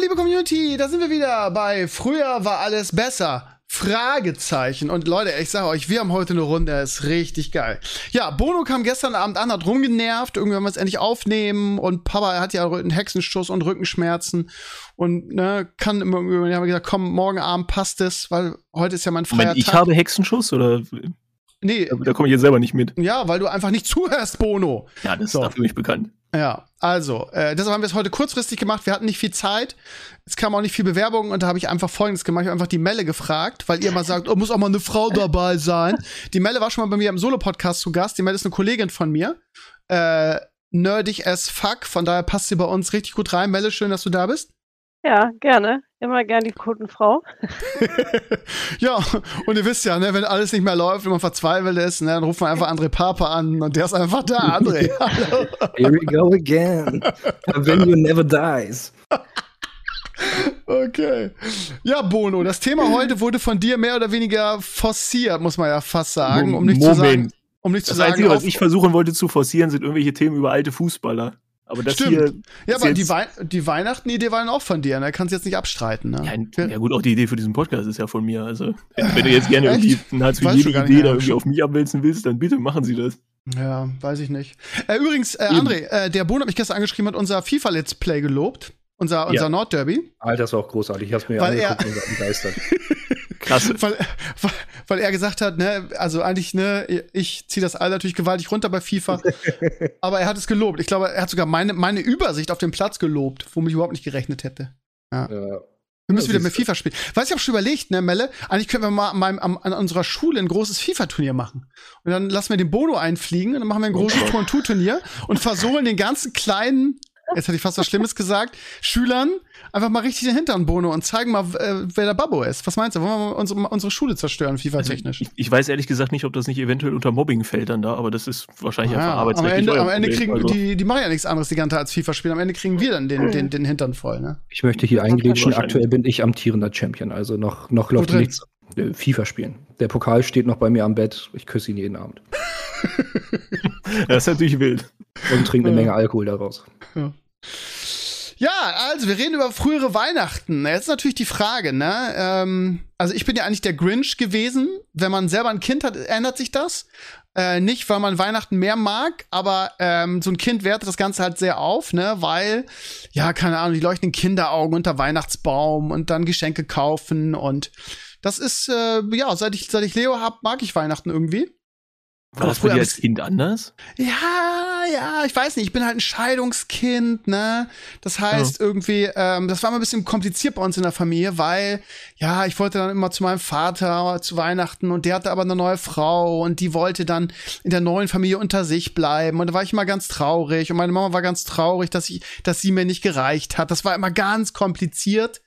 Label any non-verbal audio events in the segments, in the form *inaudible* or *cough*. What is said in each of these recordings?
liebe Community, da sind wir wieder bei Früher war alles besser. Fragezeichen. Und Leute, ich sage euch, wir haben heute eine Runde, ist richtig geil. Ja, Bono kam gestern Abend an, hat rumgenervt, irgendwie wollen wir es endlich aufnehmen und Papa hat ja einen Hexenschuss und Rückenschmerzen und ne, kann immer irgendwie, haben wir gesagt, komm, morgen Abend passt es, weil heute ist ja mein Feiertag. Ich habe Hexenschuss oder? Nee. Da, da komme ich jetzt selber nicht mit. Ja, weil du einfach nicht zuhörst, Bono. Ja, das so. ist für mich bekannt. Ja, also, äh, deshalb haben wir es heute kurzfristig gemacht. Wir hatten nicht viel Zeit. Es kam auch nicht viel Bewerbung und da habe ich einfach Folgendes gemacht. Ich habe einfach die Melle gefragt, weil ihr mal sagt, oh, muss auch mal eine Frau dabei sein. Die Melle war schon mal bei mir im Solo-Podcast zu Gast. Die Melle ist eine Kollegin von mir. Äh, nerdig as fuck. Von daher passt sie bei uns richtig gut rein. Melle, schön, dass du da bist. Ja, gerne. Immer gern die Quotenfrau. *laughs* ja, und ihr wisst ja, ne, wenn alles nicht mehr läuft und man verzweifelt ist, ne, dann ruft man einfach André Papa an und der ist einfach da, *laughs* André. Here we go again. A venue never dies. *laughs* Okay. Ja, Bono, das Thema heute wurde von dir mehr oder weniger forciert, muss man ja fast sagen, um nicht Moment. zu sagen. Um nicht das zu sagen, Einzige, was ich versuchen wollte zu forcieren, sind irgendwelche Themen über alte Fußballer. Aber das Stimmt. hier. Ja, aber die, Wei die Weihnachten-Idee war dann auch von dir, ne? Kannst du jetzt nicht abstreiten, ne? Ja, ja, gut, auch die Idee für diesen Podcast ist ja von mir. Also, wenn du jetzt gerne irgendwie nahezu jede Idee da irgendwie auf mich abwälzen willst, dann bitte machen Sie das. Ja, weiß ich nicht. Äh, übrigens, äh, André, äh, der Bohn hat mich gestern angeschrieben, hat unser FIFA-Let's Play gelobt. Unser, unser ja. Nordderby. Alter, das war auch großartig. Ich hab's mir Weil angeguckt und war begeistert. *laughs* Krass. *laughs* Weil, weil, weil, er gesagt hat, ne, also eigentlich, ne, ich ziehe das all natürlich gewaltig runter bei FIFA. *laughs* aber er hat es gelobt. Ich glaube, er hat sogar meine, meine Übersicht auf dem Platz gelobt, womit ich überhaupt nicht gerechnet hätte. Ja. ja. Wir müssen wieder mit FIFA spielen. Weiß ich habe schon überlegt, ne, Melle? Eigentlich können wir mal an, an, an unserer Schule ein großes FIFA-Turnier machen. Und dann lassen wir den Bono einfliegen und dann machen wir ein großes oh Tour-Turnier und versohlen den ganzen kleinen jetzt hätte ich fast was Schlimmes gesagt, Schülern einfach mal richtig den Hintern Bono und zeigen mal, äh, wer der Babbo ist. Was meinst du? Wollen wir mal unsere, unsere Schule zerstören, FIFA-technisch? Also ich, ich, weiß ehrlich gesagt nicht, ob das nicht eventuell unter Mobbing fällt dann da, aber das ist wahrscheinlich ja, einfach arbeitsrechtlich. Am Ende, am Ende kriegen also. die, die machen ja nichts anderes die ganze Zeit als FIFA spielen. Am Ende kriegen wir dann den, den, den Hintern voll, ne? Ich möchte hier eingrätschen. Aktuell bin ich amtierender Champion, also noch, noch läuft nichts. Äh, FIFA spielen. Der Pokal steht noch bei mir am Bett. Ich küsse ihn jeden Abend. *laughs* das ist natürlich wild. Und trinke eine Menge Alkohol daraus. Ja. Ja, also wir reden über frühere Weihnachten. Jetzt ist natürlich die Frage, ne? Ähm, also ich bin ja eigentlich der Grinch gewesen. Wenn man selber ein Kind hat, ändert sich das. Äh, nicht, weil man Weihnachten mehr mag, aber ähm, so ein Kind wertet das Ganze halt sehr auf, ne? Weil, ja, keine Ahnung, die leuchten Kinderaugen unter Weihnachtsbaum und dann Geschenke kaufen und das ist, äh, ja, seit ich, seit ich Leo hab, mag ich Weihnachten irgendwie. War das für dich als Kind anders? Ja, ja, ich weiß nicht. Ich bin halt ein Scheidungskind, ne? Das heißt, oh. irgendwie, ähm, das war mal ein bisschen kompliziert bei uns in der Familie, weil, ja, ich wollte dann immer zu meinem Vater zu Weihnachten und der hatte aber eine neue Frau und die wollte dann in der neuen Familie unter sich bleiben. Und da war ich immer ganz traurig und meine Mama war ganz traurig, dass ich, dass sie mir nicht gereicht hat. Das war immer ganz kompliziert.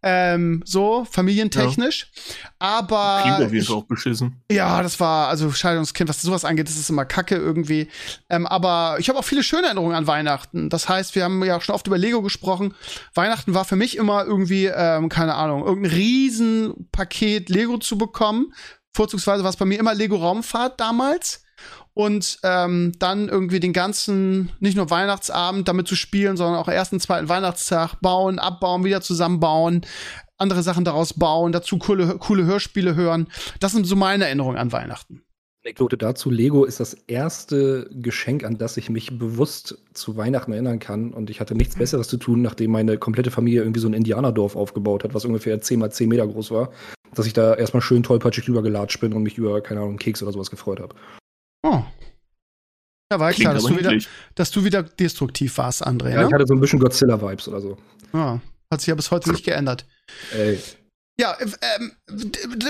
Ähm, so, familientechnisch. Ja. Aber. Klingt auf jeden Fall auch beschissen. Ja, das war, also Scheidungskind, was sowas angeht, das ist immer Kacke irgendwie. Ähm, aber ich habe auch viele schöne Erinnerungen an Weihnachten. Das heißt, wir haben ja auch schon oft über Lego gesprochen. Weihnachten war für mich immer irgendwie, ähm, keine Ahnung, irgendein Riesenpaket Lego zu bekommen. Vorzugsweise war es bei mir immer Lego Raumfahrt damals und ähm, dann irgendwie den ganzen, nicht nur Weihnachtsabend damit zu spielen, sondern auch ersten, zweiten Weihnachtstag bauen, abbauen, wieder zusammenbauen, andere Sachen daraus bauen, dazu coole, coole Hörspiele hören. Das sind so meine Erinnerungen an Weihnachten. Anekdote dazu, Lego ist das erste Geschenk, an das ich mich bewusst zu Weihnachten erinnern kann. Und ich hatte nichts Besseres zu tun, nachdem meine komplette Familie irgendwie so ein Indianerdorf aufgebaut hat, was ungefähr 10 mal 10 Meter groß war, dass ich da erstmal schön tollpatschig rübergelatscht bin und mich über, keine Ahnung, Keks oder sowas gefreut habe. Oh. Ja, war klar, dass du, wieder, dass du wieder destruktiv warst, André. Ja, ne? ich hatte so ein bisschen Godzilla-Vibes oder so. Ja, hat sich ja bis heute nicht geändert. Ey. Ja, ähm,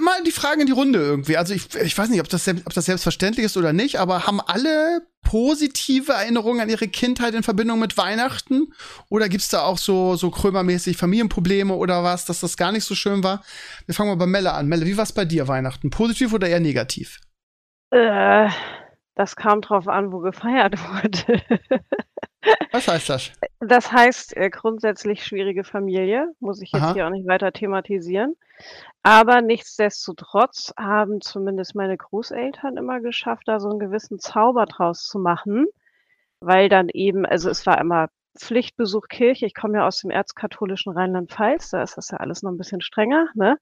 mal die Frage in die Runde irgendwie. Also ich, ich weiß nicht, ob das, ob das selbstverständlich ist oder nicht, aber haben alle positive Erinnerungen an ihre Kindheit in Verbindung mit Weihnachten? Oder gibt's da auch so, so krömermäßig Familienprobleme oder was, dass das gar nicht so schön war? Wir fangen mal bei Melle an. Melle, wie war's bei dir Weihnachten? Positiv oder eher negativ? Äh, das kam drauf an, wo gefeiert *laughs* wurde. Was heißt das? Das heißt äh, grundsätzlich schwierige Familie, muss ich jetzt Aha. hier auch nicht weiter thematisieren. Aber nichtsdestotrotz haben zumindest meine Großeltern immer geschafft, da so einen gewissen Zauber draus zu machen, weil dann eben, also es war immer Pflichtbesuch Kirche. Ich komme ja aus dem erzkatholischen Rheinland-Pfalz, da ist das ja alles noch ein bisschen strenger. Ne?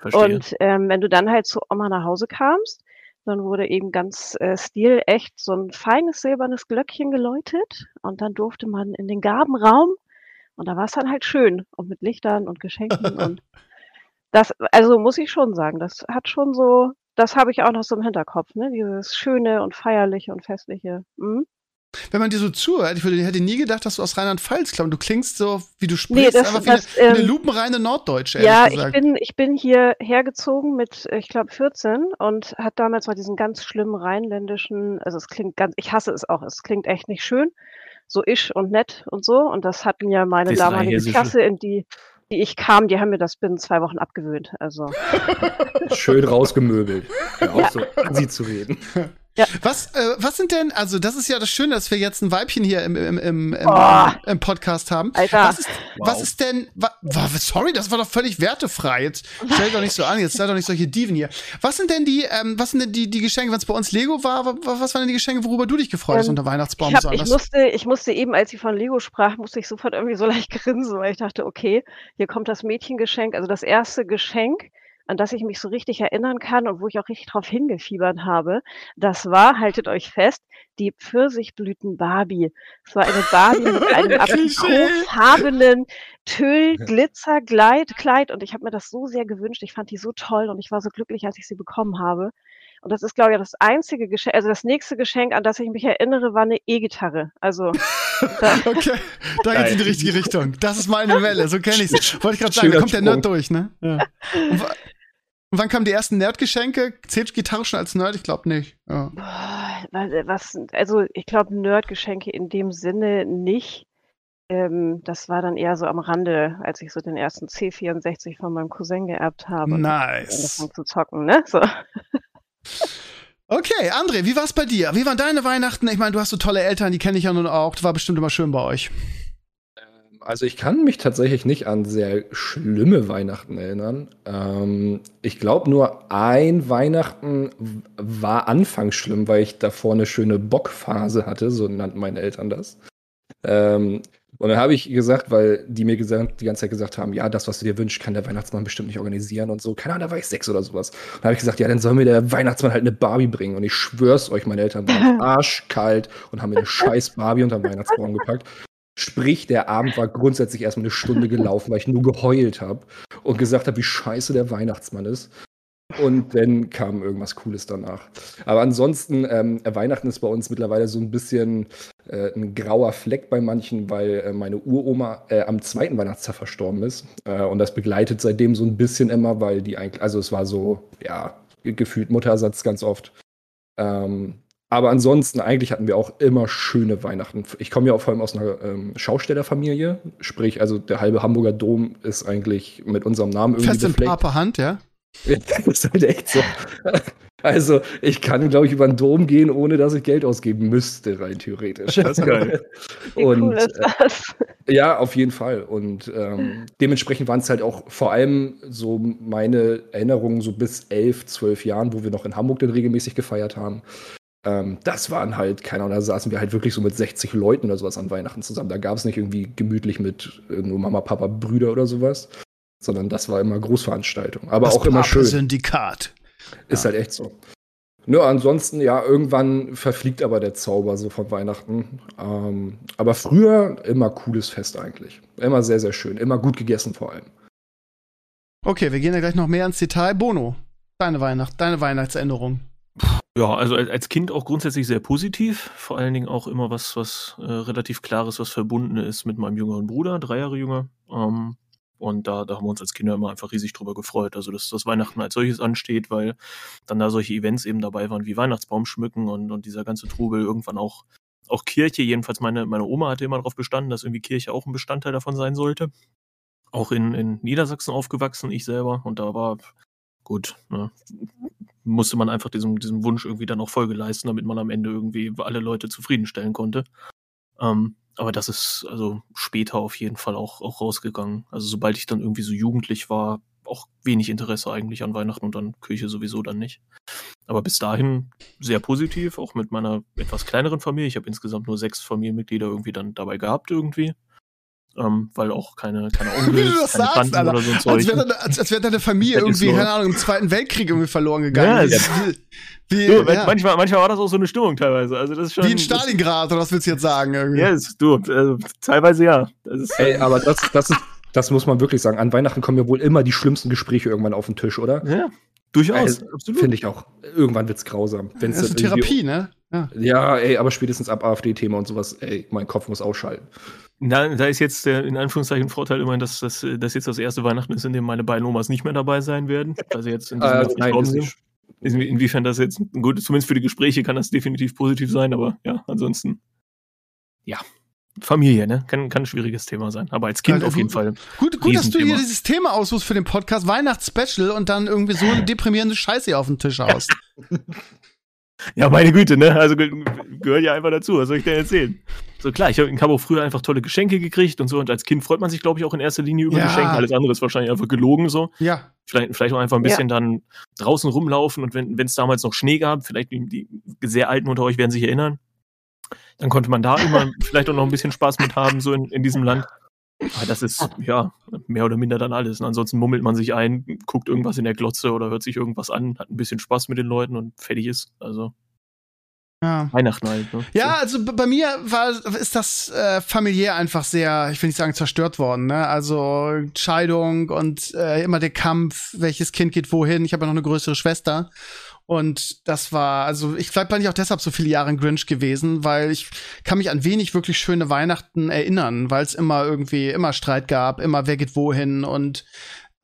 Verstehe. Und ähm, wenn du dann halt zu Oma nach Hause kamst, dann wurde eben ganz äh, stilecht so ein feines silbernes Glöckchen geläutet und dann durfte man in den Gabenraum und da war es dann halt schön und mit Lichtern und Geschenken *laughs* und das, also muss ich schon sagen, das hat schon so, das habe ich auch noch so im Hinterkopf, ne? Dieses schöne und feierliche und festliche. Mhm. Wenn man dir so zuhört, ich würde, hätte nie gedacht, dass du aus Rheinland-Pfalz kommst. Du klingst so, wie du sprichst, nee, das, einfach wie, das, eine, ähm, eine lupenreine Norddeutsche. Ja, ich bin, ich bin hier hergezogen mit, ich glaube, 14 und hat damals mal diesen ganz schlimmen rheinländischen, also es klingt ganz, ich hasse es auch, es klingt echt nicht schön, so isch und nett und so. Und das hat mir meine das damalige Klasse, in die, die ich kam, die haben mir das binnen zwei Wochen abgewöhnt. Also. Schön rausgemöbelt. *laughs* Ja, auch ja. so an sie zu reden. Ja. Was, äh, was sind denn, also das ist ja das Schöne, dass wir jetzt ein Weibchen hier im, im, im, im, oh. im Podcast haben. Alter. Was ist, wow. was ist denn, wa, wa, sorry, das war doch völlig wertefrei. Jetzt stell doch nicht so an, jetzt sei doch nicht solche Diven hier. Was sind denn die, ähm, was sind denn die, die Geschenke, wenn es bei uns Lego war, was waren denn die Geschenke, worüber du dich gefreut hast ähm, unter Weihnachtsbaum? Ich, hab, ich, musste, ich musste eben, als sie von Lego sprach, musste ich sofort irgendwie so leicht *laughs* grinsen, weil ich dachte, okay, hier kommt das Mädchengeschenk, also das erste Geschenk an das ich mich so richtig erinnern kann und wo ich auch richtig drauf hingefiebert habe, das war, haltet euch fest, die Pfirsichblüten Barbie. Es war eine Barbie mit *laughs* einem aprikotfarbenen Tüll-Glitzer-Kleid *laughs* und ich habe mir das so sehr gewünscht. Ich fand die so toll und ich war so glücklich, als ich sie bekommen habe. Und das ist, glaube ich, das einzige Geschenk, also das nächste Geschenk, an das ich mich erinnere, war eine E-Gitarre. Also. *laughs* okay, da geht's in die richtige Richtung. Das ist meine Welle, so kenne ich es. Wollte ich gerade sagen, da kommt der Nerd durch, ne? Ja. Und wann kamen die ersten Nerdgeschenke? Zählt Gitarre schon als Nerd? Ich glaube nicht. Ja. Was, also ich glaube Nerdgeschenke in dem Sinne nicht. Ähm, das war dann eher so am Rande, als ich so den ersten C64 von meinem Cousin geerbt habe. Nice. Und zu zocken, ne? So. *laughs* Okay, André, wie war's bei dir? Wie waren deine Weihnachten? Ich meine, du hast so tolle Eltern, die kenne ich ja nun auch. Das war bestimmt immer schön bei euch. Also ich kann mich tatsächlich nicht an sehr schlimme Weihnachten erinnern. Ähm, ich glaube nur ein Weihnachten war anfangs schlimm, weil ich davor eine schöne Bockphase hatte, so nannten meine Eltern das. Ähm, und dann habe ich gesagt, weil die mir gesagt, die ganze Zeit gesagt haben, ja, das, was du dir wünschst, kann der Weihnachtsmann bestimmt nicht organisieren und so. Keine Ahnung, da war ich sechs oder sowas. Und dann habe ich gesagt, ja, dann soll mir der Weihnachtsmann halt eine Barbie bringen. Und ich schwör's euch, meine Eltern waren *laughs* arschkalt und haben mir eine scheiß Barbie unter den Weihnachtsbaum gepackt. Sprich, der Abend war grundsätzlich erstmal eine Stunde gelaufen, weil ich nur geheult habe und gesagt habe, wie scheiße der Weihnachtsmann ist. Und dann kam irgendwas Cooles danach. Aber ansonsten, ähm, Weihnachten ist bei uns mittlerweile so ein bisschen äh, ein grauer Fleck bei manchen, weil äh, meine Uroma äh, am zweiten Weihnachtstag verstorben ist. Äh, und das begleitet seitdem so ein bisschen immer, weil die eigentlich, also es war so, ja, gefühlt Muttersatz ganz oft. Ähm, aber ansonsten, eigentlich hatten wir auch immer schöne Weihnachten. Ich komme ja auch vor allem aus einer ähm, Schaustellerfamilie. Sprich, also der halbe Hamburger Dom ist eigentlich mit unserem Namen irgendwie Fest befleckt. Fest in Hand, ja? *laughs* das ist halt echt so. Also, ich kann, glaube ich, über den Dom gehen, ohne dass ich Geld ausgeben müsste, rein theoretisch. Das ist geil. *laughs* Und, cool ist äh, das? Äh, ja, auf jeden Fall. Und ähm, dementsprechend waren es halt auch vor allem so meine Erinnerungen so bis elf, zwölf Jahren, wo wir noch in Hamburg dann regelmäßig gefeiert haben. Ähm, das waren halt, keine Ahnung, da saßen wir halt wirklich so mit 60 Leuten oder sowas an Weihnachten zusammen. Da gab es nicht irgendwie gemütlich mit äh, nur Mama, Papa, Brüder oder sowas, sondern das war immer Großveranstaltung. Aber das auch immer schön. Syndikat. Ist ja. halt echt so. Nö, ansonsten, ja, irgendwann verfliegt aber der Zauber so von Weihnachten. Ähm, aber früher immer cooles Fest eigentlich. Immer sehr, sehr schön. Immer gut gegessen vor allem. Okay, wir gehen ja gleich noch mehr ins Detail. Bono, deine Weihnacht, deine Weihnachtsänderung. Ja, also als Kind auch grundsätzlich sehr positiv. Vor allen Dingen auch immer was, was äh, relativ klares, was verbunden ist mit meinem jüngeren Bruder, drei Jahre jünger. Ähm, und da, da haben wir uns als Kinder immer einfach riesig drüber gefreut. Also, dass das Weihnachten als solches ansteht, weil dann da solche Events eben dabei waren wie Weihnachtsbaum schmücken und, und dieser ganze Trubel irgendwann auch, auch Kirche. Jedenfalls meine, meine Oma hatte immer darauf bestanden, dass irgendwie Kirche auch ein Bestandteil davon sein sollte. Auch in, in Niedersachsen aufgewachsen, ich selber. Und da war gut, ne, musste man einfach diesem, diesem Wunsch irgendwie dann auch Folge leisten, damit man am Ende irgendwie alle Leute zufriedenstellen konnte. Ähm, aber das ist also später auf jeden Fall auch, auch rausgegangen. Also sobald ich dann irgendwie so jugendlich war, auch wenig Interesse eigentlich an Weihnachten und an Kirche sowieso dann nicht. aber bis dahin sehr positiv, auch mit meiner etwas kleineren Familie. Ich habe insgesamt nur sechs Familienmitglieder irgendwie dann dabei gehabt irgendwie. Ähm, weil auch keine, keine Onkels, *laughs* Wie du das keine sagst, Tanten Alter. oder so ein Als Zeug. wäre deine, als, als wär deine Familie irgendwie, so. keine Ahnung, im Zweiten Weltkrieg irgendwie verloren gegangen. Ja, wie, Du, ja, manchmal, manchmal war das auch so eine Stimmung teilweise. Also das ist schon, wie in Stalingrad, oder was willst du jetzt sagen? Irgendwie? Ja, ist, du, also, teilweise ja. Das ist, Ey, aber das, das ist, das muss man wirklich sagen. An Weihnachten kommen ja wohl immer die schlimmsten Gespräche irgendwann auf den Tisch, oder? ja, durchaus, Also, absolut. Finde ich auch. Irgendwann wird's grausam. Wenn's Das ist eine Therapie, ne? Ja. Ja, ey, aber spätestens ab AfD-Thema und sowas, ey, mein Kopf muss ausschalten. Na, da ist jetzt der in Anführungszeichen Vorteil immerhin, dass das dass jetzt das erste Weihnachten ist, in dem meine beiden Omas nicht mehr dabei sein werden, weil sie jetzt in diesem Äh, nein, verstorben ist Inwiefern das jetzt gut, zumindest für die Gespräche kann das definitiv positiv sein, aber ja, ansonsten ja. Familie, ne? Kann, kann ein schwieriges Thema sein. Aber als Kind Ja, auf jeden gut. Fall. Gut, gut dass du hier dieses Thema aussuchst für den Podcast Weihnachtsspecial und dann irgendwie so eine deprimierende Scheiße hier auf den Tisch haust. *laughs* Ja, meine Güte, ne? Also ge gehört ja einfach dazu. Was soll ich denn erzählen? So klar, ich habe hab auch früher einfach tolle Geschenke gekriegt und so. Und als Kind freut man sich, glaube ich, auch in erster Linie über Ja. Geschenke. Alles andere ist wahrscheinlich einfach gelogen so. ja. Vielleicht, vielleicht auch einfach ein bisschen dann draußen rumlaufen und wenn es damals noch Schnee gab, vielleicht die, die sehr Alten unter euch werden sich erinnern, dann konnte man da *laughs* immer vielleicht auch noch ein bisschen Spaß mit haben, so in, in diesem Land. Aber das ist, ja, mehr oder minder dann alles. Und ansonsten mummelt man sich ein, guckt irgendwas in der Glotze oder hört sich irgendwas an, hat ein bisschen Spaß mit den Leuten und fertig ist. Also ja. Weihnachten halt. Ne? Ja, also bei mir war, ist das äh, familiär einfach sehr, ich will nicht sagen zerstört worden. Ne? Also Scheidung und äh, immer der Kampf, welches Kind geht wohin. Ich habe ja noch eine größere Schwester. Und das war, also ich vielleicht bin ich auch deshalb so viele Jahre ein Grinch gewesen, weil ich kann mich an wenig wirklich schöne Weihnachten erinnern, weil es immer irgendwie immer Streit gab, immer wer geht wohin und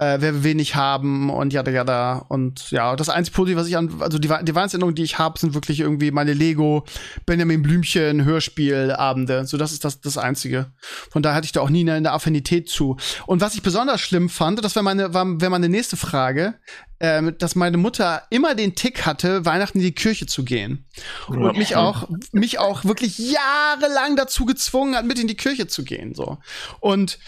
äh, wer will wenig haben und jada jada. Und ja, das einzige Positive, was ich an, also die, die Weihnachtserinnerungen, die ich habe, sind wirklich irgendwie meine Lego, Benjamin Blümchen, Hörspielabende. So, das ist das, das Einzige. Von daher hatte ich da auch nie eine, eine Affinität zu. Und was ich besonders schlimm fand, das wäre meine, war, wäre meine nächste Frage, ähm, dass meine Mutter immer den Tick hatte, Weihnachten in die Kirche zu gehen. Und mich auch, mich auch wirklich jahrelang dazu gezwungen hat, mit in die Kirche zu gehen. So. Und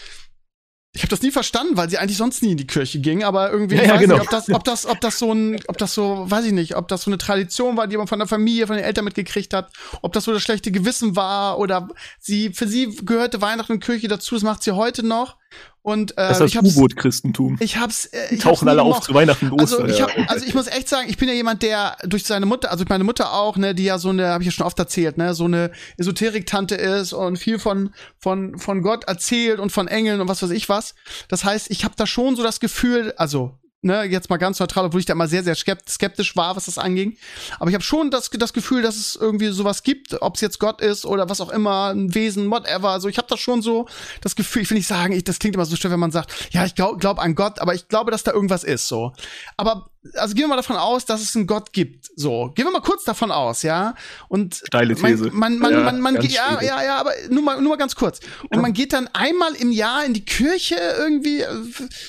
ich habe das nie verstanden, weil sie eigentlich sonst nie in die Kirche ging, aber irgendwie Ja, ich ja, weiß genau. nicht, ob das, ob das, ob das so ein, ob das so, weiß ich nicht, ob das so eine Tradition war, die man von der Familie, von den Eltern mitgekriegt hat, ob das so das schlechte Gewissen war oder sie, für sie gehörte Weihnachten und Kirche dazu, das macht sie heute noch. Und äh, Das ist ich das hab's, U-Boot-Christentum. ich hab's, äh, Die ich hab's tauchen nie alle auf zu Weihnachten und Also ich, ja. hab, also ich muss echt sagen, ich bin ja jemand, der durch seine Mutter, also durch meine Mutter auch, ne, die ja so eine, habe ich ja schon oft erzählt, ne, so eine Esoterik-Tante ist und viel von von von Gott erzählt und von Engeln und was weiß ich was. Das heißt, ich habe da schon so das Gefühl, also ne, jetzt mal ganz neutral, obwohl ich da immer sehr, sehr skept- skeptisch war, was das anging. Aber ich habe schon das, das Gefühl, dass es irgendwie sowas gibt, ob es jetzt Gott ist oder was auch immer, ein Wesen, whatever. Also ich habe da schon so das Gefühl, ich will nicht sagen, ich, das klingt immer so schön, wenn man sagt, ja, ich glaube glaub an Gott, aber ich glaube, dass da irgendwas ist, so. Aber, also gehen wir mal davon aus, dass es einen Gott gibt, so. Gehen wir mal kurz davon aus, ja. Und Steile These. man, man, man, Ja, man, man geht, ja, ja, ja, aber nur mal, nur mal ganz kurz. Und man geht dann einmal im Jahr in die Kirche irgendwie. äh,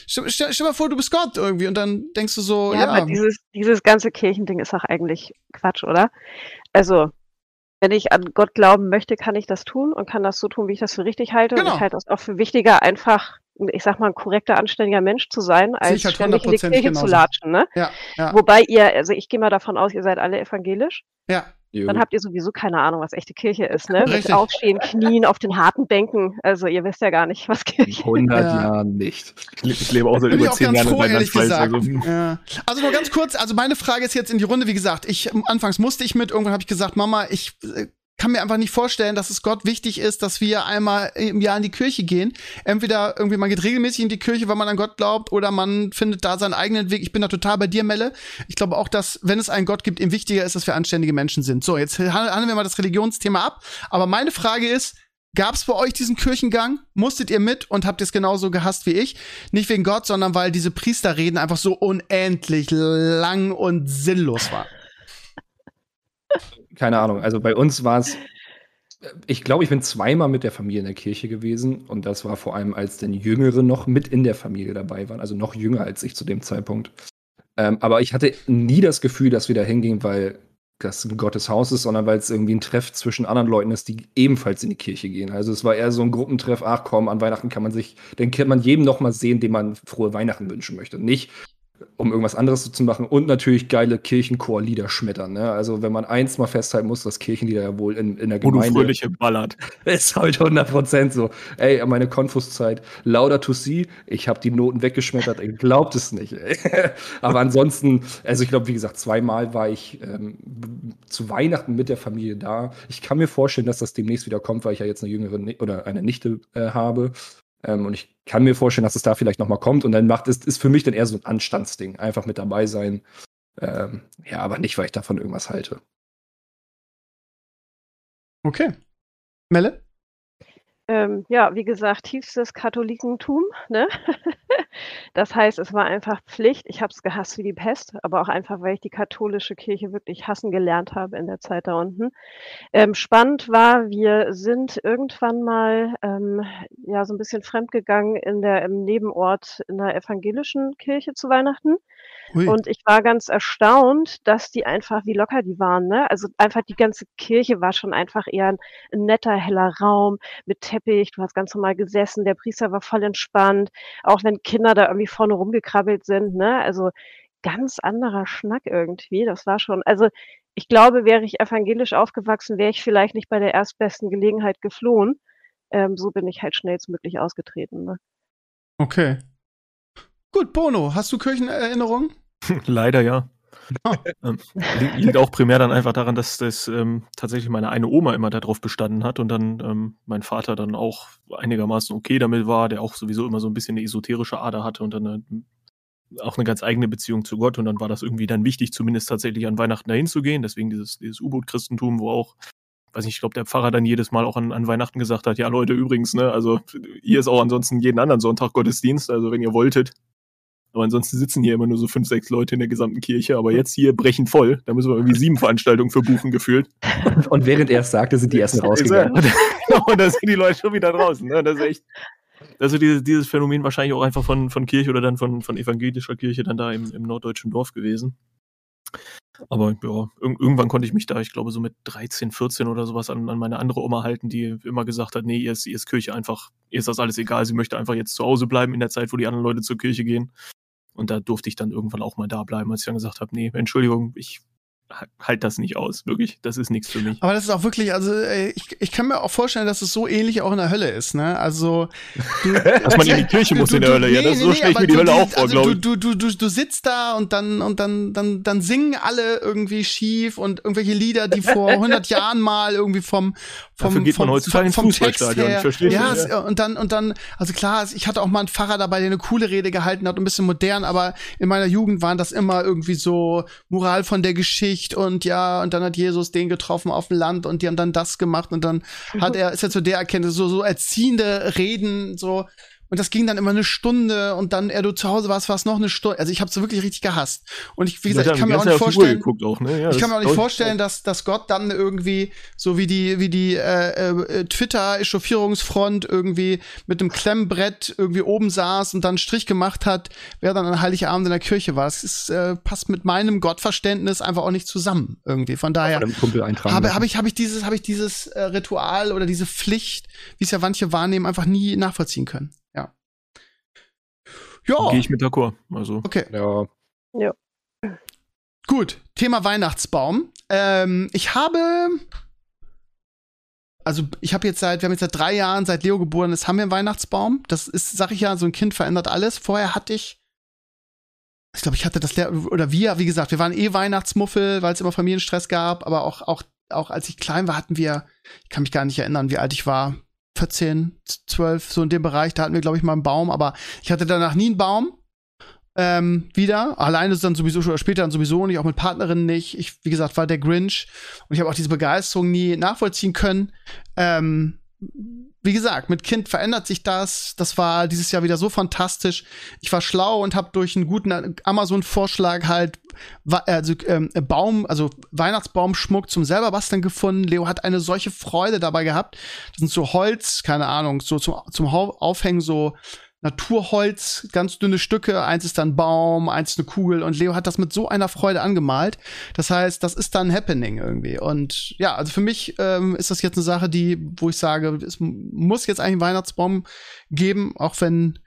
Stell, stell, stell mal vor, du bist Gott irgendwie und dann denkst du so, Ja, ja, aber dieses, dieses ganze Kirchending ist doch eigentlich Quatsch, oder? Also, wenn ich an Gott glauben möchte, kann ich das tun und kann das so tun, wie ich das für richtig halte. Und Genau. ich halte das auch für wichtiger, einfach, ich sag mal, ein korrekter, anständiger Mensch zu sein, als ich halt ständig in die 100% Kirche genauso. zu latschen, ne? ja, ja, Wobei ihr, also ich gehe mal davon aus, ihr seid alle evangelisch. ja. Dann habt ihr sowieso keine Ahnung, was echte Kirche ist, ne? Richtig. Mit Aufstehen, Knien auf den harten Bänken. Also ihr wisst ja gar nicht, was In Kirche 100 Ja. Jahren nicht. Ich lebe- auch seit über auch zehn ganz Jahren in froh, ehrlich Rheinland-Pfalz. gesagt. Also. Ja. Also nur ganz kurz, also meine Frage ist jetzt in die Runde, wie gesagt, ich anfangs musste ich mit, irgendwann habe ich gesagt, Mama, ich äh, kann mir einfach nicht vorstellen, dass es Gott wichtig ist, dass wir einmal im Jahr in die Kirche gehen. Entweder irgendwie man geht regelmäßig in die Kirche, weil man an Gott glaubt, oder man findet da seinen eigenen Weg. Ich bin da total bei dir, Melle. Ich glaube auch, dass wenn es einen Gott gibt, ihm wichtiger ist, dass wir anständige Menschen sind. So, jetzt handeln wir mal das Religionsthema ab. Aber meine Frage ist, Gab es bei euch diesen Kirchengang? Musstet ihr mit und habt ihr es genauso gehasst wie ich? Nicht wegen Gott, sondern weil diese Priesterreden einfach so unendlich lang und sinnlos waren. Keine Ahnung. Also bei uns war es, ich glaube, ich bin zweimal mit der Familie in der Kirche gewesen und das war vor allem, als denn Jüngere noch mit in der Familie dabei waren, also noch jünger als ich zu dem Zeitpunkt. Ähm, aber ich hatte nie das Gefühl, dass wir da hingehen, weil das ein Gottes Haus ist, sondern weil es irgendwie ein Treff zwischen anderen Leuten ist, die ebenfalls in die Kirche gehen. Also es war eher so ein Gruppentreff, ach komm, an Weihnachten kann man sich, dann kann man jedem noch mal sehen, dem man frohe Weihnachten wünschen möchte. Nicht, um irgendwas anderes zu machen und natürlich geile Kirchenchorlieder schmettern. Ne? Also wenn man eins mal festhalten muss, dass Kirchenlieder ja wohl in, in der Gemeinde... Wo fröhliche ballert. *laughs* Ist halt 100% so. Ey, meine Konfuszeit, lauter to see, ich habe die Noten weggeschmettert, ihr glaubt es nicht. Ey. *laughs* Aber ansonsten, also ich glaube, wie gesagt, zweimal war ich ähm, zu Weihnachten mit der Familie da. Ich kann mir vorstellen, dass das demnächst wieder kommt, weil ich ja jetzt eine jüngere oder eine Nichte äh, habe. Ähm, und ich kann mir vorstellen, dass es da vielleicht nochmal kommt. Und dann macht es, ist für mich dann eher so ein Anstandsding. Einfach mit dabei sein. Ähm, ja, aber nicht, weil ich davon irgendwas halte. Okay. Melle? Ähm, ja, wie gesagt, tiefstes Katholikentum. Ne? *laughs* das heißt, es war einfach Pflicht. Ich habe es gehasst wie die Pest, aber auch einfach, weil ich die katholische Kirche wirklich hassen gelernt habe in der Zeit da unten. Ähm, spannend war, wir sind irgendwann mal ähm, ja so ein bisschen fremdgegangen in der im Nebenort in der evangelischen Kirche zu Weihnachten. Ui. Und ich war ganz erstaunt, dass die einfach, wie locker die waren. Ne? Also einfach die ganze Kirche war schon einfach eher ein, ein netter, heller Raum mit Teppich. Du hast ganz normal gesessen. Der Priester war voll entspannt. Auch wenn Kinder da irgendwie vorne rumgekrabbelt sind. Ne? Also ganz anderer Schnack irgendwie. Das war schon, also ich glaube, wäre ich evangelisch aufgewachsen, wäre ich vielleicht nicht bei der erstbesten Gelegenheit geflohen. Ähm, so bin ich halt schnellstmöglich ausgetreten. Ne? Okay. Gut, Bono, hast du Kirchenerinnerungen? *laughs* Leider ja. Oh. Ähm, liegt auch primär dann einfach daran, dass das ähm, tatsächlich meine eine Oma immer darauf bestanden hat und dann ähm, mein Vater dann auch einigermaßen okay damit war, der auch sowieso immer so ein bisschen eine esoterische Ader hatte und dann äh, auch eine ganz eigene Beziehung zu Gott und dann war das irgendwie dann wichtig, zumindest tatsächlich an Weihnachten dahin zu gehen. Deswegen dieses, dieses U-Boot-Christentum, wo auch, weiß nicht, ich glaube, der Pfarrer dann jedes Mal auch an, an Weihnachten gesagt hat, ja Leute, übrigens, ne, also hier ist auch ansonsten jeden anderen Sonntag Gottesdienst, also wenn ihr wolltet, aber ansonsten sitzen hier immer nur so fünf, sechs Leute in der gesamten Kirche. Aber jetzt hier brechen voll. Da müssen wir irgendwie sieben Veranstaltungen für buchen gefühlt. *laughs* Und während er es sagte, sind die ersten *laughs* rausgegangen. *laughs* Genau, und da sind die Leute schon wieder draußen. Ne? Das ist echt. Also dieses, dieses Phänomen wahrscheinlich auch einfach von, von Kirche oder dann von, von evangelischer Kirche dann da im, im norddeutschen Dorf gewesen. Aber ja, irgendwann konnte ich mich da, ich glaube, so mit 13, 14 oder sowas an, an meine andere Oma halten, die immer gesagt hat, nee, ihr ist, ihr ist Kirche einfach, ihr ist das alles egal, sie möchte einfach jetzt zu Hause bleiben in der Zeit, wo die anderen Leute zur Kirche gehen. Und da durfte ich dann irgendwann auch mal da bleiben, als ich dann gesagt habe, nee, Entschuldigung, ich halt das nicht aus, wirklich. Das ist nichts für mich. Aber das ist auch wirklich, also ich, ich kann mir auch vorstellen, dass es so ähnlich auch in der Hölle ist, ne? Also du, *laughs* dass man in die Kirche muss du, in der Hölle, nee, ja, das nee, so stelle ich mir die Hölle auch vor, also glaube ich. Du, du, du, du sitzt da und dann und dann dann dann singen alle irgendwie schief und irgendwelche Lieder, die vor *laughs* 100 Jahren mal irgendwie vom vom Dafür geht man heutzutage vom, vom Text her, verstehe ja, es, ja, und dann und dann also klar, ich hatte auch mal einen Pfarrer dabei, der eine coole Rede gehalten hat, ein bisschen modern, aber in meiner Jugend waren das immer irgendwie so Moral von der Geschichte und ja, und dann hat Jesus den getroffen auf dem Land und die haben dann das gemacht und dann hat er, ist er zu der Erkenntnis, so, so erziehende Reden, so, und das ging dann immer eine Stunde und dann, er du zu Hause warst, war es noch eine Stunde. Also ich habe es wirklich richtig gehasst. Und ich, wie gesagt, ich kann mir auch nicht vorstellen, auch, ne? ja, ich kann mir auch nicht vorstellen, dass, dass Gott dann irgendwie so wie die, wie die äh, äh, Twitter-Echauffierungsfront irgendwie mit einem Klemmbrett irgendwie oben saß und dann einen Strich gemacht hat, wer dann an Heiligabend in der Kirche war. Das ist, äh, passt mit meinem Gottverständnis einfach auch nicht zusammen irgendwie. Von daher habe, habe ich, habe ich dieses, habe ich dieses äh, Ritual oder diese Pflicht, wie es ja manche wahrnehmen, einfach nie nachvollziehen können. Ja. Gehe ich mit d'accord. Also. Okay. Ja. Ja. Gut, Thema Weihnachtsbaum. Ähm, ich habe. Also, ich habe jetzt seit, wir haben jetzt seit drei Jahren, seit Leo geboren ist, haben wir einen Weihnachtsbaum. Das ist, sag ich ja, so ein Kind verändert alles. Vorher hatte ich, ich glaube, ich hatte das, oder wir, wie gesagt, wir waren eh Weihnachtsmuffel, weil es immer Familienstress gab, aber auch, auch, auch als ich klein war, hatten wir, ich kann mich gar nicht erinnern, wie alt ich war, 14, 12, so in dem Bereich, da hatten wir, glaube ich, mal einen Baum, aber ich hatte danach nie einen Baum. Ähm, wieder. Alleine ist dann sowieso schon, später dann sowieso nicht, auch mit Partnerinnen nicht. Ich, wie gesagt, war der Grinch und ich habe auch diese Begeisterung nie nachvollziehen können. Ähm, wie gesagt, mit Kind verändert sich das. Das war dieses Jahr wieder so fantastisch. Ich war schlau und habe durch einen guten Amazon-Vorschlag halt also, ähm, Baum, also Weihnachtsbaumschmuck zum selber basteln gefunden. Leo hat eine solche Freude dabei gehabt. Das sind so Holz, keine Ahnung, so zum, zum Aufhängen so Naturholz, ganz dünne Stücke. Eins ist dann Baum, eins ist eine Kugel. Und Leo hat das mit so einer Freude angemalt. Das heißt, das ist dann Happening irgendwie. Und ja, also für mich ähm, ist das jetzt eine Sache, die, wo ich sage, es muss jetzt eigentlich einen Weihnachtsbaum geben, auch wenn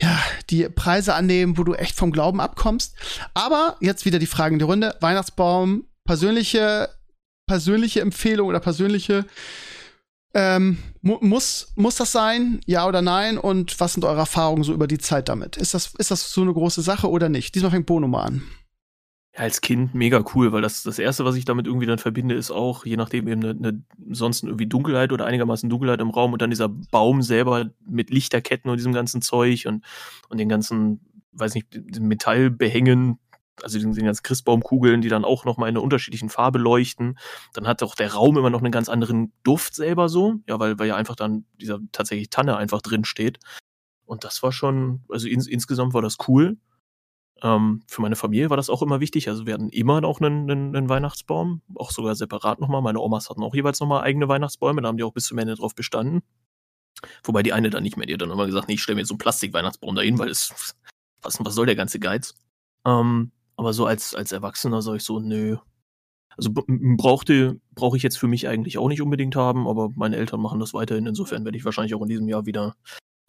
ja, die Preise annehmen, wo du echt vom Glauben abkommst. Aber jetzt wieder die Frage in die Runde. Weihnachtsbaum, persönliche, persönliche Empfehlung oder persönliche ähm, mu muss, muss das sein? Ja oder nein? Und was sind eure Erfahrungen so über die Zeit damit? Ist das, ist das so eine große Sache oder nicht? Diesmal fängt Bono mal an. Ja, als Kind mega cool, weil das, das Erste, was ich damit irgendwie dann verbinde, ist auch, je nachdem eben eine, eine sonst irgendwie Dunkelheit oder einigermaßen Dunkelheit im Raum und dann dieser Baum selber mit Lichterketten und diesem ganzen Zeug und, und den ganzen, weiß nicht, Metallbehängen, also den, den ganzen Christbaumkugeln, die dann auch nochmal in einer unterschiedlichen Farbe leuchten. Dann hat auch der Raum immer noch einen ganz anderen Duft selber so, ja, weil, weil ja einfach dann dieser tatsächlich Tanne einfach drin steht. Und das war schon, also ins, insgesamt war das cool. Ähm, für meine Familie war das auch immer wichtig. Also wir hatten immer noch einen, einen, einen Weihnachtsbaum, auch sogar separat nochmal. Meine Omas hatten auch jeweils nochmal eigene Weihnachtsbäume, da haben die auch bis zum Ende drauf bestanden. Wobei die eine dann nicht mehr, die hat dann immer gesagt, nee, ich stelle mir jetzt so einen Plastik-Weihnachtsbaum dahin, weil es, was, was soll der ganze Geiz? Ähm, aber so als, als Erwachsener sage ich so, nö. Also brauchte, brauche ich jetzt für mich eigentlich auch nicht unbedingt haben, aber meine Eltern machen das weiterhin. Insofern werde ich wahrscheinlich auch in diesem Jahr wieder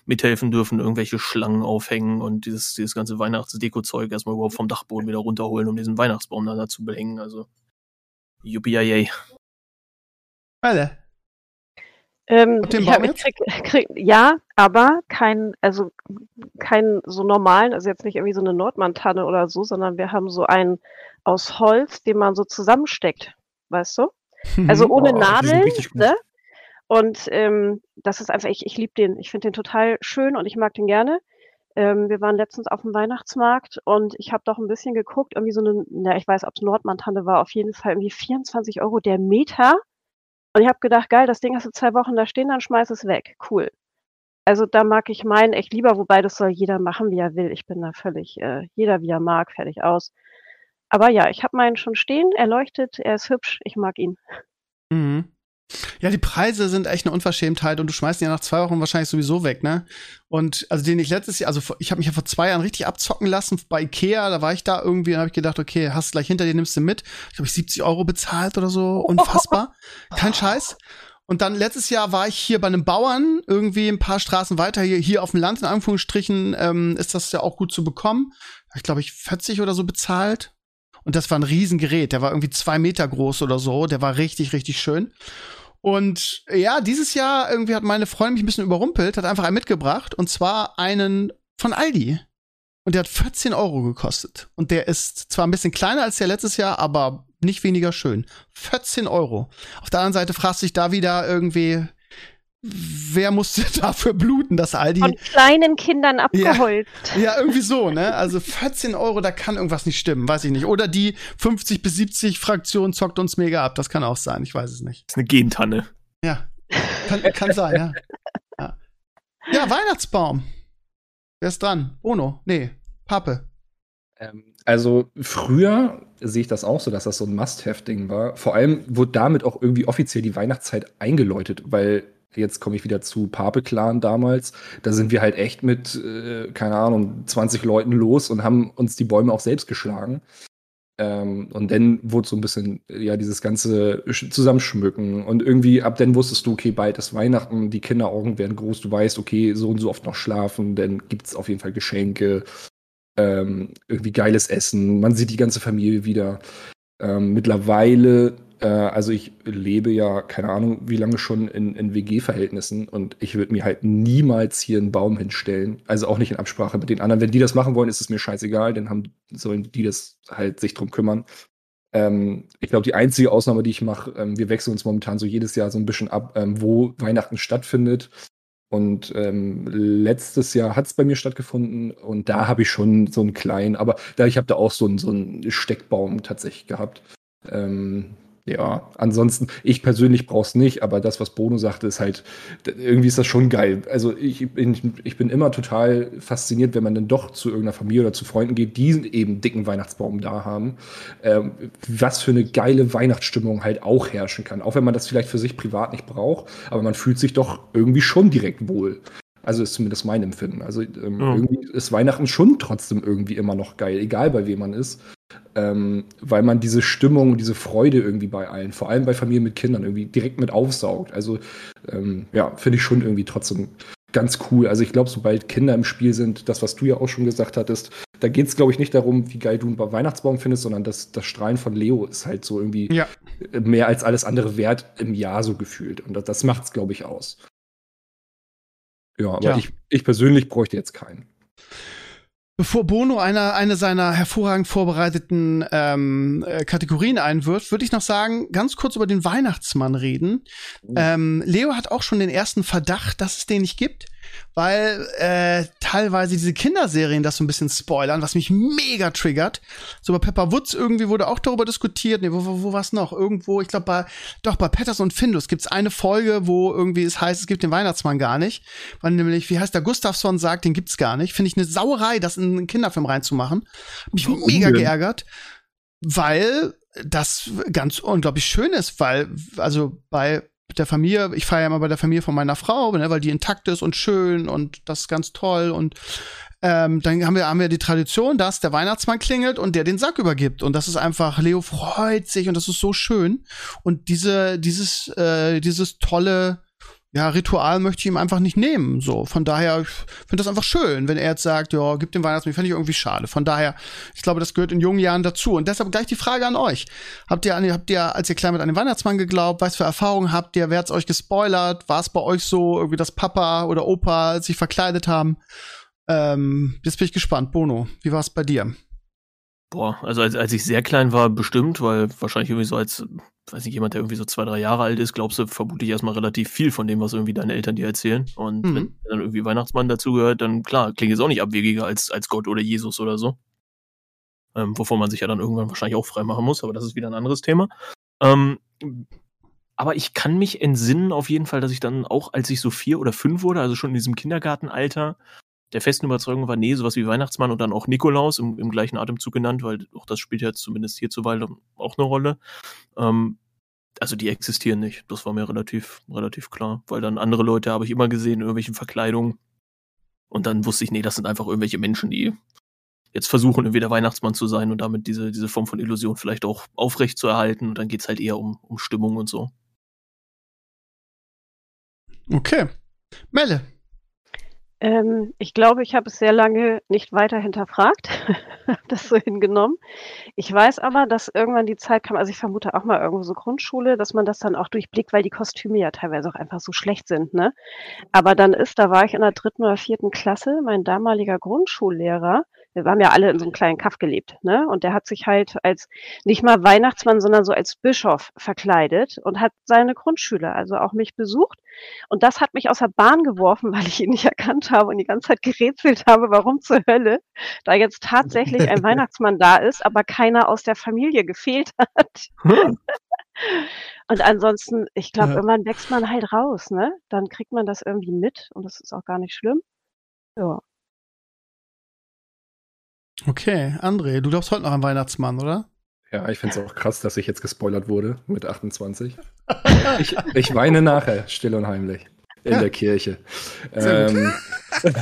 mithelfen dürfen, irgendwelche Schlangen aufhängen und dieses, dieses ganze Weihnachtsdeko-Zeug erstmal überhaupt vom Dachboden wieder runterholen, um diesen Weihnachtsbaum da zu behängen. Also, yuppie Alle. Ähm, ich hab, ich krieg, krieg, ja, aber kein, also kein so normalen, also jetzt nicht irgendwie so eine Nordmantanne oder so, sondern wir haben so einen aus Holz, den man so zusammensteckt, weißt du? Also ohne oh, Nadeln, ne? Und ähm, das ist einfach, ich, ich liebe den, ich finde den total schön und ich mag den gerne. Ähm, wir waren letztens auf dem Weihnachtsmarkt und ich habe doch ein bisschen geguckt, irgendwie so eine, na, ich weiß, ob es Nordmantanne war, auf jeden Fall irgendwie 24 Euro der Meter. Und ich habe gedacht, geil, das Ding hast du zwei Wochen da stehen, dann schmeiß es weg. Cool. Also da mag ich meinen echt lieber, wobei das soll jeder machen, wie er will. Ich bin da völlig, äh, jeder wie er mag, fertig aus. Aber ja, ich habe meinen schon stehen, er leuchtet, er ist hübsch, ich mag ihn. Mhm. Ja, die Preise sind echt eine Unverschämtheit und du schmeißt ihn ja nach zwei Wochen wahrscheinlich sowieso weg, ne? Und also den ich letztes Jahr, also ich habe mich ja vor zwei Jahren richtig abzocken lassen bei Ikea, da war ich da irgendwie und habe ich gedacht, okay, hast gleich hinter dir, nimmst du mit. Ich glaube, ich 70 Euro bezahlt oder so, *laughs* unfassbar. Kein Scheiß. Und dann letztes Jahr war ich hier bei einem Bauern, irgendwie ein paar Straßen weiter, hier, hier auf dem Land, in Anführungsstrichen, ähm, ist das ja auch gut zu bekommen. Ich glaube, ich 40 oder so bezahlt. Und das war ein Riesengerät, der war irgendwie zwei Meter groß oder so, der war richtig, richtig schön. Und ja, dieses Jahr irgendwie hat meine Freundin mich ein bisschen überrumpelt, hat einfach einen mitgebracht und zwar einen von Aldi. Und der hat 14 Euro gekostet. Und der ist zwar ein bisschen kleiner als der letztes Jahr, aber nicht weniger schön. 14 Euro. Auf der anderen Seite fragst du dich da wieder irgendwie, wer musste *laughs* dafür bluten, dass Aldi. Von kleinen Kindern abgeholzt. Ja, ja, irgendwie so, ne? Also 14 Euro, da kann irgendwas nicht stimmen, weiß ich nicht. Oder die 50 bis 70 Fraktion zockt uns mega ab. Das kann auch sein, ich weiß es nicht. Das ist eine Gentanne. Ja. Kann, kann sein, ja. ja. Ja, Weihnachtsbaum. Wer ist dran? Ono? Nee, Pape. Ähm, also früher sehe ich das auch so, dass das so ein Must-Have-Ding war. Vor allem wurde damit auch irgendwie offiziell die Weihnachtszeit eingeläutet, weil jetzt komme ich wieder zu Pape-Clan damals. Da sind wir halt echt mit, äh, keine Ahnung, 20 Leuten los und haben uns die Bäume auch selbst geschlagen. Ähm, und dann wurde so ein bisschen, ja, dieses ganze Zusammenschmücken. Und irgendwie ab dann wusstest du, okay, bald ist Weihnachten, die Kinderaugen werden groß, du weißt, okay, so und so oft noch schlafen, dann gibt es auf jeden Fall Geschenke, ähm, irgendwie geiles Essen, man sieht die ganze Familie wieder. Ähm, mittlerweile also ich lebe ja, keine Ahnung, wie lange schon in, in WG-Verhältnissen und ich würde mir halt niemals hier einen Baum hinstellen. Also auch nicht in Absprache mit den anderen. Wenn die das machen wollen, ist es mir scheißegal, dann haben, sollen die das halt sich drum kümmern. Ähm, ich glaube, die einzige Ausnahme, die ich mache, ähm, wir wechseln uns momentan so jedes Jahr so ein bisschen ab, ähm, wo Weihnachten stattfindet. Und ähm, letztes Jahr hat es bei mir stattgefunden und da habe ich schon so einen kleinen, aber da ich habe da auch so einen, so einen Steckbaum tatsächlich gehabt. Ähm, ja, ansonsten, ich persönlich brauche es nicht, aber das, was Bono sagte, ist halt, irgendwie ist das schon geil. Also ich bin, ich bin immer total fasziniert, wenn man dann doch zu irgendeiner Familie oder zu Freunden geht, die eben dicken Weihnachtsbaum da haben. Ähm, was für eine geile Weihnachtsstimmung halt auch herrschen kann. Auch wenn man das vielleicht für sich privat nicht braucht, aber man fühlt sich doch irgendwie schon direkt wohl. Also ist zumindest mein Empfinden. Also ähm, ja. irgendwie ist Weihnachten schon trotzdem irgendwie immer noch geil, egal bei wem man ist ähm, weil man diese Stimmung, diese Freude irgendwie bei allen, vor allem bei Familien mit Kindern, irgendwie direkt mit aufsaugt. Also ähm, ja, finde ich schon irgendwie trotzdem ganz cool. Also ich glaube, sobald Kinder im Spiel sind, das, was du ja auch schon gesagt hattest, da geht es, glaube ich, nicht darum, wie geil du einen Weihnachtsbaum findest, sondern das, das Strahlen von Leo ist halt so irgendwie ja. mehr als alles andere wert im Jahr so gefühlt. Und das, das macht es, glaube ich, aus. Ja, aber ja. Ich, ich persönlich bräuchte jetzt keinen. Bevor Bono eine, eine seiner hervorragend vorbereiteten ähm, äh, Kategorien einwirft, würde ich noch sagen, ganz kurz über den Weihnachtsmann reden. Mhm. Ähm, Leo hat auch schon den ersten Verdacht, dass es den nicht gibt weil äh, teilweise diese Kinderserien das so ein bisschen spoilern, was mich mega triggert. So bei Pepper Woods irgendwie wurde auch darüber diskutiert. Nee, wo, wo, wo war's noch? Irgendwo, ich glaube bei, doch bei Petters und Findus gibt's eine Folge, wo irgendwie es heißt, es gibt den Weihnachtsmann gar nicht. Weil nämlich, wie heißt der Gustafsson sagt, den gibt's gar nicht. Finde ich eine Sauerei, das in einen Kinderfilm reinzumachen. Hab mich Warum mega denn? geärgert. Weil das ganz unglaublich schön ist, weil, also bei der Familie, ich feiere ja immer bei der Familie von meiner Frau, ne, weil die intakt ist und schön und das ist ganz toll und ähm, dann haben wir, haben wir die Tradition, dass der Weihnachtsmann klingelt und der den Sack übergibt. Und das ist einfach, Leo freut sich und das ist so schön. Und diese, dieses, äh, dieses tolle ja, Ritual möchte ich ihm einfach nicht nehmen. So, von daher, ich finde das einfach schön, wenn er jetzt sagt, ja, gib den Weihnachtsmann, finde ich irgendwie schade. Von daher, ich glaube, das gehört in jungen Jahren dazu. Und deshalb gleich die Frage an euch. Habt ihr, habt ihr, als ihr klein mit den Weihnachtsmann geglaubt, was für Erfahrungen habt ihr? Wer hat's euch gespoilert? War es bei euch so, irgendwie, dass Papa oder Opa sich verkleidet haben? Ähm, jetzt bin ich gespannt. Bono, wie war es bei dir? Boah, also als, als ich sehr klein war, bestimmt, weil wahrscheinlich irgendwie so als weiß nicht, jemand, der irgendwie so zwei, drei Jahre alt ist, glaubst du vermutlich erstmal relativ viel von dem, was irgendwie deine Eltern dir erzählen. Und mhm. wenn dann irgendwie Weihnachtsmann dazugehört, dann klar, klingt es auch nicht abwegiger als, als Gott oder Jesus oder so. Ähm, wovon man sich ja dann irgendwann wahrscheinlich auch freimachen muss, aber das ist wieder ein anderes Thema. Ähm, aber ich kann mich entsinnen auf jeden Fall, dass ich dann auch, als ich so vier oder fünf wurde, also schon in diesem Kindergartenalter, der festen Überzeugung war, nee, sowas wie Weihnachtsmann und dann auch Nikolaus im, im gleichen Atemzug genannt, weil auch das spielt ja zumindest hierzuweise auch eine Rolle. Ähm, also die existieren nicht. Das war mir relativ, relativ klar. Weil dann andere Leute habe ich immer gesehen in irgendwelchen Verkleidungen. Und dann wusste ich, nee, das sind einfach irgendwelche Menschen, die jetzt versuchen, irgendwie der Weihnachtsmann zu sein und damit diese, diese Form von Illusion vielleicht auch aufrecht zu erhalten. Und dann geht es halt eher um, um Stimmung und so. Okay. Melle, ähm, ich glaube, ich habe es sehr lange nicht weiter hinterfragt, *laughs* das so hingenommen. Ich weiß aber, dass irgendwann die Zeit kam, also ich vermute auch mal irgendwo so Grundschule, dass man das dann auch durchblickt, weil die Kostüme ja teilweise auch einfach so schlecht sind, ne? Aber dann ist, da war ich in der dritten oder vierten Klasse, mein damaliger Grundschullehrer, wir haben ja alle in so einem kleinen Kaff gelebt, ne? Und der hat sich halt als nicht mal Weihnachtsmann, sondern so als Bischof verkleidet und hat seine Grundschüler, also auch mich besucht. Und das hat mich aus der Bahn geworfen, *laughs* weil ich ihn nicht erkannt habe und die ganze Zeit gerätselt habe, warum zur Hölle da jetzt tatsächlich ein *laughs* Weihnachtsmann da ist, aber keiner aus der Familie gefehlt hat. Hm. *laughs* Und ansonsten, ich glaube, ja. irgendwann wächst man halt raus, ne? Dann kriegt man das irgendwie mit und das ist auch gar nicht schlimm. Ja. Okay, André, du glaubst heute noch an Weihnachtsmann, oder? Ja, ich finde es auch krass, dass ich jetzt gespoilert wurde mit 28. *laughs* ich, ich, weine nachher, still und heimlich. In ja. der Kirche. Ähm, *laughs*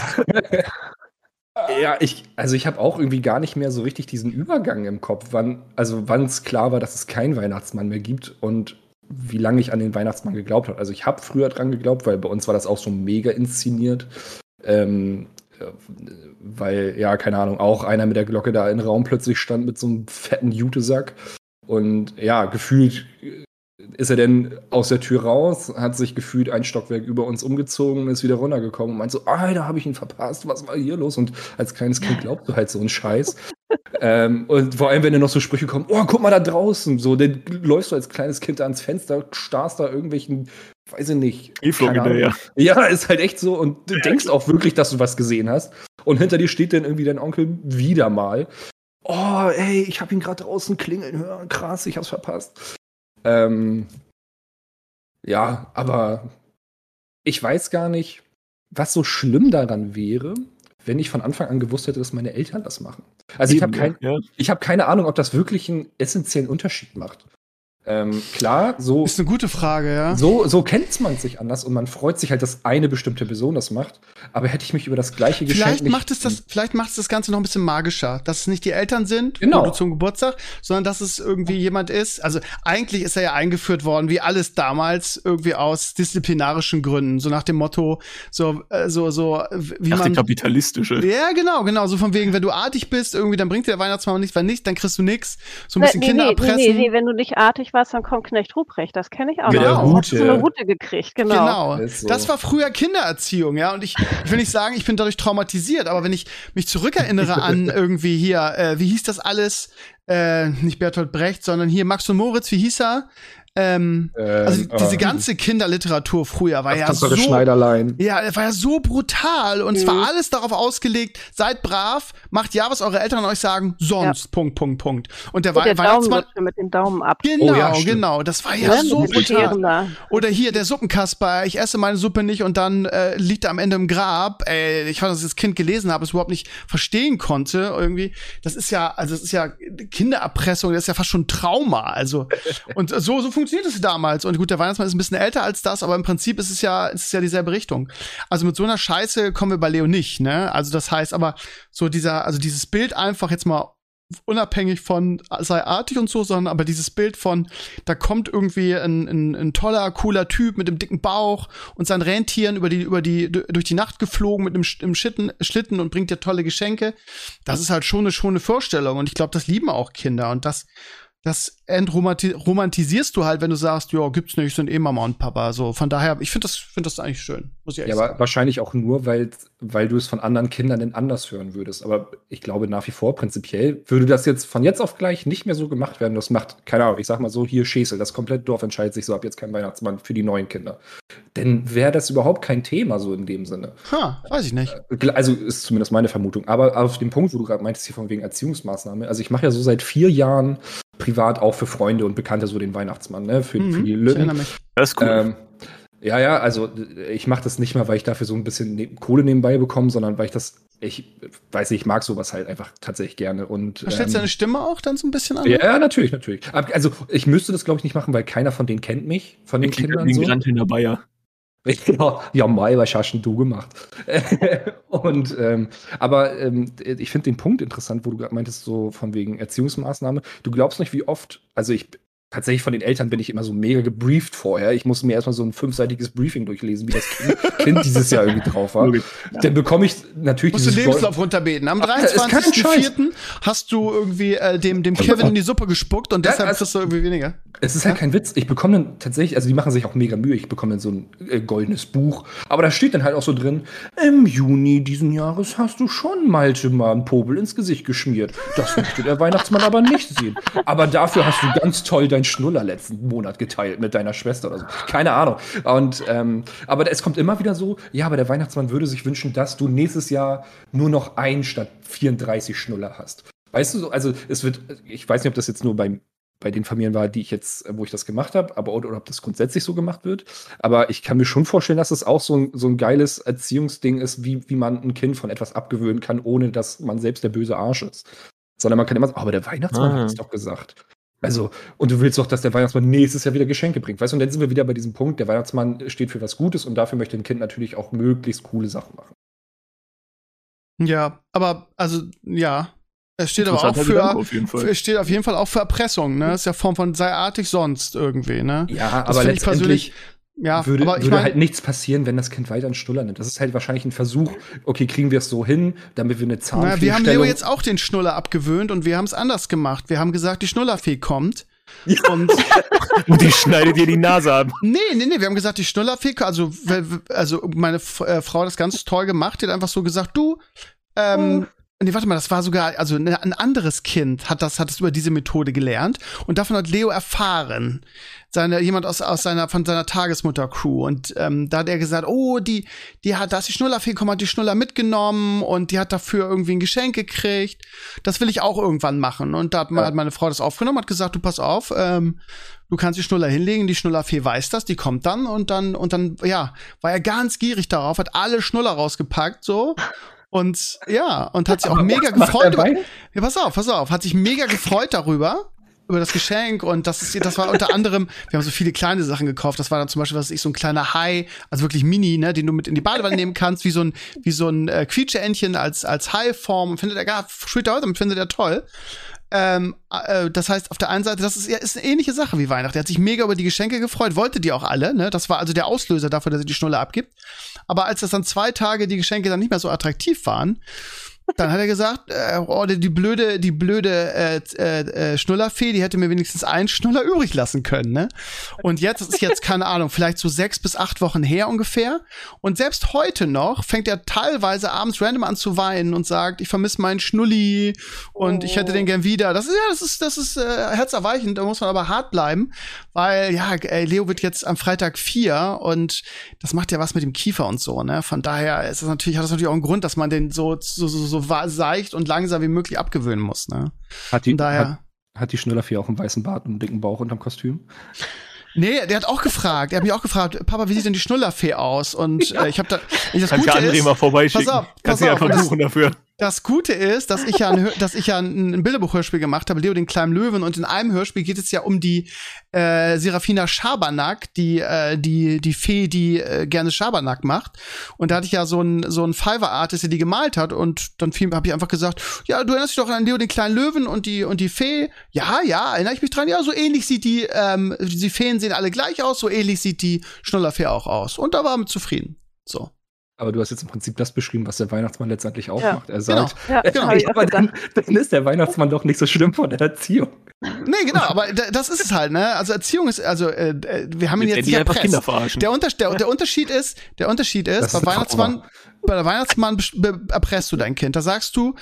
ja, ich, also ich habe auch irgendwie gar nicht mehr so richtig diesen Übergang im Kopf, wann, also wann es klar war, dass es keinen Weihnachtsmann mehr gibt und wie lange ich an den Weihnachtsmann geglaubt habe. Also ich habe früher dran geglaubt, weil bei uns war das auch so mega inszeniert. Ähm, weil, ja, keine Ahnung, auch einer mit der Glocke da im Raum plötzlich stand mit so einem fetten Jutesack. Und ja, gefühlt ist er denn aus der Tür raus, hat sich gefühlt ein Stockwerk über uns umgezogen und ist wieder runtergekommen und meint so, ah, da habe ich ihn verpasst, was war hier los? Und als kleines Kind glaubst du halt so einen Scheiß. *laughs* ähm, und vor allem, wenn dann noch so Sprüche kommen, oh, guck mal da draußen, so, dann läufst du als kleines Kind da ans Fenster, starrst da irgendwelchen weiß ich nicht. ja. Ja, *laughs* ist halt echt so. Und du ja, denkst auch wirklich, dass du was gesehen hast. Und hinter dir steht dann irgendwie dein Onkel wieder mal. Oh, ey, ich hab ihn gerade draußen klingeln hören. Krass, ich hab's verpasst. Ähm, ja, aber ich weiß gar nicht, was so schlimm daran wäre, wenn ich von Anfang an gewusst hätte, dass meine Eltern das machen. Also Eben, ich habe kein, ja. hab keine Ahnung, ob das wirklich einen essentiellen Unterschied macht. Ähm, klar, so. Ist eine gute Frage, ja. So, so kennt man sich anders und man freut sich halt, dass eine bestimmte Person das macht. Aber hätte ich mich über das gleiche Geschenk vielleicht macht es das, vielleicht macht es das Ganze noch ein bisschen magischer, dass es nicht die Eltern sind, genau. du zum Geburtstag, sondern dass es irgendwie jemand ist. Also eigentlich ist er ja eingeführt worden, wie alles damals, irgendwie aus disziplinarischen Gründen, so nach dem Motto, so, äh, so, so, wie Ach, man. kapitalistische. Ja, genau, genau. So von wegen, wenn du artig bist, irgendwie, dann bringt dir der Weihnachtsmann nichts, wenn nicht, dann kriegst du nichts. So ein bisschen nee, Kinder nee, erpressen. Nee, nee, wenn du nicht artig was, dann kommt Knecht Ruprecht. Das kenne ich auch Mit noch. Der Hute. So eine Hute gekriegt, genau. Genau. So. das war früher Kindererziehung, ja. Und ich, ich will nicht sagen, ich bin dadurch traumatisiert, aber wenn ich mich zurückerinnere an *laughs* irgendwie hier, äh, wie hieß das alles? Äh, nicht Bertolt Brecht, sondern hier Max und Moritz, wie hieß er? Ähm, ähm, also diese äh, ganze Kinderliteratur früher war ja so Schneiderlein. Ja, war ja so brutal und mhm. es war mhm. alles darauf ausgelegt, seid brav, macht ja, was eure Eltern euch sagen, sonst ja. Punkt Punkt Punkt. Und der, und der Weihnachtsmann mit dem Daumen ab. Genau, oh, ja, genau, das war ja, ja so brutal. Oder hier der Suppenkasper, ich esse meine Suppe nicht und dann äh, liegt er am Ende im Grab. Ey, ich fand, dass ich das Kind gelesen habe, es überhaupt nicht verstehen konnte irgendwie. Das ist ja, also das ist ja Kindererpressung, das ist ja fast schon Trauma, also und so so funktioniert funktioniert es damals. Und gut, der Weihnachtsmann ist ein bisschen älter als das, aber im Prinzip ist es ja, ist es ja dieselbe Richtung. Also mit so einer Scheiße kommen wir bei Leo nicht, ne? Also das heißt aber, so dieser, also dieses Bild einfach jetzt mal unabhängig von sei artig und so, sondern aber dieses Bild von, da kommt irgendwie ein, ein, ein toller, cooler Typ mit dem dicken Bauch und seinen Rentieren über die, über die, durch die Nacht geflogen mit einem im Schlitten, Schlitten und bringt dir tolle Geschenke. Das ist halt schon eine schöne Vorstellung und ich glaube, das lieben auch Kinder und das, das entromantisierst du halt, wenn du sagst, ja, gibt's nicht, sind eh Mama und Papa. So, von daher, ich finde das, finde das eigentlich schön. Muss ich ja, aber sagen. wahrscheinlich auch nur, weil, weil du es von anderen Kindern denn anders hören würdest. Aber ich glaube nach wie vor, prinzipiell, würde das jetzt von jetzt auf gleich nicht mehr so gemacht werden. Das macht, keine Ahnung, ich sag mal so, hier Schäsel, das komplette Dorf entscheidet sich so, ab jetzt kein Weihnachtsmann für die neuen Kinder. Denn wäre das überhaupt kein Thema so in dem Sinne. Ha, weiß ich nicht. Äh, also ist zumindest meine Vermutung. Aber auf dem Punkt, wo du gerade meintest, hier von wegen Erziehungsmaßnahme, also ich mache ja so seit vier Jahren privat auch für Freunde und Bekannte so den Weihnachtsmann, ne? Für, mhm, für die Lütten. Das ist cool. Ähm, ja, ja, also ich mache das nicht mal, weil ich dafür so ein bisschen ne Kohle nebenbei bekomme, sondern weil ich das, ich weiß nicht, ich mag sowas halt einfach tatsächlich gerne. Und, Verstellst ähm, deine Stimme auch dann so ein bisschen an? Ja, natürlich, natürlich. Also ich müsste das, glaube ich, nicht machen, weil keiner von denen kennt mich, von den Kindern. So. Der Bayer. *laughs* Ja, ja, Mai, was hast du gemacht? *laughs* und ähm, aber ähm, ich finde den Punkt interessant, wo du gerade meintest, so von wegen Erziehungsmaßnahme. Du glaubst nicht, wie oft, also ich tatsächlich von den Eltern bin ich immer so mega gebrieft vorher. Ich muss mir erstmal so ein fünfseitiges Briefing durchlesen, wie das Kind, *laughs* kind dieses Jahr irgendwie drauf war. Ja. Dann bekomme ich natürlich Musst du Lebenslauf runterbeten. Am 23.04. hast du irgendwie äh, dem, dem Kevin in die Suppe gespuckt und deshalb ja, also, kriegst du irgendwie weniger. Es ist halt ja? kein Witz. Ich bekomme dann tatsächlich, also die machen sich auch mega Mühe. Ich bekomme dann so ein äh, goldenes Buch. Aber da steht dann halt auch so drin, im Juni diesen Jahres hast du schon Malte mal einen Popel ins Gesicht geschmiert. Das möchte der Weihnachtsmann aber nicht sehen. Aber dafür hast du ganz toll deinen Schnuller letzten Monat geteilt mit deiner Schwester oder so. Keine Ahnung. Und, ähm, aber es kommt immer wieder so, ja, aber der Weihnachtsmann würde sich wünschen, dass du nächstes Jahr nur noch ein statt 34 Schnuller hast. Weißt du, also es wird, ich weiß nicht, ob das jetzt nur beim bei den Familien war, die ich jetzt, wo ich das gemacht habe, aber oder, oder ob das grundsätzlich so gemacht wird. Aber ich kann mir schon vorstellen, dass es auch so ein, so ein geiles Erziehungsding ist, wie, wie man ein Kind von etwas abgewöhnen kann, ohne dass man selbst der böse Arsch ist. Sondern man kann immer sagen, oh, aber der Weihnachtsmann ah. hat es doch gesagt. Also, und du willst doch, dass der Weihnachtsmann nächstes Jahr wieder Geschenke bringt. Weißt du, und dann sind wir wieder bei diesem Punkt, der Weihnachtsmann steht für was Gutes und dafür möchte ein Kind natürlich auch möglichst coole Sachen machen. Ja, aber, also, ja, es steht aber auch für, für, es steht auf jeden Fall auch für Erpressung, ne? Das ist ja Form von sei artig sonst irgendwie, ne? Ja, das aber letztendlich ja, würde, aber würde mein, halt nichts passieren, wenn das Kind weiter einen Schnuller nimmt. Das ist halt wahrscheinlich ein Versuch, okay, kriegen wir es so hin, damit wir eine Zahnfee naja, Wir haben Leo jetzt auch den Schnuller abgewöhnt und wir haben es anders gemacht. Wir haben gesagt, die Schnullerfee kommt. Ja. Und, *laughs* und die schneidet dir die Nase ab. Nee, nee, nee, wir haben gesagt, die Schnullerfee, also, also meine äh, Frau hat das ganz toll gemacht, die hat einfach so gesagt, du, ähm, oh Nee, warte mal, das war sogar, also ne, ein anderes Kind hat das, hat es über diese Methode gelernt und davon hat Leo erfahren. Seine, jemand aus, aus seiner, von seiner Tagesmutter-Crew. Und ähm, da hat er gesagt, oh, die, die hat, da ist die Schnullerfee gekommen, hat die Schnuller mitgenommen und die hat dafür irgendwie ein Geschenk gekriegt. Das will ich auch irgendwann machen. Und da hat, ja. hat meine Frau das aufgenommen, hat gesagt, du pass auf, ähm, du kannst die Schnuller hinlegen, die Schnullerfee weiß das, die kommt dann und dann, und dann, ja, war er ganz gierig darauf, hat alle Schnuller rausgepackt, so. Und ja, und hat sich auch mega gefreut. Über, ja, pass auf, pass auf, hat sich mega gefreut darüber. über das Geschenk und das ist, das war unter anderem, wir haben so viele kleine Sachen gekauft. Das war dann zum Beispiel, was ich so ein kleiner Hai, also wirklich Mini, ne, den du mit in die Badewanne nehmen kannst, wie so ein, wie so ein äh, Quietscheentchen als als Hai-Form. Findet er gar, spielt er heute, findet er toll. Ähm, äh, das heißt, auf der einen Seite, das ist, ist eine ähnliche Sache wie Weihnachten. Er hat sich mega über die Geschenke gefreut, wollte die auch alle. Ne? Das war also der Auslöser dafür, dass er die Schnulle abgibt. Aber als das dann zwei Tage die Geschenke dann nicht mehr so attraktiv waren, dann hat er gesagt, äh, oh, die blöde, die blöde äh, äh, äh, Schnullerfee, die hätte mir wenigstens einen Schnuller übrig lassen können, ne? Und jetzt, ist jetzt, keine Ahnung, vielleicht so sechs bis acht Wochen her ungefähr. Und selbst heute noch fängt er teilweise abends random an zu weinen und sagt, ich vermisse meinen Schnulli und oh. ich hätte den gern wieder. Das ist ja, das ist, das ist äh, herzerweichend, da muss man aber hart bleiben, weil ja, ey, Leo wird jetzt am Freitag vier und das macht ja was mit dem Kiefer und so, ne? Von daher ist das natürlich, hat das natürlich auch einen Grund, dass man den so, so, so, so seicht und langsam wie möglich abgewöhnen muss. Ne? Hat die, daher, hat, hat die Schnullerfee auch einen weißen Bart und einen dicken Bauch unterm Kostüm? Nee, der hat auch gefragt. Er hat mich auch gefragt, Papa, wie sieht denn die Schnullerfee aus? Und äh, ich habe da. Ich, das Kannst Gute ja ist, mal vorbeischicken. Pass auf, pass Kannst auf, einfach buchen dafür. Das Gute ist, dass ich ja ein, *laughs* dass ich ja ein Bilderbuchhörspiel gemacht habe, Leo den kleinen Löwen, und in einem Hörspiel geht es ja um die äh, Serafina Schabernack, die äh, die die Fee, die äh, gerne Schabernack macht. Und da hatte ich ja so ein so ein Fiverr Artist, der die gemalt hat, und dann habe ich einfach gesagt, ja, du erinnerst dich doch an Leo den kleinen Löwen und die und die Fee. Ja, ja, erinnere ich mich dran. Ja, so ähnlich sieht die ähm, die Feen sehen alle gleich aus, so ähnlich sieht die Schnullerfee auch aus. Und da war er zufrieden. So. Aber du hast jetzt im Prinzip das beschrieben, was der Weihnachtsmann letztendlich auch ja. macht. Er sagt, genau. ja, genau. aber dann, dann, ist der Weihnachtsmann doch nicht so schlimm von der Erziehung. Nee, genau, aber das ist es halt, ne? Also Erziehung ist, also äh, äh wir haben ihn jetzt nicht erpresst. Der, Unter der, der Unterschied ist, der Unterschied ist, bei Weihnachtsmann, bei der Weihnachtsmann erpresst du dein Kind. Da sagst du,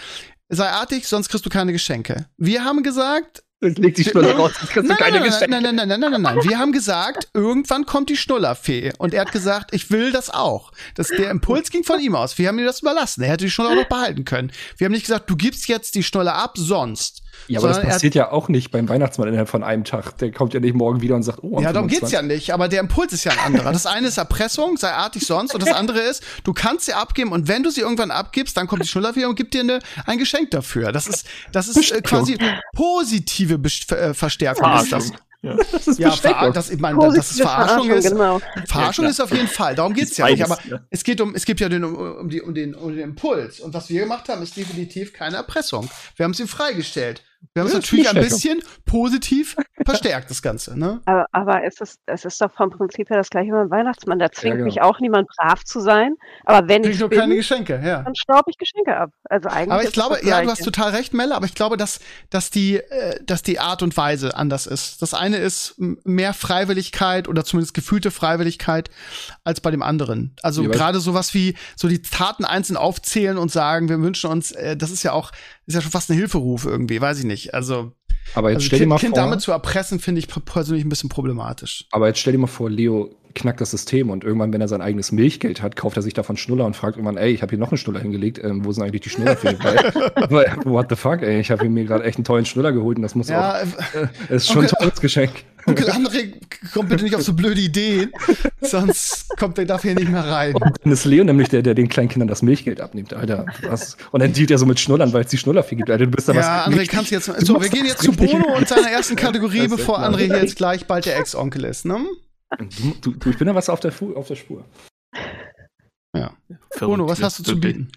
sei artig, sonst kriegst du keine Geschenke. Wir haben gesagt, Leg die Schnuller raus, jetzt kriegst du keine Geschenke. Nein, nein, nein, nein, nein, nein, nein. Wir haben gesagt, irgendwann kommt die Schnullerfee. Und er hat gesagt, ich will das auch. Das, der Impuls ging von ihm aus. Wir haben ihm das überlassen. Er hätte die Schnuller auch noch behalten können. Wir haben nicht gesagt, du gibst jetzt die Schnuller ab, sonst. Ja, aber das passiert ja auch nicht beim Weihnachtsmann innerhalb von einem Tag. Der kommt ja nicht morgen wieder und sagt, oh, Ja, darum geht's ja nicht, aber der Impuls ist ja ein anderer. Das eine ist Erpressung, sei artig sonst, und das andere ist, du kannst sie abgeben und wenn du sie irgendwann abgibst, dann kommt die Schnuller wieder und gibt dir eine, ein Geschenk dafür. Das ist, das ist äh, quasi positive Best äh, Verstärkung. Ist das. Ja, *laughs* das ist ja Ver das, ich meine, das ist Verarschung. Ist, genau. Verarschung ja, ist auf jeden Fall. Darum geht's ja nicht. Aber ja. es geht um, es gibt ja den, um, die, um, den, um den Impuls. Und was wir gemacht haben, ist definitiv keine Erpressung. Wir haben es ihm freigestellt. Wir haben es natürlich ein bisschen positiv verstärkt, das Ganze. Ne? Aber, aber es, ist, es ist doch vom Prinzip her das gleiche wie beim Weihnachtsmann. Da zwingt ja, genau. mich auch niemand brav zu sein. Aber wenn ich, ich bin, keine Geschenke, ja. dann staub ich Geschenke ab. Also eigentlich aber ich glaube, ja, du hast total recht, Melle, aber ich glaube, dass, dass, die, äh, dass die Art und Weise anders ist. Das eine ist mehr Freiwilligkeit oder zumindest gefühlte Freiwilligkeit als bei dem anderen. Also gerade sowas wie so die Taten einzeln aufzählen und sagen, wir wünschen uns, äh, das ist ja auch, ist ja schon fast ein Hilferuf irgendwie, weiß ich nicht. Also aber jetzt also stell dir mal kind vor. damit zu erpressen, finde ich persönlich ein bisschen problematisch. Aber jetzt stell dir mal vor, Leo knackt das System und irgendwann, wenn er sein eigenes Milchgeld hat, kauft er sich davon Schnuller und fragt irgendwann, ey, ich habe hier noch einen Schnuller hingelegt, ähm, wo sind eigentlich die Schnuller für? *laughs* Aber what the fuck, ey, ich habe mir gerade echt einen tollen Schnuller geholt und das muss ja, auch, äh, ist schon okay, ein tolles Geschenk. Onkel André, kommt bitte nicht auf so blöde Ideen, sonst kommt der dafür nicht mehr rein. Und dann ist Leo nämlich der, der den kleinen Kindern das Milchgeld abnimmt, Alter. Was? Und dann dealt er so mit Schnullern, weil es die Schnuller viel gibt, Alter. Du bist da ja, was. André, kannst du jetzt mal, so, wir gehen jetzt zu Bono und seiner ersten Kategorie, bevor André hier jetzt gleich bald der Ex-Onkel ist, ne? Du, du, ich bin da was auf der, auf der Spur. Ja. Bruno, was hast du zu bieten?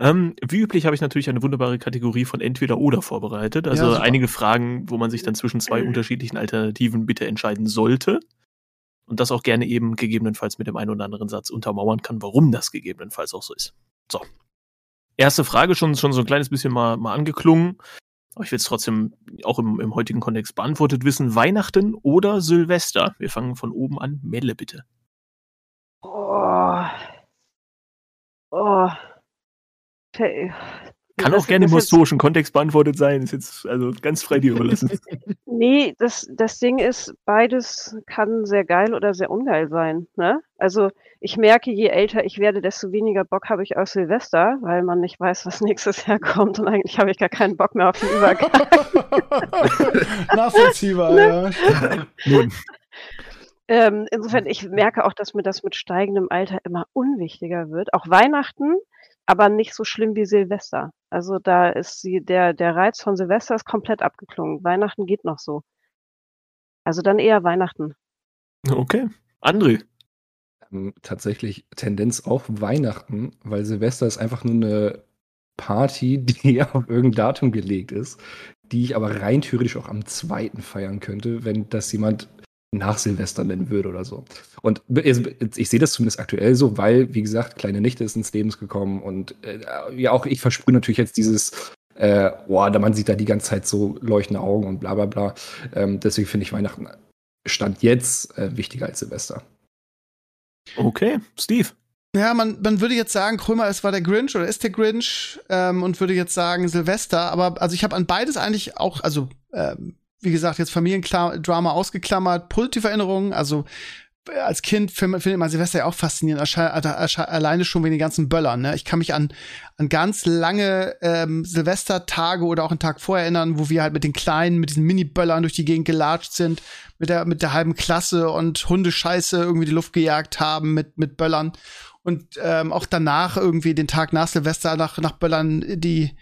Ähm, wie üblich habe ich natürlich eine wunderbare Kategorie von entweder oder vorbereitet. Also ja, einige Fragen, wo man sich dann zwischen zwei unterschiedlichen Alternativen bitte entscheiden sollte. Und das auch gerne eben gegebenenfalls mit dem einen oder anderen Satz untermauern kann, warum das gegebenenfalls auch so ist. So. Erste Frage schon, schon so ein kleines bisschen mal, mal angeklungen. Aber ich will es trotzdem auch im, im heutigen Kontext beantwortet wissen. Weihnachten oder Silvester? Wir fangen von oben an. Melle bitte. Oh. Oh. Kann auch gerne im historischen Kontext beantwortet sein, ist jetzt also ganz frei dir überlassen. *laughs* *laughs* nee, das, das Ding ist, beides kann sehr geil oder sehr ungeil sein. Ne? Also ich merke, je älter ich werde, desto weniger Bock habe ich auf Silvester, weil man nicht weiß, was *laughs* nächstes Jahr kommt und eigentlich habe ich gar keinen Bock mehr auf den Übergang. Nachvollziehbar, ne? ja. Nun. Ähm, insofern, ich merke auch, dass mir das mit steigendem Alter immer unwichtiger wird. Auch Weihnachten aber nicht so schlimm wie Silvester. Also da ist sie, der, der Reiz von Silvester ist komplett abgeklungen. Weihnachten geht noch so. Also dann eher Weihnachten. Okay. André. Ähm, tatsächlich Tendenz auch Weihnachten, weil Silvester ist einfach nur eine Party, *laughs* die auf irgendein Datum gelegt ist, die ich aber rein theoretisch auch am zweiten feiern könnte, wenn das jemand nach Silvester nennen würde oder so. Und ich sehe das zumindest aktuell so, weil, wie gesagt, kleine Nichte ist ins Leben gekommen und äh, ja, auch ich versprühe natürlich jetzt dieses, äh, boah, da man sieht da die ganze Zeit so leuchtende Augen und bla bla bla. Ähm, deswegen finde ich Weihnachten Stand jetzt äh, wichtiger als Silvester. Okay, Steve. Ja, man, man würde jetzt sagen, Krömer, es war der Grinch oder ist der Grinch ähm, und würde jetzt sagen Silvester, aber also ich habe an beides eigentlich auch, also ähm, wie gesagt, jetzt Familiendrama ausgeklammert, positive Erinnerungen, also äh, als Kind findet man Silvester ja auch faszinierend, alleine schon wegen den ganzen Böllern. Ne? Ich kann mich an, an ganz lange ähm, Silvestertage oder auch einen Tag vorher erinnern, wo wir halt mit den Kleinen, mit diesen Mini-Böllern durch die Gegend gelatscht sind, mit der, mit der halben Klasse und Hundescheiße irgendwie die Luft gejagt haben mit, mit Böllern. Und ähm, auch danach irgendwie den Tag nach Silvester nach, nach Böllern die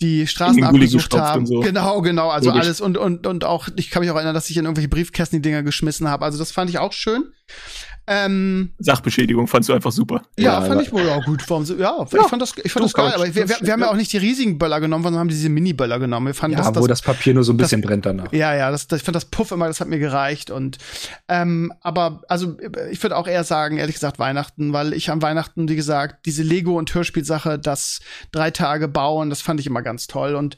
die Straßen abgesucht haben. So. Genau, genau. Also Logisch. alles und, und, und auch, ich kann mich auch erinnern, dass ich in irgendwelche Briefkästen die Dinger geschmissen habe. Also das fand ich auch schön. Ähm, Sachbeschädigung fandst du einfach super. Ja, ja fand ich wohl auch gut. Warum ja, ja, ich fand das, ich fand das geil. Aber wir, wir, wir, haben ja auch nicht die riesigen Böller genommen, sondern haben diese Mini-Böller genommen. Wir fanden ja, das, wo das, Papier nur so ein bisschen das, brennt danach. Ja, ja, das, das, ich fand das Puff immer, das hat mir gereicht. Und ähm, aber also ich würde auch eher sagen, ehrlich gesagt, Weihnachten, weil ich am Weihnachten, wie gesagt, diese Lego- und Hörspielsache, das drei Tage bauen, das fand ich immer ganz toll. Und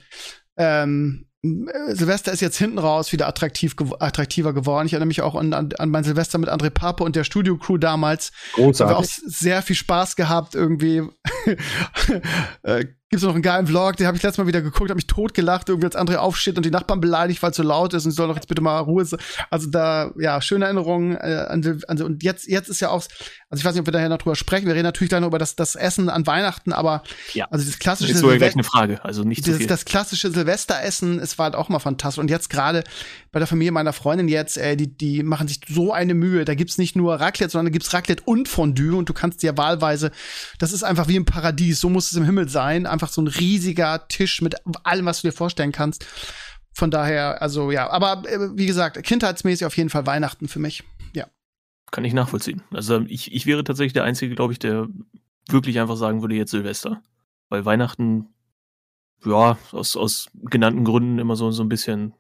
ähm, Silvester ist jetzt hinten raus wieder attraktiv, attraktiver geworden. Ich erinnere mich auch an, an, an mein Silvester mit André Pape und der Studio-Crew damals. Großartig. Haben wir auch sehr viel Spaß gehabt irgendwie. *laughs* äh, Gibt es noch einen geilen Vlog, den habe ich letztes Mal wieder geguckt, habe mich totgelacht, irgendwie als André aufsteht und die Nachbarn beleidigt, weil es so laut ist und soll doch jetzt bitte mal Ruhe sein. Also da, ja, schöne Erinnerungen äh, an, an, und jetzt, jetzt ist ja auch, also ich weiß nicht, ob wir daher noch drüber sprechen, wir reden natürlich noch über das, das Essen an Weihnachten, aber ja. also das klassische ist sogar gleich eine Frage, also nicht dieses, Das klassische Silvesteressen, es war halt auch mal fantastisch. Und jetzt gerade bei der Familie meiner Freundin jetzt, äh, die, die machen sich so eine Mühe, da gibt's nicht nur Raclette, sondern da gibt's Raclette und Fondue. Und du kannst dir wahlweise, das ist einfach wie im Paradies, so muss es im Himmel sein, einfach so ein riesiger riesiger Tisch mit allem, was du dir vorstellen kannst. Von daher, also ja, aber äh, wie gesagt, kindheitsmäßig auf jeden Fall Weihnachten für mich. Kann ich nachvollziehen. Also ich, ich wäre tatsächlich der Einzige, glaube ich, der wirklich einfach sagen würde, jetzt Silvester. Weil Weihnachten, ja, aus, aus genannten Gründen immer so, so ein bisschen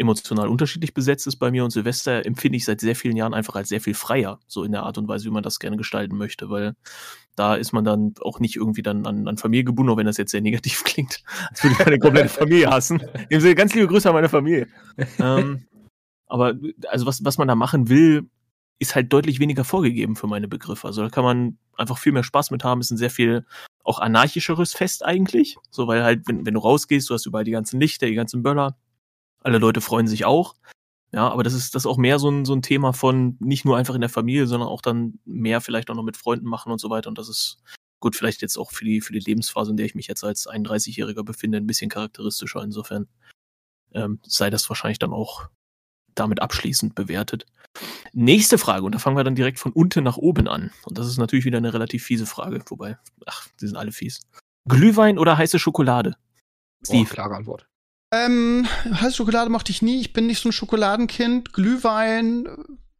emotional unterschiedlich besetzt ist bei mir und Silvester empfinde ich seit sehr vielen Jahren einfach als sehr viel freier, so in der Art und Weise, wie man das gerne gestalten möchte, weil da ist man dann auch nicht irgendwie dann an, an Familie gebunden, auch wenn das jetzt sehr negativ *laughs* klingt, als würde ich meine komplette Familie hassen. Ganz liebe Grüße an meine Familie. ähm, aber also was, was man da machen will, ist halt deutlich weniger vorgegeben für meine Begriffe. Also da kann man einfach viel mehr Spaß mit haben. Ist ein sehr viel auch anarchischeres Fest eigentlich. So, weil halt, wenn, wenn du rausgehst, du hast überall die ganzen Lichter, die ganzen Böller, alle Leute freuen sich auch. Ja, aber das ist das ist auch mehr so ein, so ein Thema von nicht nur einfach in der Familie, sondern auch dann mehr vielleicht auch noch mit Freunden machen und so weiter. Und das ist gut, vielleicht jetzt auch für die, für die Lebensphase, in der ich mich jetzt als 31-Jähriger befinde, ein bisschen charakteristischer. Insofern ähm, sei das wahrscheinlich dann auch damit abschließend bewertet. Nächste Frage, und da fangen wir dann direkt von unten nach oben an. Und das ist natürlich wieder eine relativ fiese Frage, wobei, ach, die sind alle fies. Glühwein oder heiße Schokolade? Steve. Oh, klare Antwort. Ähm, heiße Schokolade mochte ich nie. Ich bin nicht so ein Schokoladenkind. Glühwein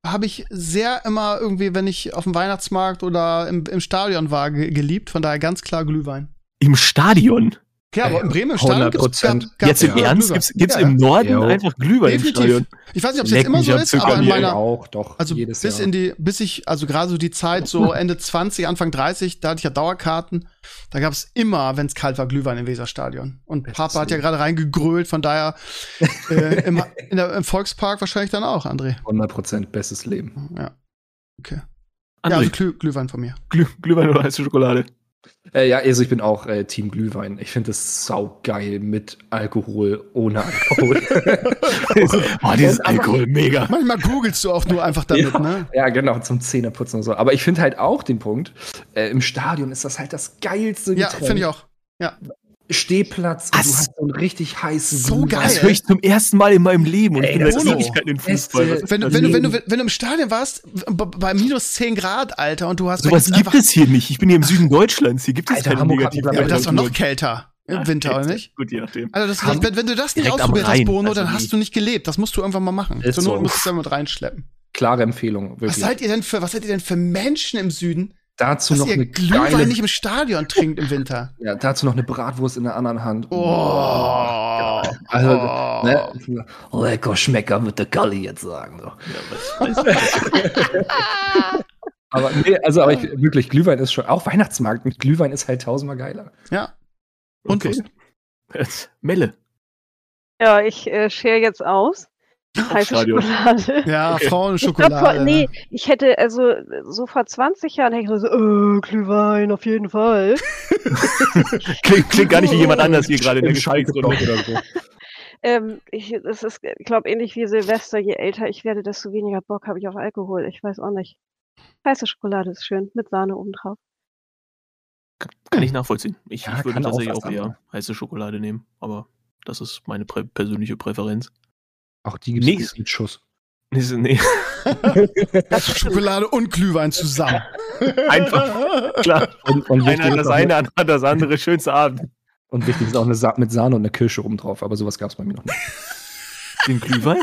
habe ich sehr immer irgendwie, wenn ich auf dem Weihnachtsmarkt oder im, im Stadion war, ge geliebt. Von daher ganz klar Glühwein. Im Stadion? Ja, aber in Bremen im Stadion gibt's, gab, gab Jetzt im Ernst? Gibt's, gibt's ja, im Norden ja. einfach Glühwein Definitiv. im Stadion? Ich weiß nicht, ob es jetzt immer so ist, aber in meiner auch, doch, also bis Jahr. in die bis ich also gerade so die Zeit so *laughs* Ende 20, Anfang 30, da hatte ich ja Dauerkarten. Da gab es immer, wenn es kalt war, Glühwein im Weserstadion. Und Bestes Papa hat ja gerade reingegrölt, von daher äh, *laughs* im, der, im, Volkspark wahrscheinlich dann auch, André. 100 Prozent bestes Leben. Ja. Okay. André. Ja, also Glüh Glühwein von mir. Glüh Glühwein oder heiße Schokolade? Äh, ja, also ich bin auch äh, Team Glühwein. Ich finde das saugeil mit Alkohol, ohne Alkohol. *laughs* *laughs* oh, dieses Alkohol, mega. Manchmal googelst du auch nur einfach damit, ja, ne? Ja, genau, zum Zähneputzen und so. Aber ich finde halt auch den Punkt, äh, im Stadion ist das halt das geilste Getränk. Ja, finde ich auch. Ja. Stehplatz und du hast so einen richtig heißen So Glühwein. geil. Das höre ich zum ersten Mal in meinem Leben und Ey, ich bin seit Ewigkeiten in Fußball. Wenn, wenn, du, wenn, du, wenn du im Stadion warst, bei minus 10 Grad, Alter, und du hast. Sowas gibt es hier nicht. Ich bin hier im Süden Deutschlands. Hier gibt es Alter, keine Hamburg negative Ja, aber das ist doch noch kälter. Im Winter, oder nicht? Gut, je nachdem. Also das, wenn, wenn du das nicht ausprobiert hast, Bono, dann hast du nicht gelebt. Das musst du irgendwann mal machen. Zur Not musst du es damit reinschleppen. Klare Empfehlung. Wirklich. Was seid ihr denn für, was seid ihr denn für Menschen im Süden? Dazu noch eine Glühwein geile... nicht im Stadion trinkt im Winter. *laughs* Ja, dazu noch eine Bratwurst in der anderen Hand. Oh. oh. Also, oh. Ne? lecker Schmecker mit der Galli jetzt sagen. So. aber nee, also aber ich, wirklich, Glühwein ist schon, auch Weihnachtsmarkt mit Glühwein ist halt tausendmal geiler. Ja. Und okay. Melle. Ja, ich äh, schere jetzt aus. Heiße Schokolade. *laughs* Ja, okay. Frauenschokolade. Ich nee, ich hätte, also so vor 20 Jahren hätte ich so, äh, Glühwein auf jeden Fall. *laughs* klingt, klingt, gar nicht wie jemand anders hier gerade in der Gescheiksrunde oder so. *laughs* ähm, ich, das ist, ich glaube, ähnlich wie Silvester, je älter ich werde, desto weniger Bock habe ich auf Alkohol. Ich weiß auch nicht. Heiße Schokolade ist schön, mit Sahne obendrauf. Kann ich nachvollziehen. Ich, ja, ich würde tatsächlich auch, auch eher heiße Schokolade nehmen, aber das ist meine prä persönliche Präferenz. Auch die gibt es mit Schuss. Nee, nee. *laughs* Schokolade und Glühwein zusammen. Einfach. Klar. Und, und Einer das eine, andere hat das andere. Schönste Abend. Und wichtig ist auch eine Sa mit Sahne und eine Kirsche oben drauf, aber sowas gab es bei mir noch nicht. Den Glühwein?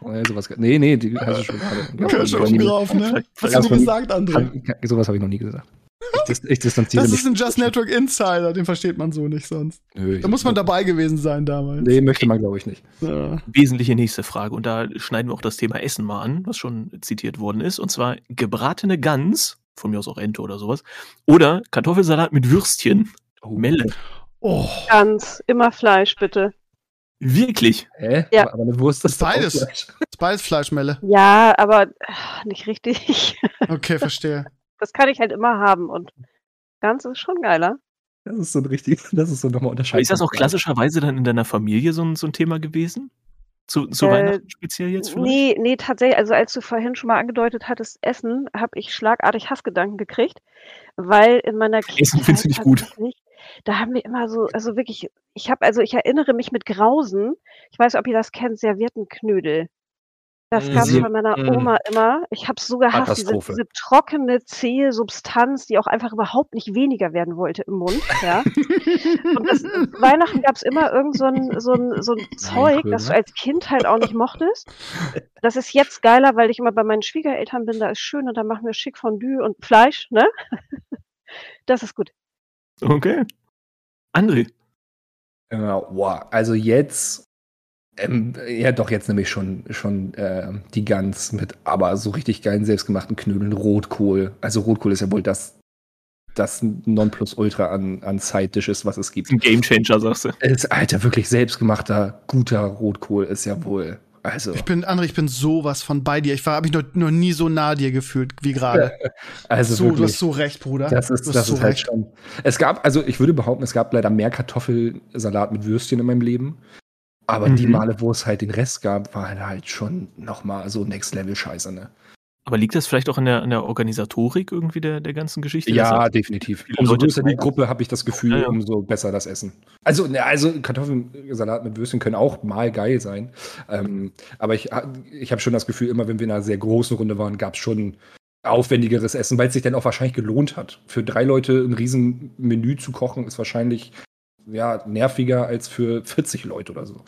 Oh, ja, sowas, nee, nee, die heiße Schokolade. Kirsche oben drauf, ne? Was hast du gesagt, André? Sowas habe ich noch nie gesagt. Ich, ich distanziere das mich. ist ein Just Network Insider, den versteht man so nicht sonst. Nö, da muss man dabei gewesen sein damals. Nee, möchte man, glaube ich, nicht. Ja. Wesentliche nächste Frage. Und da schneiden wir auch das Thema Essen mal an, was schon zitiert worden ist. Und zwar gebratene Gans, von mir aus auch Ente oder sowas, oder Kartoffelsalat mit Würstchen. Oh. Melle. Oh. Gans, immer Fleisch, bitte. Wirklich? Hä? Ja. Aber eine Wurst ist beides. Fleisch. Beides Fleischmelle. Ja, aber ach, nicht richtig. Okay, verstehe. Das kann ich halt immer haben und ganz ist schon geiler. Das ist so ein richtig, *laughs* das ist so nochmal unterscheidend. Ist das auch klassischerweise dann in deiner Familie so ein, so ein Thema gewesen? Zu, zu äh, Weihnachten speziell jetzt vielleicht? Nee, nee, tatsächlich. Also als du vorhin schon mal angedeutet hattest, Essen, habe ich schlagartig Hassgedanken gekriegt, weil in meiner Kindheit Essen findest du nicht gut. Da haben wir immer so, also wirklich, ich habe, also ich erinnere mich mit Grausen, ich weiß, ob ihr das kennt, Serviettenknödel. Das gab es bei meiner mhm. Oma immer. Ich habe es so gehasst, diese, diese trockene, zähe Substanz, die auch einfach überhaupt nicht weniger werden wollte im Mund. Ja. Und das, Weihnachten gab es immer irgend so ein, so ein, so ein *laughs* Zeug, das du als Kind halt auch nicht mochtest. Das ist jetzt geiler, weil ich immer bei meinen Schwiegereltern bin, da ist schön und da machen wir schick Fondue und Fleisch, ne? *laughs* Das ist gut. Okay. André. Ja, wow. Also jetzt ähm, ja, doch, jetzt nämlich schon, schon äh, die Gans mit aber so richtig geilen selbstgemachten Knödeln. Rotkohl. Also Rotkohl ist ja wohl das, das Nonplusultra an, an Side-Dishes, was es gibt. Ein Gamechanger, sagst du. Ist, Alter, wirklich selbstgemachter, guter Rotkohl ist ja wohl. Also. Ich bin, André, ich bin sowas von bei dir. Ich war, habe ich noch, noch nie so nah dir gefühlt wie gerade. *laughs* also so, wirklich, du hast so recht, Bruder. Das ist, das so ist halt schon. Es gab, also ich würde behaupten, es gab leider mehr Kartoffelsalat mit Würstchen in meinem Leben. Aber mhm. die Male, wo es halt den Rest gab, war halt schon nochmal so Next-Level-Scheiße, ne? Aber liegt das vielleicht auch an der, an der Organisatorik irgendwie der, der ganzen Geschichte? Ja, definitiv. Umso größer die Gruppe, habe ich das Gefühl, ja, ja. umso besser das Essen. Also, ne, also Kartoffelsalat mit Würstchen können auch mal geil sein. Ähm, aber ich, ich habe schon das Gefühl, immer wenn wir in einer sehr großen Runde waren, gab es schon aufwendigeres Essen, weil es sich dann auch wahrscheinlich gelohnt hat. Für drei Leute ein riesen Menü zu kochen, ist wahrscheinlich ja, nerviger als für 40 Leute oder so.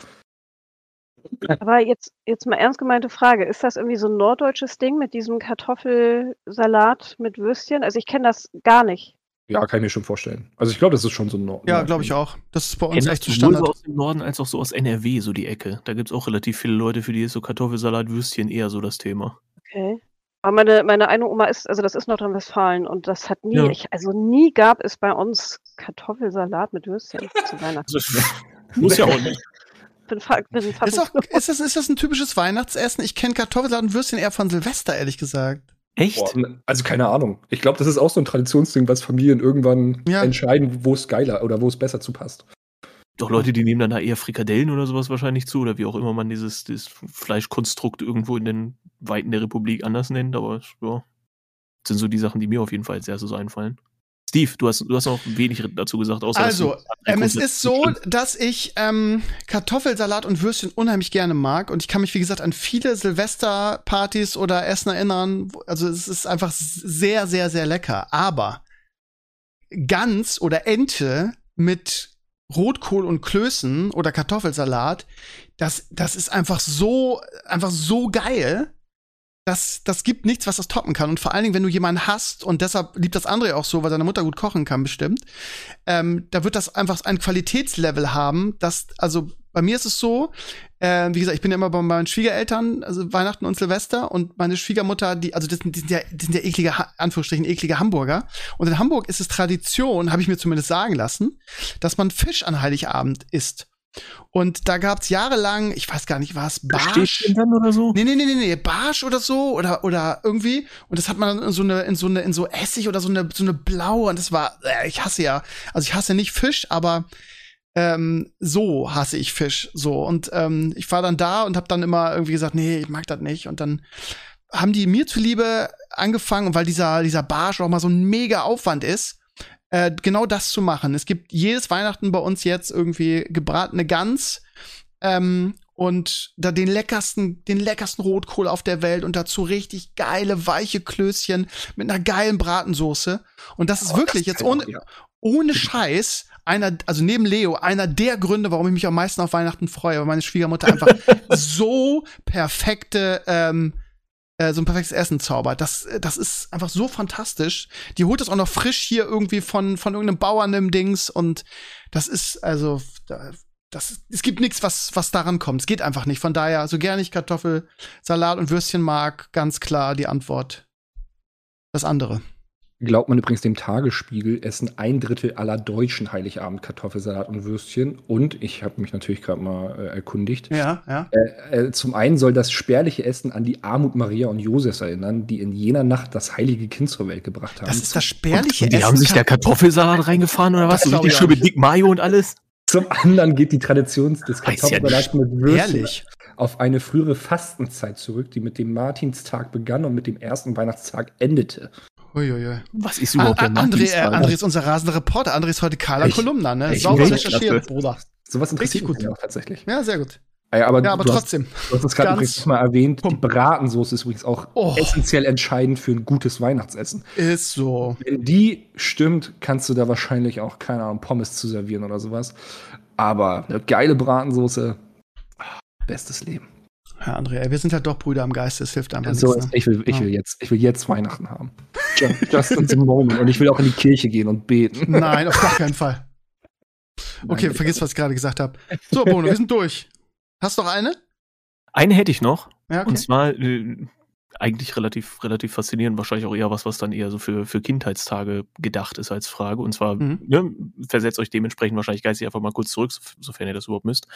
Aber jetzt, jetzt mal ernst gemeinte Frage. Ist das irgendwie so ein norddeutsches Ding mit diesem Kartoffelsalat mit Würstchen? Also ich kenne das gar nicht. Ja, kann ich mir schon vorstellen. Also ich glaube, das ist schon so ein Nord. Ja, glaube ich auch. Das ist bei uns echt so Standard. Sowohl aus dem Norden als auch so aus NRW, so die Ecke. Da gibt es auch relativ viele Leute, für die ist so Kartoffelsalat, Würstchen eher so das Thema. Okay. Aber meine, meine eine Oma ist, also das ist Nordrhein-Westfalen und das hat nie, ja. ich, also nie gab es bei uns Kartoffelsalat mit Würstchen zu Weihnachten. *laughs* muss ja auch nicht. *laughs* Bin, bin ist, auch, ist, das, ist das ein typisches Weihnachtsessen? Ich kenne Kartoffelsalat und Würstchen eher von Silvester, ehrlich gesagt. Echt? Boah, also keine Ahnung. Ich glaube, das ist auch so ein Traditionsding, was Familien irgendwann ja. entscheiden, wo es geiler oder wo es besser zu passt. Doch Leute, die nehmen dann da eher Frikadellen oder sowas wahrscheinlich zu oder wie auch immer man dieses, dieses Fleischkonstrukt irgendwo in den Weiten der Republik anders nennt, aber ja, das sind so die Sachen, die mir auf jeden Fall als erstes einfallen. Steve, du hast, du hast noch wenig dazu gesagt. Außer, also, ähm, es ist so, dass ich ähm, Kartoffelsalat und Würstchen unheimlich gerne mag. Und ich kann mich, wie gesagt, an viele Silvesterpartys oder Essen erinnern. Also es ist einfach sehr, sehr, sehr lecker. Aber Gans oder Ente mit Rotkohl und Klößen oder Kartoffelsalat, das, das ist einfach so, einfach so geil das, das gibt nichts, was das toppen kann. Und vor allen Dingen, wenn du jemanden hast, und deshalb liebt das André auch so, weil seine Mutter gut kochen kann, bestimmt, ähm, da wird das einfach ein Qualitätslevel haben, das, also bei mir ist es so, äh, wie gesagt, ich bin ja immer bei meinen Schwiegereltern, also Weihnachten und Silvester, und meine Schwiegermutter, die, also das, die sind ja, die sind ja eklige, Anführungsstrichen, eklige Hamburger. Und in Hamburg ist es Tradition, habe ich mir zumindest sagen lassen, dass man Fisch an Heiligabend isst. Und da gab's jahrelang, ich weiß gar nicht, was Barsch? Oder so? Nee, nee, nee, nee, nee, Barsch oder so oder oder irgendwie. Und das hat man dann in so eine in so eine in so Essig oder so eine so eine blaue und das war äh, ich hasse ja, also ich hasse nicht Fisch, aber ähm, so hasse ich Fisch so. Und ähm, ich war dann da und habe dann immer irgendwie gesagt, nee, ich mag das nicht. Und dann haben die mir zuliebe angefangen, weil dieser dieser Barsch auch mal so ein mega Aufwand ist äh, genau das zu machen. Es gibt jedes Weihnachten bei uns jetzt irgendwie gebratene Gans ähm, und da den leckersten, den leckersten Rotkohl auf der Welt und dazu richtig geile, weiche Klößchen mit einer geilen Bratensoße. Und das ist oh, wirklich das jetzt ohne, ja. ohne Scheiß einer, also neben Leo, einer der Gründe, warum ich mich am meisten auf Weihnachten freue, weil meine Schwiegermutter einfach *laughs* so perfekte ähm, äh, so ein perfektes Essen zaubert. Das, äh, das ist einfach so fantastisch. Die holt das auch noch frisch hier irgendwie von, von irgendeinem Bauern im Dings und das ist, also, das, es gibt nichts, was, was daran kommt. Es geht einfach nicht. Von daher, so gerne ich Kartoffelsalat und Würstchen mag, ganz klar die Antwort. Das andere. Glaubt man übrigens dem Tagesspiegel, essen ein Drittel aller Deutschen Heiligabend Kartoffelsalat und Würstchen. Und ich habe mich natürlich gerade mal äh, erkundigt. Ja, ja. Äh, äh, zum einen soll das spärliche Essen an die Armut Maria und Josefs erinnern, die in jener Nacht das heilige Kind zur Welt gebracht haben. Das ist das spärliche und, und die Essen. Die haben sich der Kartoffelsalat reingefahren oder was? So richtig schön mit Dick Mayo und alles. Zum anderen geht die Tradition des Kartoffelsalats mit Würstchen Ehrlich? auf eine frühere Fastenzeit zurück, die mit dem Martinstag begann und mit dem ersten Weihnachtstag endete. Uiuiui. Was ist überhaupt der André, äh, André ist unser rasender Reporter. André ist heute Carla Kolumna, ne? Sauber recherchiert, Bruder. Sowas interessiert gut. auch tatsächlich. Ja, sehr gut. Ja, aber, ja, aber du trotzdem. Hast, du hast es gerade übrigens mal erwähnt. Pump. Die Bratensoße ist übrigens auch oh. essentiell entscheidend für ein gutes Weihnachtsessen. Ist so. Wenn die stimmt, kannst du da wahrscheinlich auch, keine Ahnung, Pommes zu servieren oder sowas. Aber eine geile Bratensoße, bestes Leben. Ja, André, wir sind halt doch Brüder am Geiste, es hilft einfach so, nichts. Ne? Ich, will, ich, will jetzt, ich will jetzt Weihnachten haben. *laughs* Just in the moment. Und ich will auch in die Kirche gehen und beten. Nein, auf gar keinen Fall. Okay, Nein, vergiss, was ich gerade gesagt habe. So, Bono, wir sind durch. Hast du noch eine? Eine hätte ich noch. Ja, okay. Und zwar äh, eigentlich relativ, relativ faszinierend, wahrscheinlich auch eher was, was dann eher so für, für Kindheitstage gedacht ist als Frage. Und zwar, mhm. ne, versetzt euch dementsprechend wahrscheinlich geistig einfach mal kurz zurück, sofern ihr das überhaupt müsst.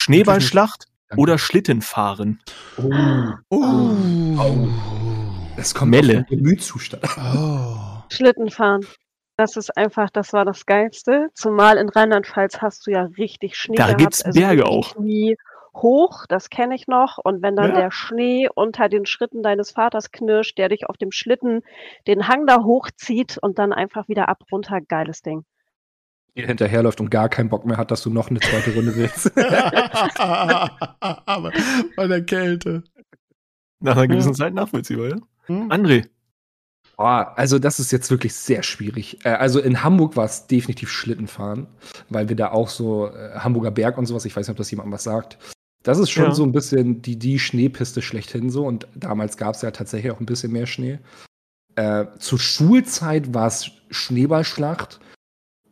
Schneeballschlacht oder Schlittenfahren. Oh. Oh. oh. Das kommt Melle. auf den Gemütszustand. *laughs* Oh. Schlittenfahren. Das ist einfach, das war das Geilste. Zumal in Rheinland-Pfalz hast du ja richtig Schnee. Da gibt es also Berge auch. Wie hoch, das kenne ich noch. Und wenn dann ja. der Schnee unter den Schritten deines Vaters knirscht, der dich auf dem Schlitten den Hang da hochzieht und dann einfach wieder ab runter, geiles Ding dir hinterherläuft und gar keinen Bock mehr hat, dass du noch eine zweite Runde willst. *laughs* *laughs* Aber bei der Kälte. Nach einer gewissen Zeit nachvollziehbar, ja? Hm? André. Oh, also das ist jetzt wirklich sehr schwierig. Äh, also in Hamburg war es definitiv Schlittenfahren, weil wir da auch so äh, Hamburger Berg und sowas, ich weiß nicht, ob das jemand was sagt. Das ist schon ja. so ein bisschen die, die Schneepiste schlechthin so und damals gab es ja tatsächlich auch ein bisschen mehr Schnee. Äh, zur Schulzeit war es Schneeballschlacht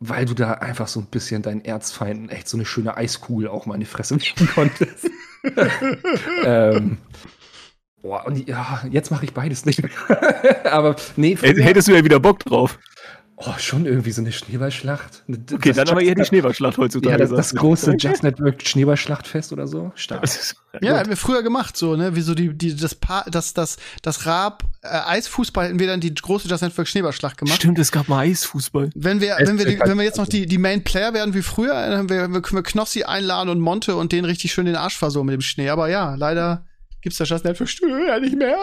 weil du da einfach so ein bisschen deinen Erzfeinden echt so eine schöne Eiskugel auch mal in die Fresse legen konntest. *laughs* *laughs* ähm, boah, und ja, jetzt mache ich beides nicht. *laughs* aber nee. Hättest du ja wieder Bock drauf. Oh, schon irgendwie so eine Schneeballschlacht. Okay, das dann aber eher die Schneeballschlacht heutzutage. Ja, das, das große Just Network Schneeballschlachtfest oder so. Stark. ja, haben wir früher gemacht, so, ne? Wie so die, die, das Pa, das, das, das Raab, äh, Eisfußball hätten wir dann die große Just Network Schneeballschlacht gemacht. Stimmt, es gab mal Eisfußball. Wenn wir, wenn wir, die, wenn wir jetzt noch die, die Main Player werden wie früher, dann können wir, können wir Knossi einladen und Monte und den richtig schön den Arsch versorgen mit dem Schnee. Aber ja, leider gibt's Just Network Studio ja nicht mehr.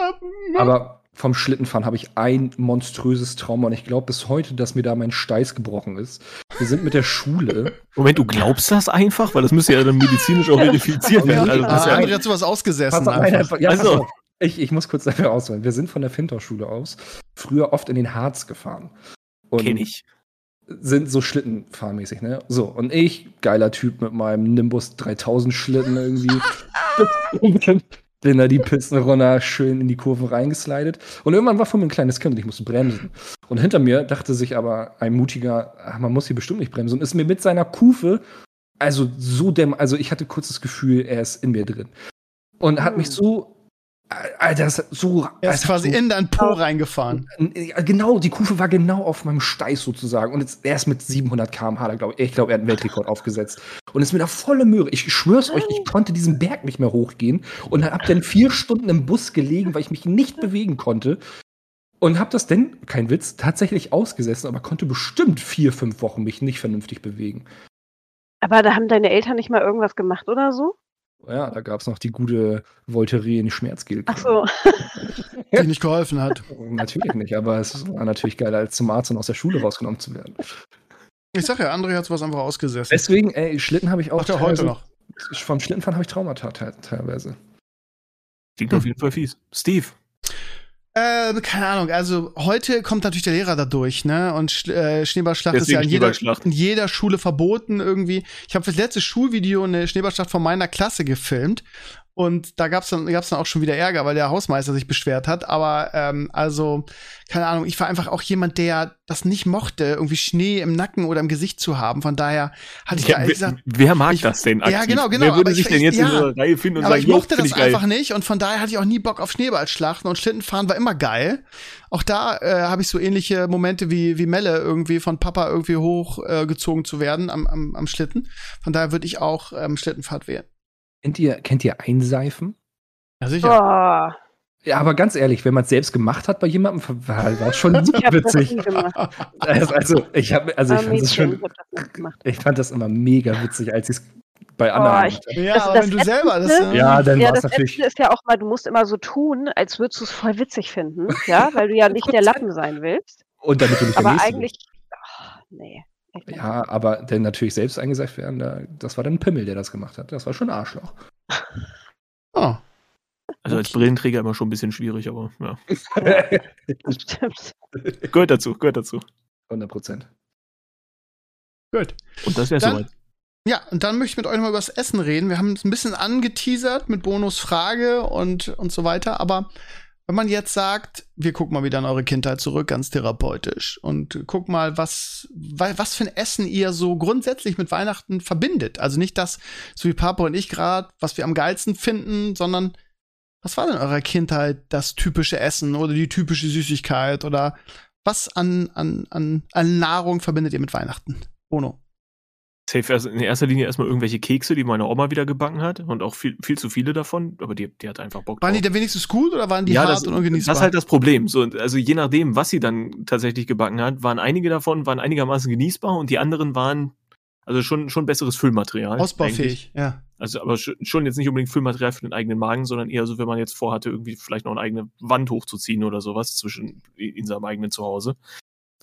Aber vom Schlittenfahren habe ich ein monströses Trauma und ich glaube bis heute, dass mir da mein Steiß gebrochen ist. Wir sind mit der Schule. *laughs* Moment, du glaubst das einfach? Weil das müsste ja dann medizinisch auch verifiziert werden. Also, das ah, ja hat sowas ausgesessen. Auf, einfach. Ja, also. Ich, ich muss kurz dafür ausholen. Wir sind von der Finterschule aus früher oft in den Harz gefahren. Kenn ich. Sind so Schlittenfahrmäßig, ne? So, und ich, geiler Typ mit meinem Nimbus 3000 Schlitten irgendwie. *laughs* *laughs* bin da die runter, schön in die Kurven reingeslidet. Und irgendwann war vor mir ein kleines Kind und ich musste bremsen. Und hinter mir dachte sich aber ein mutiger, ach, man muss hier bestimmt nicht bremsen. Und ist mir mit seiner Kufe, also so dämm, also ich hatte kurz das Gefühl, er ist in mir drin. Und hat mich hm. so Alter, das so. Er ist quasi so, in dein Po reingefahren. Genau, die Kufe war genau auf meinem Steiß sozusagen. Und jetzt, er ist mit 700 km/h, glaube ich. Ich glaube, er hat einen Weltrekord aufgesetzt. Und ist mir da volle Möhre. Ich schwör's euch, ich konnte diesen Berg nicht mehr hochgehen. Und hab dann vier Stunden im Bus gelegen, weil ich mich nicht bewegen konnte. Und hab das denn, kein Witz, tatsächlich ausgesessen, aber konnte bestimmt vier, fünf Wochen mich nicht vernünftig bewegen. Aber da haben deine Eltern nicht mal irgendwas gemacht oder so? Ja, da gab es noch die gute Voltaren Schmerzgel. Ach so. *laughs* Die nicht geholfen hat. natürlich nicht, aber es war natürlich geiler, als zum Arzt und aus der Schule rausgenommen zu werden. Ich sag ja, André hat sowas einfach ausgesessen. Deswegen, ey, Schlitten habe ich auch. Macht er heute noch. Vom Schlittenfahren habe ich Traumata teilweise. Klingt hm. auf jeden Fall fies. Steve. Äh, keine Ahnung, also heute kommt natürlich der Lehrer da durch, ne? Und Sch äh, Schneeballschlacht Deswegen ist ja in jeder, in jeder Schule verboten irgendwie. Ich habe das letzte Schulvideo eine Schneeballschlacht von meiner Klasse gefilmt und da gab's dann, gab's dann auch schon wieder Ärger, weil der Hausmeister sich beschwert hat. Aber ähm, also, keine Ahnung, ich war einfach auch jemand, der das nicht mochte, irgendwie Schnee im Nacken oder im Gesicht zu haben. Von daher hatte ich ja, wer, gesagt. Wer mag ich, das denn? Aktiv? Ja, genau, genau. Wer würde sich ich, denn jetzt ja, in so einer Reihe finden und aber sagen, ich mochte das einfach nicht und von daher hatte ich auch nie Bock auf Schneeballschlachten und Schlittenfahren war immer geil. Auch da äh, habe ich so ähnliche Momente wie, wie Melle irgendwie von Papa irgendwie hochgezogen äh, zu werden am, am, am Schlitten. Von daher würde ich auch ähm, Schlittenfahrt wählen. Kennt ihr, kennt ihr Einseifen? Ja, sicher. Oh. Ja, aber ganz ehrlich, wenn man es selbst gemacht hat bei jemandem, war es schon *laughs* witzig. *laughs* Also, also, ich habe, also ich fand das schon, ich fand das immer mega witzig, als ich es bei anderen. Oh, ich, ja, das, aber das wenn du selber das, ja, ja dann ja, war es natürlich. Das ist ja auch mal, du musst immer so tun, als würdest du es voll witzig finden, ja, weil du ja *laughs* nicht der Lappen sein willst. Und damit du nicht Aber eigentlich, oh, nee. Ja, aber denn natürlich selbst eingeseift werden, da, das war dann ein Pimmel, der das gemacht hat. Das war schon Arschloch. Oh. *laughs* Also als Brillenträger immer schon ein bisschen schwierig, aber ja. *laughs* Stimmt. gehört dazu, gehört dazu. 100 Prozent. Gut. Und das wäre soweit. Ja, und dann möchte ich mit euch mal über das Essen reden. Wir haben es ein bisschen angeteasert mit Bonusfrage und, und so weiter, aber wenn man jetzt sagt, wir gucken mal wieder in eure Kindheit zurück, ganz therapeutisch, und guck mal, was, was für ein Essen ihr so grundsätzlich mit Weihnachten verbindet. Also nicht das, so wie Papa und ich gerade, was wir am geilsten finden, sondern was war denn in eurer Kindheit das typische Essen oder die typische Süßigkeit oder was an, an, an, an Nahrung verbindet ihr mit Weihnachten? Bono. Safe in erster Linie erstmal irgendwelche Kekse, die meine Oma wieder gebacken hat und auch viel, viel zu viele davon, aber die, die hat einfach Bock Waren drauf. die denn wenigstens gut oder waren die ja, hart das, und ungenießbar? Das ist halt das Problem. So, also je nachdem, was sie dann tatsächlich gebacken hat, waren einige davon waren einigermaßen genießbar und die anderen waren also schon, schon besseres Füllmaterial. Ausbaufähig, ja. Also aber schon jetzt nicht unbedingt Füllmaterial für den eigenen Magen, sondern eher so, wenn man jetzt vorhatte, irgendwie vielleicht noch eine eigene Wand hochzuziehen oder sowas zwischen in seinem eigenen Zuhause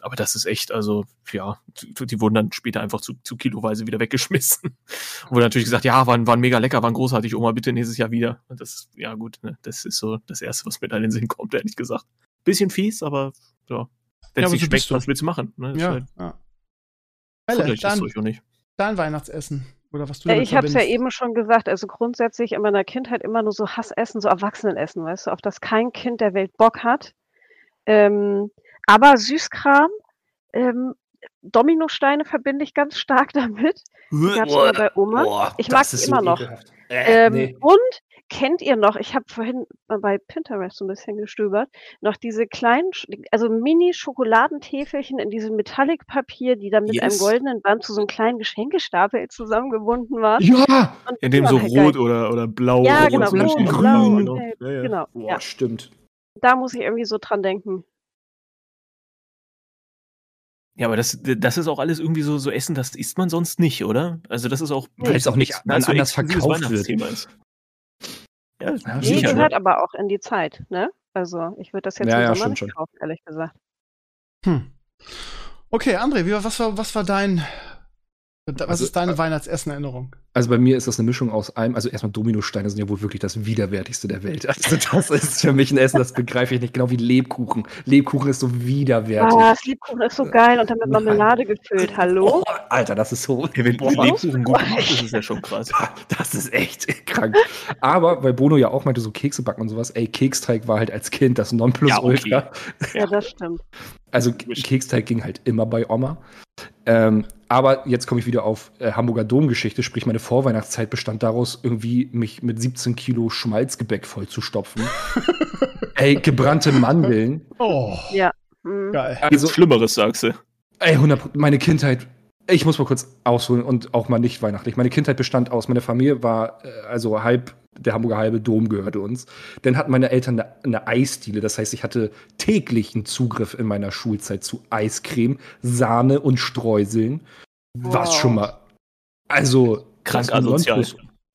aber das ist echt, also, ja, die wurden dann später einfach zu, zu kiloweise wieder weggeschmissen. *laughs* Wurde natürlich gesagt, ja, waren, waren mega lecker, waren großartig, Oma, bitte nächstes Jahr wieder. Und das, ja, gut, ne, das ist so das Erste, was mir da in den Sinn kommt, ehrlich gesagt. Bisschen fies, aber, ja. Wenn es ja, nicht so schmeckt, was willst du machen? Ne? Ja, halt, ja. Welle, dann, nicht. dein Weihnachtsessen. Oder was du ja, ich habe es ja eben schon gesagt, also grundsätzlich in meiner Kindheit immer nur so Hassessen, so Erwachsenenessen, weißt du, auf das kein Kind der Welt Bock hat. Ähm, aber Süßkram, ähm, Dominosteine verbinde ich ganz stark *laughs* damit. Die gab es immer bei Oma. Boah, ich mag sie immer so noch. Äh, ähm, nee. Und kennt ihr noch, ich habe vorhin bei Pinterest so ein bisschen gestöbert, noch diese kleinen, also Mini-Schokoladentäfelchen in diesem Metallic-Papier, die dann mit yes. einem goldenen Band zu so einem kleinen Geschenkestapel zusammengebunden waren. Ja! Und in dem so rot oder, oder blau. Ja, genau, rot, grün. blau und gelb. Ja, ja. Genau. Boah, ja. stimmt. Da muss ich irgendwie so dran denken. Ja, aber das, das ist auch alles irgendwie so, so Essen, das isst man sonst nicht, oder? Also das ist auch, weil es auch nicht also anders verkauft wird. Ist. Ja, nee, gehört aber auch in die Zeit, ne? Also ich würde das jetzt Ja, im ja, Sommer nicht schon. kaufen, ehrlich gesagt. Hm. Okay, André, wie, war- was, war, was war dein. Was Also, ist deine äh, Weihnachtsessenerinnerung? Also bei mir ist das eine Mischung aus allem. Also erstmal Dominosteine sind ja wohl wirklich das widerwärtigste der Welt. Also das ist für mich ein Essen, das begreife ich nicht. Genau wie Lebkuchen. Lebkuchen ist so widerwärtig. Ah, das Lebkuchen ist so geil und dann mit Nein. Marmelade gefüllt. Hallo? Oh, Alter, das ist so. Hey, wenn Boah. Lebkuchen gut gemacht ist, ist ja schon krass. *laughs* Das ist echt krank. Aber weil Bono ja auch meinte, so Kekse backen und sowas, ey, Keksteig war halt als Kind das Nonplusultra. Ja, okay. Ja, das stimmt. Also Keksteig ging halt immer bei Oma. Ähm, aber jetzt komme ich wieder auf äh, Hamburger Domgeschichte, sprich meine Vorweihnachtszeit bestand daraus, irgendwie mich mit 17 Kilo Schmalzgebäck vollzustopfen. *laughs* ey, gebrannte Mandeln. Oh, Ja. Hm. geil. Gibt's Also, Schlimmeres, sagst du. ey, 100, meine Kindheit, ich muss mal kurz ausholen und auch mal nicht weihnachtlich. Meine Kindheit bestand aus, meine Familie war, äh, also halb, der Hamburger halbe Dom gehörte uns. Dann hatten meine Eltern eine, eine Eisdiele, das heißt, ich hatte täglichen Zugriff in meiner Schulzeit zu Eiscreme, Sahne und Streuseln. Was Wow. schon mal, also Krank asozial.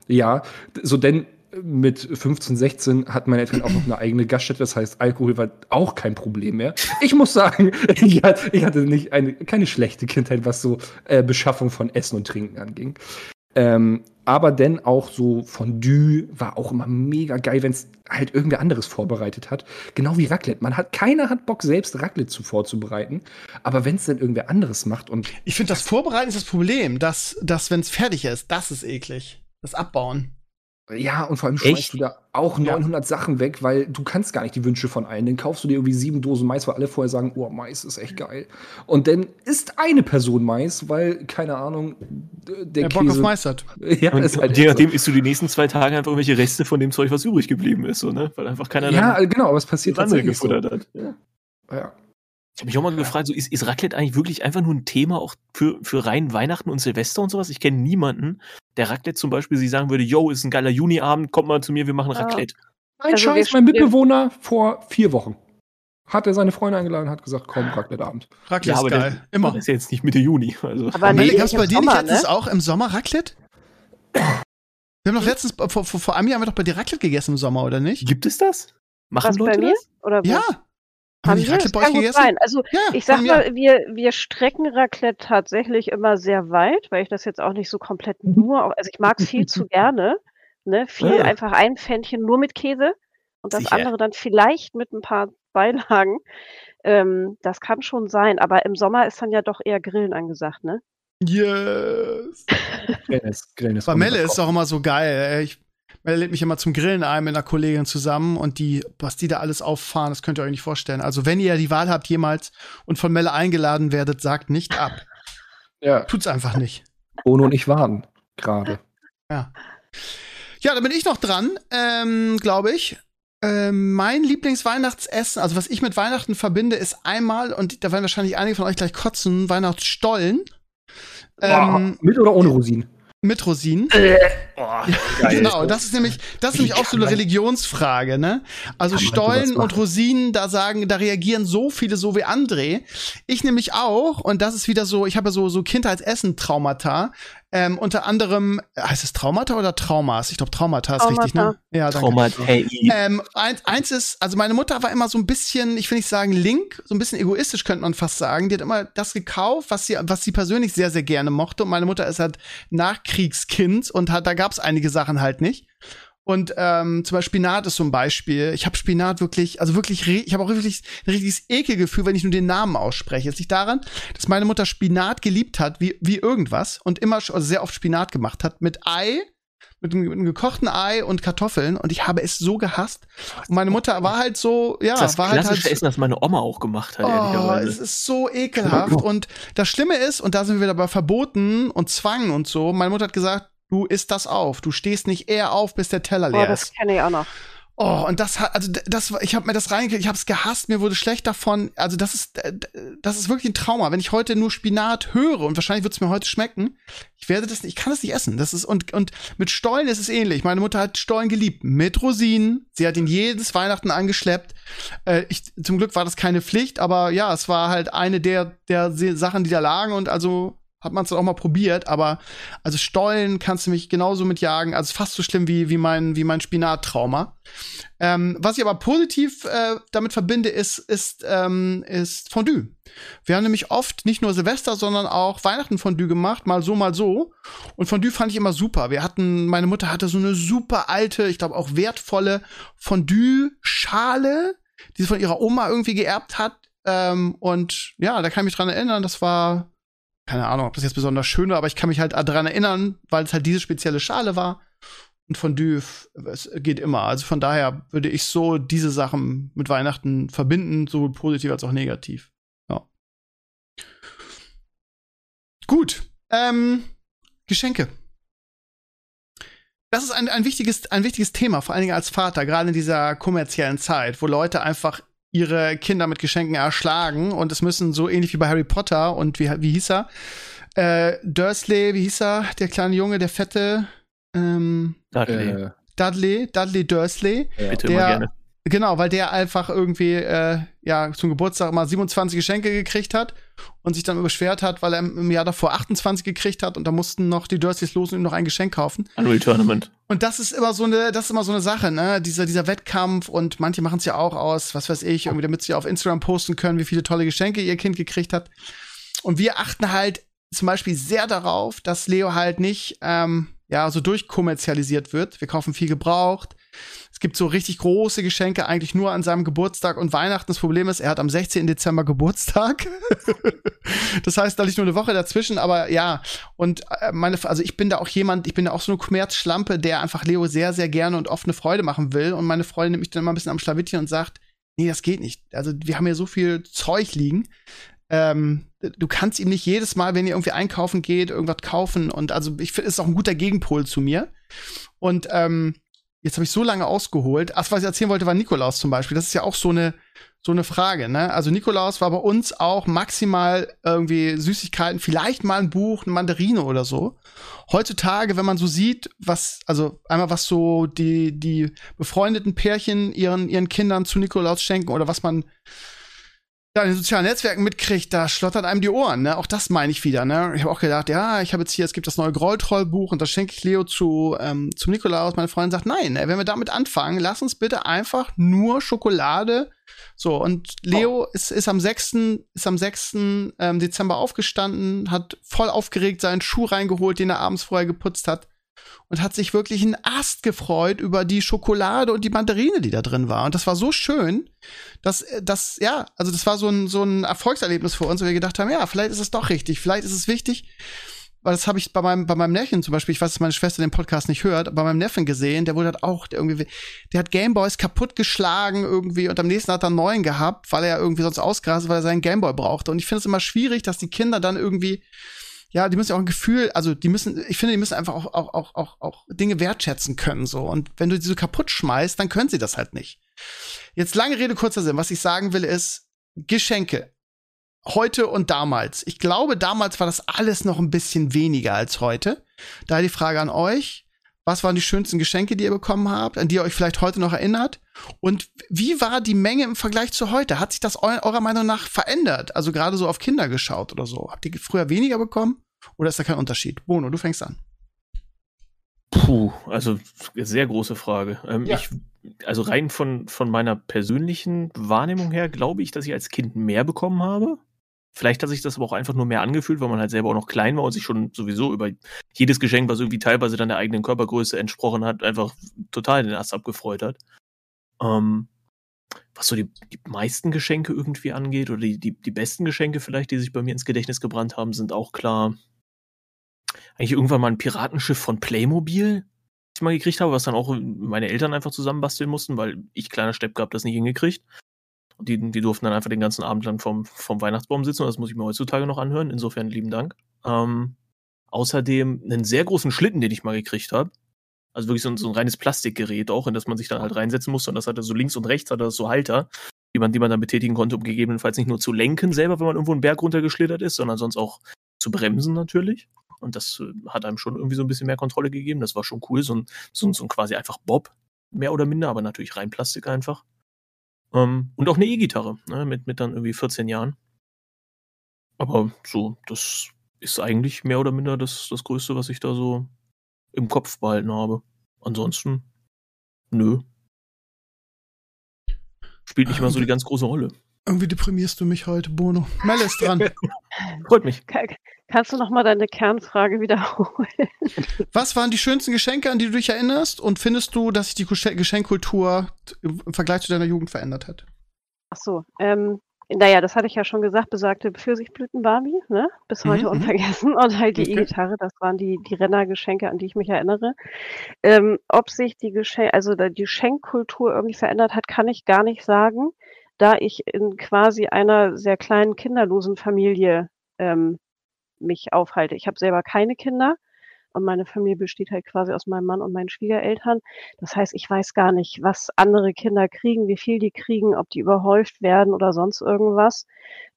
Ja, so denn mit 15, 16 hatten meine Eltern auch noch eine eigene Gaststätte, das heißt, Alkohol war auch kein Problem mehr. Ich muss sagen, *laughs* ich hatte, ich hatte nicht eine, keine schlechte Kindheit, was so äh, Beschaffung von Essen und Trinken anging. Ähm, aber denn auch so Fondue war auch immer mega geil, wenn es halt irgendwer anderes vorbereitet hat. Genau wie Raclette. Man hat, keiner hat Bock, selbst Raclette zu vorzubereiten. Aber wenn es dann irgendwer anderes macht und Ich finde, das Vorbereiten ist das Problem, dass, dass wenn es fertig ist, das ist eklig. Das Abbauen. Ja, und vor allem Echt? schmeißt du da auch 900 Sachen weg, weil du kannst gar nicht die Wünsche von allen. Dann kaufst du dir irgendwie sieben Dosen Mais, weil alle vorher sagen, oh, Mais ist echt geil. Und dann isst eine Person Mais, weil, keine Ahnung, der Der Bock Käse... auf Mais hat. *laughs* Ja, Und, ist halt und je nachdem isst du die nächsten zwei Tage einfach irgendwelche Reste von dem Zeug, was übrig geblieben ist, so, ne? Weil einfach so. keiner Ja, genau, aber es passiert tatsächlich so. gefuttert hat. Ja. Ja. Ich habe mich auch mal gefragt, so ist, ist Raclette eigentlich wirklich einfach nur ein Thema auch für, für rein Weihnachten und Silvester und sowas? Ich kenne niemanden, der Raclette zum Beispiel sie sagen würde, yo, ist ein geiler Juniabend, kommt mal zu mir, wir machen Ja. Raclette. Ein Also Scheiß, mein Mitbewohner vor vier Wochen hat er seine Freunde eingeladen, hat gesagt, komm, Raclette-Abend. Raclette Ja, ist aber geil. der- Immer. Das ist ja jetzt nicht Mitte Juni. Also. Aber nee, gab's im bei dir nicht letztens ne? auch im Sommer Raclette? Wir haben doch letztens, vor, vor, vor einem Jahr haben wir doch bei dir Raclette gegessen im Sommer, oder nicht? Gibt es das? Machen Was, bei Leute mir? das? Oder wo? Ja. Haben wir? Raclette Das bei euch gegessen? sein. Also Ja, ich sag mal, wir, wir strecken Raclette tatsächlich immer sehr weit, weil ich das jetzt auch nicht so komplett nur, auf- also ich mag es *laughs* viel zu gerne, ne? Viel Ah. einfach ein Pfännchen nur mit Käse und das Sicher. andere dann vielleicht mit ein paar Beilagen. Ähm, das kann schon sein, aber im Sommer ist dann ja doch eher Grillen angesagt, ne? Yes. Grillen ist, Grillen ist Bei Melle ist doch immer so geil. ey. Ich, Melle lädt mich immer zum Grillen ein mit einer Kollegin zusammen und die, was die da alles auffahren, das könnt ihr euch nicht vorstellen. Also wenn ihr die Wahl habt jemals und von Melle eingeladen werdet, sagt nicht ab. Ja, Tut's einfach nicht. Bono und ich warten gerade. Ja. Ja, da bin ich noch dran, ähm, glaube ich. Ähm, mein Lieblingsweihnachtsessen, also was ich mit Weihnachten verbinde, ist einmal, und da werden wahrscheinlich einige von euch gleich kotzen, Weihnachtsstollen. Ähm, Mit oder ohne Rosinen? mit Rosinen. Boah, *laughs* Genau, das ist nämlich, das ist nämlich auch so eine Religionsfrage, ne? Also Stollen und? Rosinen, da sagen, da reagieren so viele so wie André. Ich nämlich auch, und das ist wieder so, ich habe ja so, so Kindheitsessen-Traumata. Ähm, unter anderem, heißt es Traumata oder Traumas? Ich glaube, Traumata ist richtig, ne? Traumata. Ja, danke. Traumatei. Ähm, eins, eins ist, also meine Mutter war immer so ein bisschen, ich will nicht sagen link, so ein bisschen egoistisch könnte man fast sagen. Die hat immer das gekauft, was sie, was sie persönlich sehr, sehr gerne mochte. Und meine Mutter ist halt Nachkriegskind und hat, da gab es einige Sachen halt nicht. Und ähm, zum Beispiel Spinat ist so ein Beispiel. Ich habe Spinat wirklich, also wirklich, ich habe auch wirklich ein richtiges Ekelgefühl, wenn ich nur den Namen ausspreche. Es liegt daran, dass meine Mutter Spinat geliebt hat, wie, wie irgendwas und immer also sehr oft Spinat gemacht hat mit Ei, mit einem, mit einem gekochten Ei und Kartoffeln und ich habe es so gehasst. Und meine Mutter war halt so, ja, das war halt, halt Essen, das meine Oma auch gemacht hat, Oh, es ist so ekelhaft. *laughs* Und das Schlimme ist, und da sind wir wieder bei Verboten und Zwang und so, meine Mutter hat gesagt, du isst das auf. Du stehst nicht eher auf, bis der Teller Boah, leer das ist. kenne ich auch noch. Oh, und das hat, also das, war- ich habe mir das reingekriegt, ich habe es gehasst, mir wurde schlecht davon. Also das ist, äh, das ist wirklich ein Trauma. Wenn ich heute nur Spinat höre und wahrscheinlich wird es mir heute schmecken, ich werde das, nicht, ich kann das nicht essen. Das ist und und mit Stollen ist es ähnlich. Meine Mutter hat Stollen geliebt mit Rosinen. Sie hat ihn jedes Weihnachten angeschleppt. Äh, ich, zum Glück war das keine Pflicht, aber ja, es war halt eine der der Sachen, die da lagen und also hat man es dann auch mal probiert, aber also Stollen kannst du mich genauso mitjagen, also fast so schlimm wie, wie mein, wie mein Spinattrauma. Ähm, was ich aber positiv äh, damit verbinde, ist, ist, ähm, ist Fondue. Wir haben nämlich oft nicht nur Silvester, sondern auch Weihnachten Fondue gemacht, mal so, mal so. Und Fondue fand ich immer super. Wir hatten, meine Mutter hatte so eine super alte, ich glaube auch wertvolle Fondue-Schale, die sie von ihrer Oma irgendwie geerbt hat. Ähm, und ja, da kann ich mich dran erinnern, das war, keine Ahnung, ob das jetzt besonders schön war, aber ich kann mich halt dran erinnern, weil es halt diese spezielle Schale war. Und Fondue, es geht immer. Also von daher würde ich so diese Sachen mit Weihnachten verbinden, sowohl positiv als auch negativ. Ja. Gut. Ähm, Geschenke. Das ist ein, ein, wichtiges, ein wichtiges Thema, vor allen Dingen als Vater, gerade in dieser kommerziellen Zeit, wo Leute einfach ihre Kinder mit Geschenken erschlagen und es müssen so ähnlich wie bei Harry Potter und wie, wie hieß er? Äh, Dursley, wie hieß er? Der kleine Junge, der fette, ähm, Dudley. Äh, Dudley, Dudley Dursley. Ja. Bitte der, immer gerne. Genau, weil der einfach irgendwie äh, ja zum Geburtstag mal 27 Geschenke gekriegt hat und sich dann beschwert hat, weil er im Jahr davor 28 gekriegt hat und da mussten noch die Dursleys los und ihm noch ein Geschenk kaufen. Unreal Tournament. Und das ist immer so eine, das ist immer so eine Sache, ne? Dieser, dieser Wettkampf und manche machen es ja auch aus, was weiß ich, irgendwie, damit sie auf Instagram posten können, wie viele tolle Geschenke ihr Kind gekriegt hat. Und wir achten halt zum Beispiel sehr darauf, dass Leo halt nicht ähm, ja so durchkommerzialisiert wird. Wir kaufen viel gebraucht es gibt so richtig große Geschenke eigentlich nur an seinem Geburtstag und Weihnachten. Das Problem ist, er hat am 16. Dezember Geburtstag. *laughs* das heißt, da liegt nur eine Woche dazwischen, aber ja. Und äh, meine, also ich bin da auch jemand, ich bin da auch so eine Kommerzschlampe, der einfach Leo sehr, sehr gerne und oft eine Freude machen will. Und meine Freundin nimmt mich dann immer ein bisschen am Schlawittchen und sagt, nee, das geht nicht. Also wir haben hier so viel Zeug liegen. Ähm, du kannst ihm nicht jedes Mal, wenn ihr irgendwie einkaufen geht, irgendwas kaufen. Und also ich finde, es ist auch ein guter Gegenpol zu mir. Und ähm, Jetzt habe ich so lange ausgeholt. Ach, was ich erzählen wollte, war Nikolaus zum Beispiel. Das ist ja auch so eine, so eine Frage, ne? Also Nikolaus war bei uns auch maximal irgendwie Süßigkeiten, vielleicht mal ein Buch, eine Mandarine oder so. Heutzutage, wenn man so sieht, was, also einmal was so die, die befreundeten Pärchen ihren, ihren Kindern zu Nikolaus schenken oder was man ja, in den sozialen Netzwerken mitkriegt, da schlottert einem die Ohren, ne? Auch das meine ich wieder, ne? Ich habe auch gedacht, ja, ich habe jetzt hier, es gibt das neue Grolltroll-Buch und das schenke ich Leo zu, ähm, zum Nikolaus. Meine Freundin sagt, nein, ey, wenn wir damit anfangen, lass uns bitte einfach nur Schokolade. So, und Leo oh. ist, ist am 6. ist am 6. Ähm, Dezember aufgestanden, hat voll aufgeregt seinen Schuh reingeholt, den er abends vorher geputzt hat und hat sich wirklich einen Ast gefreut über die Schokolade und die Mandarine, die da drin war. Und das war so schön, dass äh, das, ja, also das war so ein, so ein Erfolgserlebnis für uns, wo wir gedacht haben, ja, vielleicht ist es doch richtig, vielleicht ist es wichtig. Weil das habe ich bei meinem, bei meinem Neffen zum Beispiel, ich weiß, dass meine Schwester den Podcast nicht hört, bei meinem Neffen gesehen, der wurde halt auch, der irgendwie, der hat Gameboys kaputt geschlagen irgendwie und am nächsten hat er einen neuen gehabt, weil er irgendwie sonst ausgerastet, weil er seinen Gameboy brauchte. Und ich finde es immer schwierig, dass die Kinder dann irgendwie ja, die müssen ja auch ein Gefühl, also die müssen, ich finde, die müssen einfach auch, auch, auch, auch, auch Dinge wertschätzen können, so. Und wenn du die so kaputt schmeißt, dann können sie das halt nicht. Jetzt lange Rede, kurzer Sinn. Was ich sagen will, ist Geschenke. Heute und damals. Ich glaube, damals war das alles noch ein bisschen weniger als heute. Daher die Frage an euch. Was waren die schönsten Geschenke, die ihr bekommen habt, an die ihr euch vielleicht heute noch erinnert? Und wie war die Menge im Vergleich zu heute? Hat sich das eurer Meinung nach verändert? Also gerade so auf Kinder geschaut oder so. Habt ihr früher weniger bekommen? Oder ist da kein Unterschied? Bono, du fängst an. Puh, also sehr große Frage. Ähm, ja. ich, also rein von, von meiner persönlichen Wahrnehmung her glaube ich, dass ich als Kind mehr bekommen habe. Vielleicht hat sich das aber auch einfach nur mehr angefühlt, weil man halt selber auch noch klein war und sich schon sowieso über jedes Geschenk, was irgendwie teilweise dann der eigenen Körpergröße entsprochen hat, einfach total den Ast abgefreut hat. Ähm, was so die, die meisten Geschenke irgendwie angeht, oder die, die, die besten Geschenke vielleicht, die sich bei mir ins Gedächtnis gebrannt haben, sind auch klar eigentlich irgendwann mal ein Piratenschiff von Playmobil, das ich mal gekriegt habe, was dann auch meine Eltern einfach zusammenbasteln mussten, weil ich kleiner Stepp gehabt das nicht hingekriegt. Und die, die durften dann einfach den ganzen Abend lang vom, vom Weihnachtsbaum sitzen und das muss ich mir heutzutage noch anhören. Insofern lieben Dank. Ähm, außerdem einen sehr großen Schlitten, den ich mal gekriegt habe. Also wirklich so ein, so ein reines Plastikgerät auch, in das man sich dann halt reinsetzen musste. Und das hatte so links und rechts hatte das so Halter, die man, die man dann betätigen konnte, um gegebenenfalls nicht nur zu lenken selber, wenn man irgendwo einen Berg runtergeschlittert ist, sondern sonst auch zu bremsen natürlich. Und das äh, hat einem schon irgendwie so ein bisschen mehr Kontrolle gegeben. Das war schon cool. So ein, so ein, so ein quasi einfach Bob, mehr oder minder, aber natürlich rein Plastik einfach. Ähm, und auch eine E-Gitarre, ne, mit, mit dann irgendwie 14 Jahren. Aber so, das ist eigentlich mehr oder minder das, das Größte, was ich da so im Kopf behalten habe. Ansonsten, nö. Spielt nicht mal so die ganz große Rolle. Irgendwie deprimierst du mich heute, Bono. Mel ist dran. *laughs* Freut mich. Kannst du noch mal deine Kernfrage wiederholen? Was waren die schönsten Geschenke, an die du dich erinnerst? Und findest du, dass sich die Geschenkkultur im Vergleich zu deiner Jugend verändert hat? Ach so, ähm, naja, das hatte ich ja schon gesagt, besagte Pfirsichblüten-Barbie, ne? bis heute mhm, mhm. unvergessen. *laughs* Und halt die okay. E-Gitarre, das waren die, die Rennergeschenke, an die ich mich erinnere. Ähm, ob sich die Geschenk also die Schenkkultur irgendwie verändert hat, kann ich gar nicht sagen, da ich in quasi einer sehr kleinen kinderlosen Familie ähm, mich aufhalte. Ich habe selber keine Kinder und meine Familie besteht halt quasi aus meinem Mann und meinen Schwiegereltern. Das heißt, ich weiß gar nicht, was andere Kinder kriegen, wie viel die kriegen, ob die überhäuft werden oder sonst irgendwas.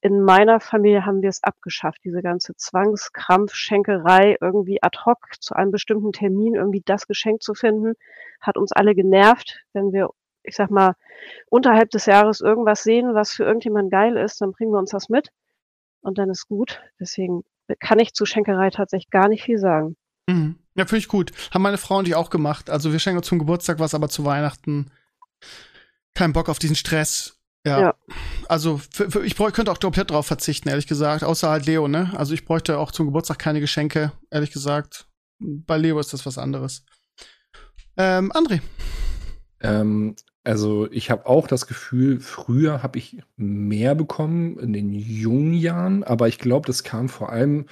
In meiner Familie haben wir es abgeschafft, diese ganze Zwangskrampfschenkerei irgendwie ad hoc zu einem bestimmten Termin irgendwie das Geschenk zu finden, hat uns alle genervt. Wenn wir, ich sag mal, unterhalb des Jahres irgendwas sehen, was für irgendjemand geil ist, dann bringen wir uns das mit und dann ist gut. Deswegen kann ich zu Schenkerei tatsächlich gar nicht viel sagen. Mhm. Ja, finde ich gut. Haben meine Frau und ich auch gemacht. Also wir schenken zum Geburtstag was, aber zu Weihnachten kein Bock auf diesen Stress. Ja. ja. Also für, für, ich bräuch, könnte auch komplett drauf verzichten, ehrlich gesagt. Außer halt Leo, ne? Also ich bräuchte auch zum Geburtstag keine Geschenke, ehrlich gesagt. Bei Leo ist das was anderes. Ähm, André. Ähm, also ich habe auch das Gefühl, früher habe ich mehr bekommen in den jungen Jahren, aber ich glaube, das kam vor allem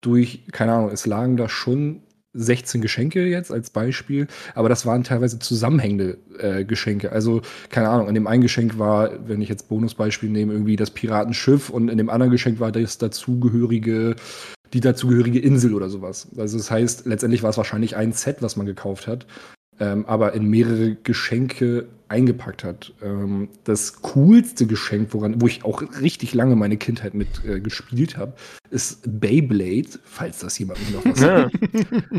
durch, keine Ahnung, es lagen da schon 16 Geschenke jetzt als Beispiel, aber das waren teilweise zusammenhängende äh, Geschenke. Also, keine Ahnung, in dem einen Geschenk war, wenn ich jetzt Bonusbeispiel nehme, irgendwie das Piratenschiff und in dem anderen Geschenk war das dazugehörige, die dazugehörige Insel oder sowas. Also das heißt, letztendlich war es wahrscheinlich ein Set, was man gekauft hat ähm, aber in mehrere Geschenke eingepackt hat. Ähm, das coolste Geschenk, woran, wo ich auch richtig lange meine Kindheit mit äh, gespielt habe, ist Beyblade, falls das jemand noch was sagt.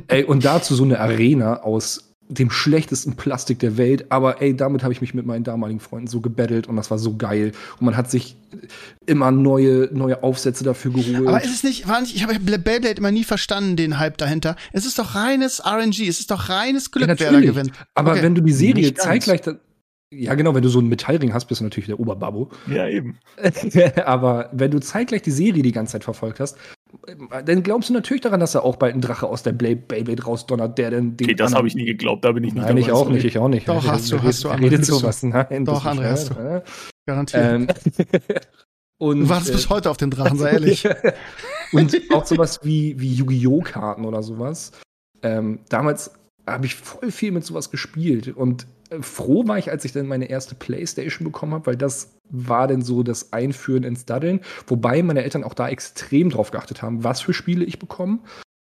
Ey, und dazu so eine Arena aus dem schlechtesten Plastik der Welt, aber ey, damit habe ich mich mit meinen damaligen Freunden so gebettelt und das war so geil. Und man hat sich immer neue, neue Aufsätze dafür geholt. Aber ist es nicht, war nicht ich habe Beyblade immer nie verstanden, den Hype dahinter. Es ist doch reines RNG, es ist doch reines Glück, ja, wer da gewinnt. Aber okay. wenn du die Serie zeitgleich, ja, genau, wenn du so einen Metallring hast, bist du natürlich der Oberbabo. Ja, eben. *laughs* Aber wenn du zeitgleich die Serie die ganze Zeit verfolgt hast, dann glaubst du natürlich daran, dass er auch bald ein Drache aus der Beyblade rausdonnert, der dann den. Okay, das habe ich nie geglaubt, da bin ich nicht Nein, ich auch nicht, ich auch nicht. Doch, hast du, hast du. Redet sowas, nein. Doch, André, hast du. Garantiert. Ähm, *laughs* und, du wartest äh, bis heute auf den Drachen, sei *laughs* ehrlich. und auch sowas wie, wie Yu-Gi-Oh! Karten oder sowas. Ähm, damals habe ich voll viel mit sowas gespielt und froh war ich, als ich dann meine erste Playstation bekommen habe, weil das war dann so das Einführen ins Daddeln. Wobei meine Eltern auch da extrem drauf geachtet haben, was für Spiele ich bekomme.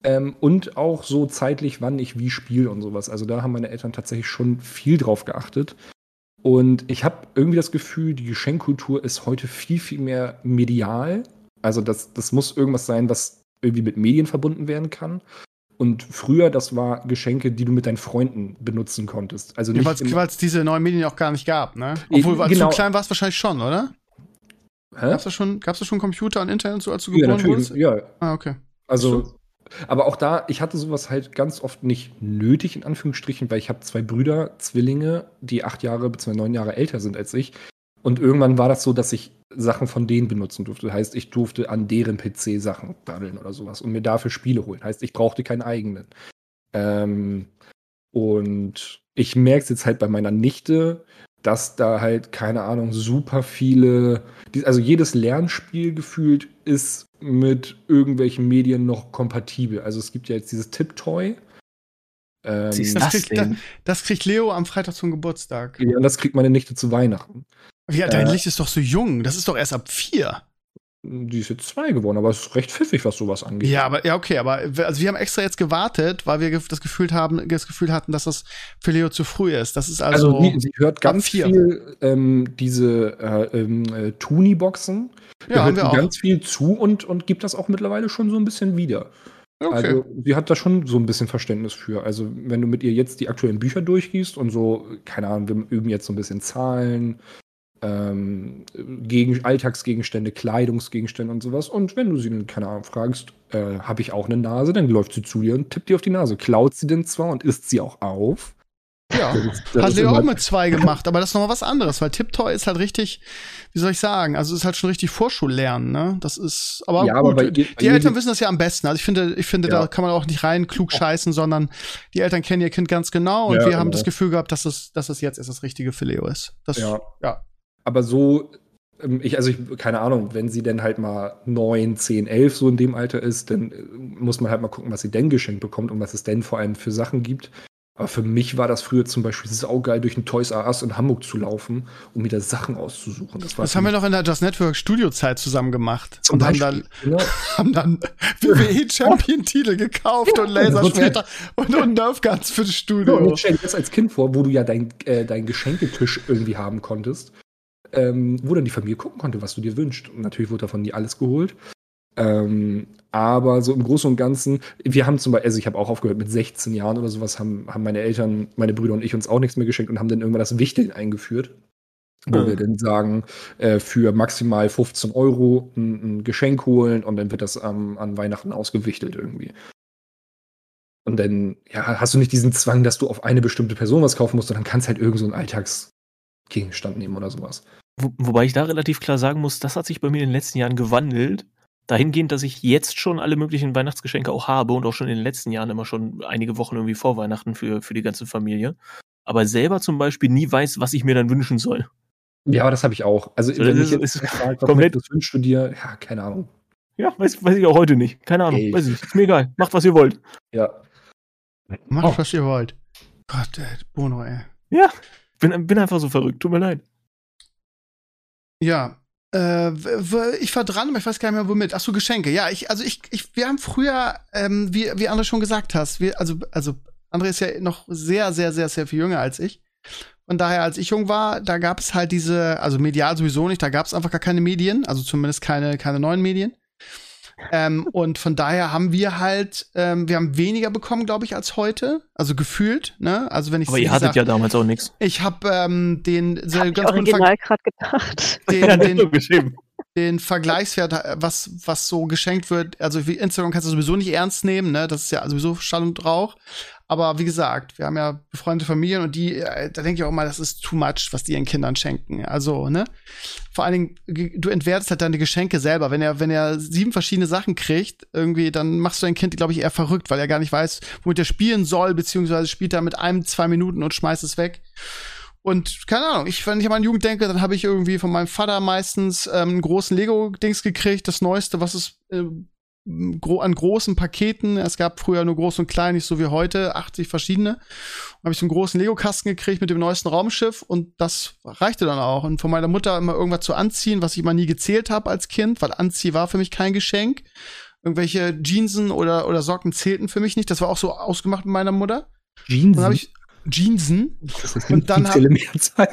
Ähm, und auch so zeitlich, wann ich wie spiele und sowas. Also da haben meine Eltern tatsächlich schon viel drauf geachtet. Und ich habe irgendwie das Gefühl, die Geschenkkultur ist heute viel, viel mehr medial. Also das, das muss irgendwas sein, was irgendwie mit Medien verbunden werden kann. Und früher, das war Geschenke, die du mit deinen Freunden benutzen konntest. Also nicht ja, weil es diese neuen Medien auch gar nicht gab, ne? Obwohl, als genau. du klein warst, wahrscheinlich schon, oder? Hä? Gab's da schon, gab's da schon Computer und Internet so, als du geboren ja, wurdest? Ja. Ah, okay. Also, aber auch da, ich hatte sowas halt ganz oft nicht nötig, in Anführungsstrichen, weil ich habe zwei Brüder, Zwillinge, die acht Jahre bzw. neun Jahre älter sind als ich. Und irgendwann war das so, dass ich Sachen von denen benutzen durfte. Heißt, ich durfte an deren PC Sachen daddeln oder sowas und mir dafür Spiele holen. Heißt, ich brauchte keinen eigenen. Ähm, und ich merke es jetzt halt bei meiner Nichte, dass da halt, keine Ahnung, super viele, also jedes Lernspiel gefühlt ist mit irgendwelchen Medien noch kompatibel. Also es gibt ja jetzt dieses Tip-Toy. Ähm, das, das, kriegt, das, das, kriegt, Leo am Freitag zum Geburtstag. Ja, und das kriegt meine Nichte zu Weihnachten. Ja, dein äh, Licht ist doch so jung. Das ist doch erst ab vier. Die ist jetzt zwei geworden, aber es ist recht pfiffig, was sowas angeht. Ja, aber ja, okay, aber also wir haben extra jetzt gewartet, weil wir das Gefühl haben, das Gefühl hatten, dass das für Leo zu früh ist. Das ist also. Also sie hört ganz viel ähm, diese äh, ähm, äh, Tuni-Boxen. Ja, hört wir auch. ganz viel zu und, und gibt das auch mittlerweile schon so ein bisschen wieder. Okay. Also sie hat da schon so ein bisschen Verständnis für. Also wenn du mit ihr jetzt die aktuellen Bücher durchgehst und so, keine Ahnung, wir üben jetzt so ein bisschen Zahlen, ähm, gegen Alltagsgegenstände, Kleidungsgegenstände und sowas. Und wenn du sie dann, keine Ahnung, fragst, äh, habe ich auch eine Nase, dann läuft sie zu dir und tippt dir auf die Nase. Klaut sie denn zwar und isst sie auch auf. Ja, das, das hat Leo auch mit zwei gemacht, aber das ist nochmal was anderes, weil Tiptoy ist halt richtig, wie soll ich sagen, also ist halt schon richtig Vorschullernen, ne? Das ist, aber, ja, gut, aber bei, die bei Eltern wissen das ja am besten. Also ich finde, ich finde, ja. da kann man auch nicht rein klug scheißen, sondern die Eltern kennen ihr Kind ganz genau und ja, wir haben genau. das Gefühl gehabt, dass es, dass es jetzt erst das Richtige für Leo ist. Das, ja. ja. Aber so, ähm, ich, also ich, keine Ahnung, wenn sie denn halt mal neun, zehn, elf so in dem Alter ist, dann äh, muss man halt mal gucken, was sie denn geschenkt bekommt und was es denn vor allem für Sachen gibt. Aber für mich war das früher zum Beispiel saugeil, durch ein Toys R Us in Hamburg zu laufen, um mir da Sachen auszusuchen. Das, das haben wir noch in der Just Network Studiozeit zusammen gemacht. Zum und Beispiel, *laughs* haben dann, genau. haben *laughs* dann WWE Champion Titel gekauft und Laserschwerter und, und Nerf Guns für das Studio. Ja, und das als Kind vor, wo du ja dein, äh, deinen Geschenketisch irgendwie haben konntest ähm, wo dann die Familie gucken konnte, was du dir wünschst. Und natürlich wurde davon nie alles geholt. Ähm, aber so im Großen und Ganzen, wir haben zum Beispiel, also ich habe auch aufgehört mit 16 Jahren oder sowas, haben, haben meine Eltern, meine Brüder und ich uns auch nichts mehr geschenkt und haben dann irgendwann das Wichteln eingeführt. Wo mhm. wir dann sagen, äh, für maximal 15 Euro ein, ein, Geschenk holen und dann wird das ähm, an Weihnachten ausgewichtelt irgendwie. Und dann, ja, hast du nicht diesen Zwang, dass du auf eine bestimmte Person was kaufen musst, sondern kannst halt irgend so einen Alltagsgegenstand nehmen oder sowas. Wo, wobei ich da relativ klar sagen muss, das hat sich bei mir in den letzten Jahren gewandelt. Dahingehend, dass ich jetzt schon alle möglichen Weihnachtsgeschenke auch habe und auch schon in den letzten Jahren immer schon einige Wochen irgendwie vor Weihnachten für, für die ganze Familie. Aber selber zum Beispiel nie weiß, was ich mir dann wünschen soll. Ja, aber das habe ich auch. Also, so, wenn ich jetzt gefragt, komplett, was wünschst du dir? Ja, keine Ahnung. Ja, weiß, weiß ich auch heute nicht. Keine Ahnung. Ey. Weiß ich. Ist mir egal. Macht, was ihr wollt. Ja. Macht, oh. was ihr wollt. Gott, ey, Bono, ey. Ja, bin, bin einfach so verrückt. Tut mir leid. Ja. Äh, ich war dran, aber ich weiß gar nicht mehr womit. Ach so, Geschenke. Ja, ich, also ich, ich, wir haben früher, ähm, wie, wie André schon gesagt hast, wir, also, also André ist ja noch sehr, sehr, sehr, sehr viel jünger als ich. Und daher, als ich jung war, da gab es halt diese, also medial sowieso nicht, da gab es einfach gar keine Medien, also zumindest keine, keine neuen Medien. Ähm, und von daher haben wir halt, ähm, wir haben weniger bekommen, glaube ich, als heute. Also gefühlt, ne? Also wenn ich Aber ihr hattet sag, ja damals auch nichts. Ich habe ähm, den hab ganz ich original gerade gedacht. *laughs* Den, den, den Vergleichswert, was, was so geschenkt wird, also wie Instagram kannst du sowieso nicht ernst nehmen, ne? Das ist ja sowieso Schall und Rauch. Aber wie gesagt, wir haben ja befreundete Familien und die, äh, da denke ich auch mal, das ist too much, was die ihren Kindern schenken. Also, ne? Vor allen Dingen, du entwertest halt deine Geschenke selber. Wenn er, wenn er sieben verschiedene Sachen kriegt, irgendwie, dann machst du dein Kind, glaube ich, eher verrückt, weil er gar nicht weiß, womit er spielen soll, beziehungsweise spielt er mit einem, zwei Minuten und schmeißt es weg. Und keine Ahnung, ich, wenn ich an meine Jugend denke, dann habe ich irgendwie von meinem Vater meistens ähm, einen großen Lego-Dings gekriegt, das Neueste, was es äh, gro an großen Paketen. Es gab früher nur groß und klein, nicht so wie heute, 80 verschiedene. Habe ich so einen großen Lego-Kasten gekriegt mit dem neuesten Raumschiff und das reichte dann auch. Und von meiner Mutter immer irgendwas zu anziehen, was ich mal nie gezählt habe als Kind, weil Anzieh war für mich kein Geschenk. Irgendwelche Jeansen oder, oder Socken zählten für mich nicht. Das war auch so ausgemacht mit meiner Mutter. Jeansen? Jeansen. Und dann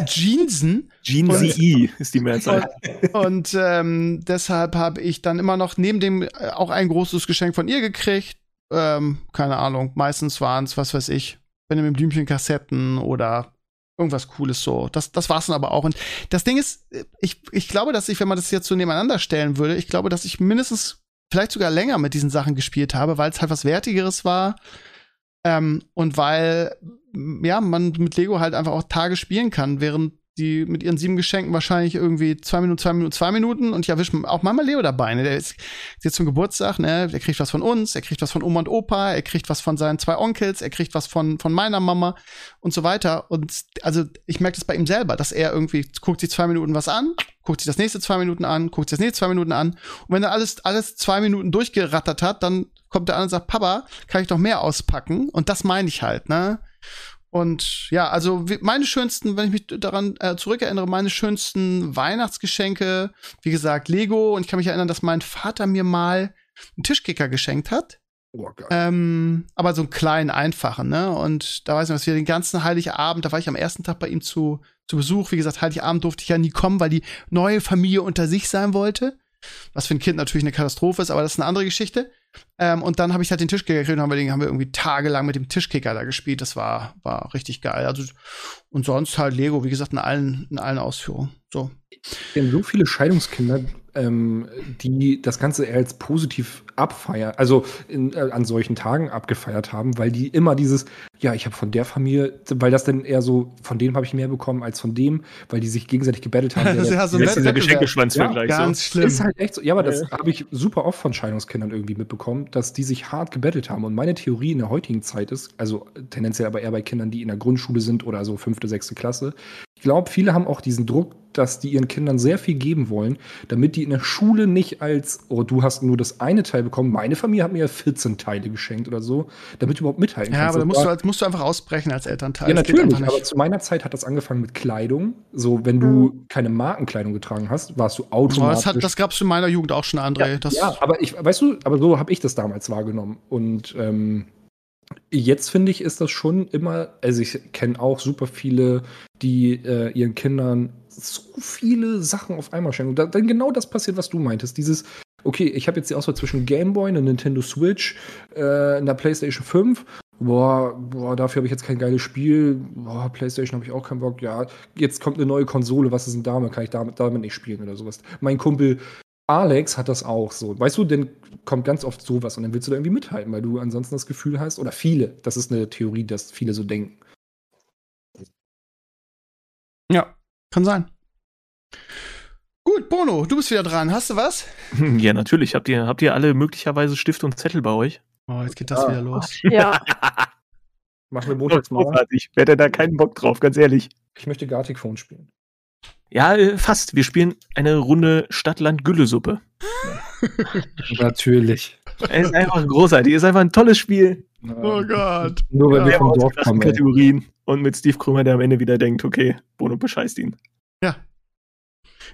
Jeansen. Jeansy ist die Mehrzahl. Und, und ähm, deshalb habe ich dann immer noch neben dem äh, auch ein großes Geschenk von ihr gekriegt. Ähm, keine Ahnung, meistens waren es, was weiß ich, Benjamin Blümchen Kassetten oder irgendwas Cooles so. Das, das war's dann aber auch. Und das Ding ist, ich, ich glaube, dass ich, wenn man das jetzt so nebeneinander stellen würde, ich glaube, dass ich mindestens vielleicht sogar länger mit diesen Sachen gespielt habe, weil es halt was Wertigeres war ähm, und weil, ja, man mit Lego halt einfach auch Tage spielen kann, während die mit ihren sieben Geschenken wahrscheinlich irgendwie zwei Minuten, zwei Minuten, zwei Minuten und ich erwische auch Mama Leo dabei. Ne? Der ist jetzt zum Geburtstag, ne? Der kriegt was von uns, er kriegt was von Oma und Opa, er kriegt was von seinen zwei Onkels, er kriegt was von, von meiner Mama und so weiter. Und also ich merke das bei ihm selber, dass er irgendwie guckt sich zwei Minuten was an, guckt sich das nächste zwei Minuten an, guckt sich das nächste zwei Minuten an. Und wenn er alles, alles zwei Minuten durchgerattert hat, dann kommt der an und sagt, Papa, kann ich noch mehr auspacken? Und das meine ich halt, ne? Und ja, also meine schönsten, wenn ich mich daran äh, zurückerinnere, meine schönsten Weihnachtsgeschenke, wie gesagt, Lego. Und ich kann mich erinnern, dass mein Vater mir mal einen Tischkicker geschenkt hat. Oh. Ähm, aber so einen kleinen, einfachen, ne? Und da weiß ich, was wir den ganzen Heiligabend, da war ich am ersten Tag bei ihm zu, zu Besuch. Wie gesagt, Heiligabend durfte ich ja nie kommen, weil die neue Familie unter sich sein wollte. Was für ein Kind natürlich eine Katastrophe ist, aber das ist eine andere Geschichte. Ähm, und dann habe ich halt den Tischkicker gekriegt und haben wir, den, haben wir irgendwie tagelang mit dem Tischkicker da gespielt. Das war, war richtig geil. Also, und sonst halt Lego, wie gesagt, in allen, in allen Ausführungen. So. Wir haben so viele Scheidungskinder, ähm, die das Ganze eher als positiv abfeiern, also in, äh, an solchen Tagen abgefeiert haben, weil die immer dieses, ja, ich habe von der Familie, weil das dann eher so, von dem habe ich mehr bekommen als von dem, weil die sich gegenseitig gebettelt haben. *laughs* das ist ja so ein dieser Geschenkeschwanzvergleich. Ja, ganz so. schlimm. Ist halt echt so. Ja, aber das habe ich super oft von Scheidungskindern irgendwie mitbekommen, dass die sich hart gebettelt haben. Und meine Theorie in der heutigen Zeit ist, also tendenziell aber eher bei Kindern, die in der Grundschule sind oder so fünfte, sechste Klasse. Ich glaube, viele haben auch diesen Druck, dass die ihren Kindern sehr viel geben wollen, damit die in der Schule nicht als, oh, du hast nur das eine Teil bekommen, meine Familie hat mir ja 14 Teile geschenkt oder so, damit du überhaupt mithalten ja, kannst. aber da Das musst du, musst du einfach ausbrechen als Elternteil. ja, Das natürlich, aber zu meiner Zeit hat das angefangen mit Kleidung. So, wenn du Mhm. keine Markenkleidung getragen hast, warst du automatisch. das, hat, das gab's in meiner Jugend auch schon, André. ja, das, ja, aber ich, weißt du, aber so habe ich das damals wahrgenommen. Und ähm, jetzt finde ich, ist das schon immer, also ich kenne auch super viele, die äh, ihren Kindern so viele Sachen auf einmal schenken. Und da, dann genau das passiert, was du meintest. Dieses, okay, ich habe jetzt die Auswahl zwischen Game Boy, einer Nintendo Switch, äh, einer PlayStation 5. Boah, boah, dafür habe ich jetzt kein geiles Spiel. Boah, PlayStation habe ich auch keinen Bock. Ja, jetzt kommt eine neue Konsole. Was ist denn damit? Kann ich damit, damit nicht spielen oder sowas? Mein Kumpel Alex hat das auch so. Weißt du, dann kommt ganz oft sowas und dann willst du da irgendwie mithalten, weil du ansonsten das Gefühl hast, oder viele, das ist eine Theorie, dass viele so denken. ja, kann sein. Gut, Bono, du bist wieder dran. Hast du was? *laughs* Ja, natürlich. Habt ihr, habt ihr alle möglicherweise Stift und Zettel bei euch? Oh, jetzt geht das Ah. wieder los. *laughs* Ja, *laughs* Machen wir montags mal. Großartig. Wer hätte da keinen Bock drauf, ganz ehrlich. Ich möchte Gartic Phone spielen. Ja, äh, fast. Wir spielen eine Runde Stadt-Land-Gülle-Suppe. Natürlich. Es ist einfach großartig. Es ist einfach ein tolles Spiel. Oh Gott. Nur weil Ja, wir vom Dorf kommen. Kategorien. Und mit Steve Krümmer, der am Ende wieder denkt, okay, Bono bescheißt ihn. Ja,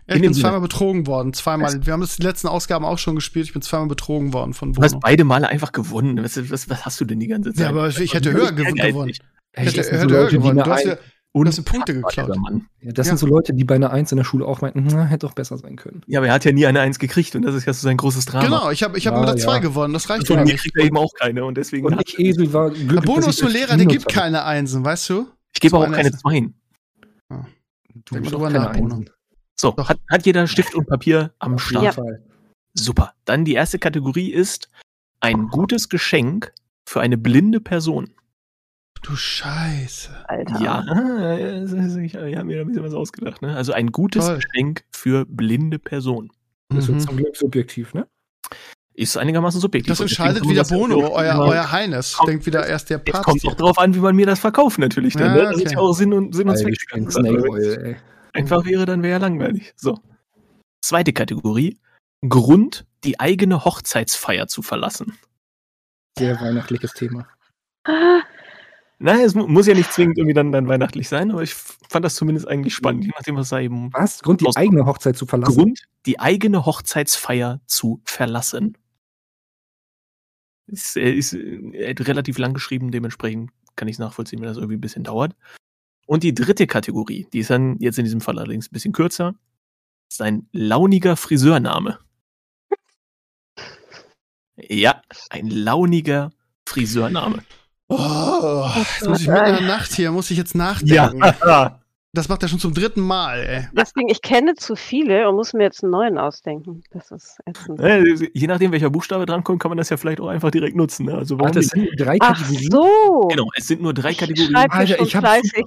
ich bin zweimal betrogen worden. Zweimal. Wir haben das die letzten Ausgaben auch schon gespielt. Ich bin zweimal betrogen worden von Du hast Bono. beide Male einfach gewonnen. Was, was, was hast du denn die ganze Zeit? Ja, aber ich hätte höher gew Ehrgeizig. gewonnen. Ich hätte, hätte höher gewonnen. Du hast, ja, du hast mir Punkte geklaut. Ja, das Ja. sind so Leute, die bei einer Eins in der Schule auch meinten, na, hätte doch besser sein können. Ja, aber er hat ja nie eine Eins gekriegt und das ist ja so sein großes Drama. Genau, ich habe ich hab Ja, mit der ja. 2 gewonnen. Das reicht Von doch mir nicht. kriegt er eben auch keine und deswegen. Und ich, Esel, war Der glücklich, so ein ich Lehrer, der gibt hatte. keine Einsen, weißt du? ich gebe so auch keine Zweien. Du Denk bist drüber keine. Einsen. So, Doch. hat, hat jeder Stift und Papier am Auf Start? jeden Fall. Super. Dann die erste Kategorie ist ein gutes Geschenk für eine blinde Person. Du Scheiße. Alter. Ja, *laughs* ich habe mir da ein bisschen was ausgedacht. Ne? Also ein gutes Toll. Geschenk für blinde Person. Das wird Mhm. zum Glück subjektiv, ne? Ist einigermaßen subjektiv. Das entscheidet wieder das ja Bono, euer, euer Heines. Kommt- Denkt wieder erst der Papst. kommt auch drauf an, wie man mir das verkauft, natürlich. Dann, Ja, ne? Das ist okay. ja auch Sinn und, Sinn und Zweck. Einfach wäre, dann wäre ja langweilig. So. Zweite Kategorie. Grund, die eigene Hochzeitsfeier zu verlassen. Sehr weihnachtliches Thema. Ah, Nein, es mu muss ja nicht zwingend irgendwie dann, dann weihnachtlich sein, aber ich fand das zumindest eigentlich spannend, je nachdem, was da eben Was? Grund, die Aus- eigene Hochzeit zu verlassen? Grund, die eigene Hochzeitsfeier zu verlassen. Ist, äh, ist äh, relativ lang geschrieben, dementsprechend kann ich es nachvollziehen, wenn das irgendwie ein bisschen dauert. Und die dritte Kategorie, die ist dann jetzt in diesem Fall allerdings ein bisschen kürzer, ist ein launiger Friseurname. Ja, ein launiger Friseurname. Oh, jetzt muss ich mitten in der Nacht hier, muss ich jetzt nachdenken. Ja. *laughs* Das macht er schon zum dritten Mal, ey. Deswegen, ich kenne zu viele und muss mir jetzt einen neuen ausdenken. Das ist ätzend. Je nachdem, welcher Buchstabe drankommt, kann man das ja vielleicht auch einfach direkt nutzen. Ne? Also warum es nicht? sind drei Ach Kategorien. so. Genau, es sind nur drei Ich Kategorien. Alter, ich hab fleißig.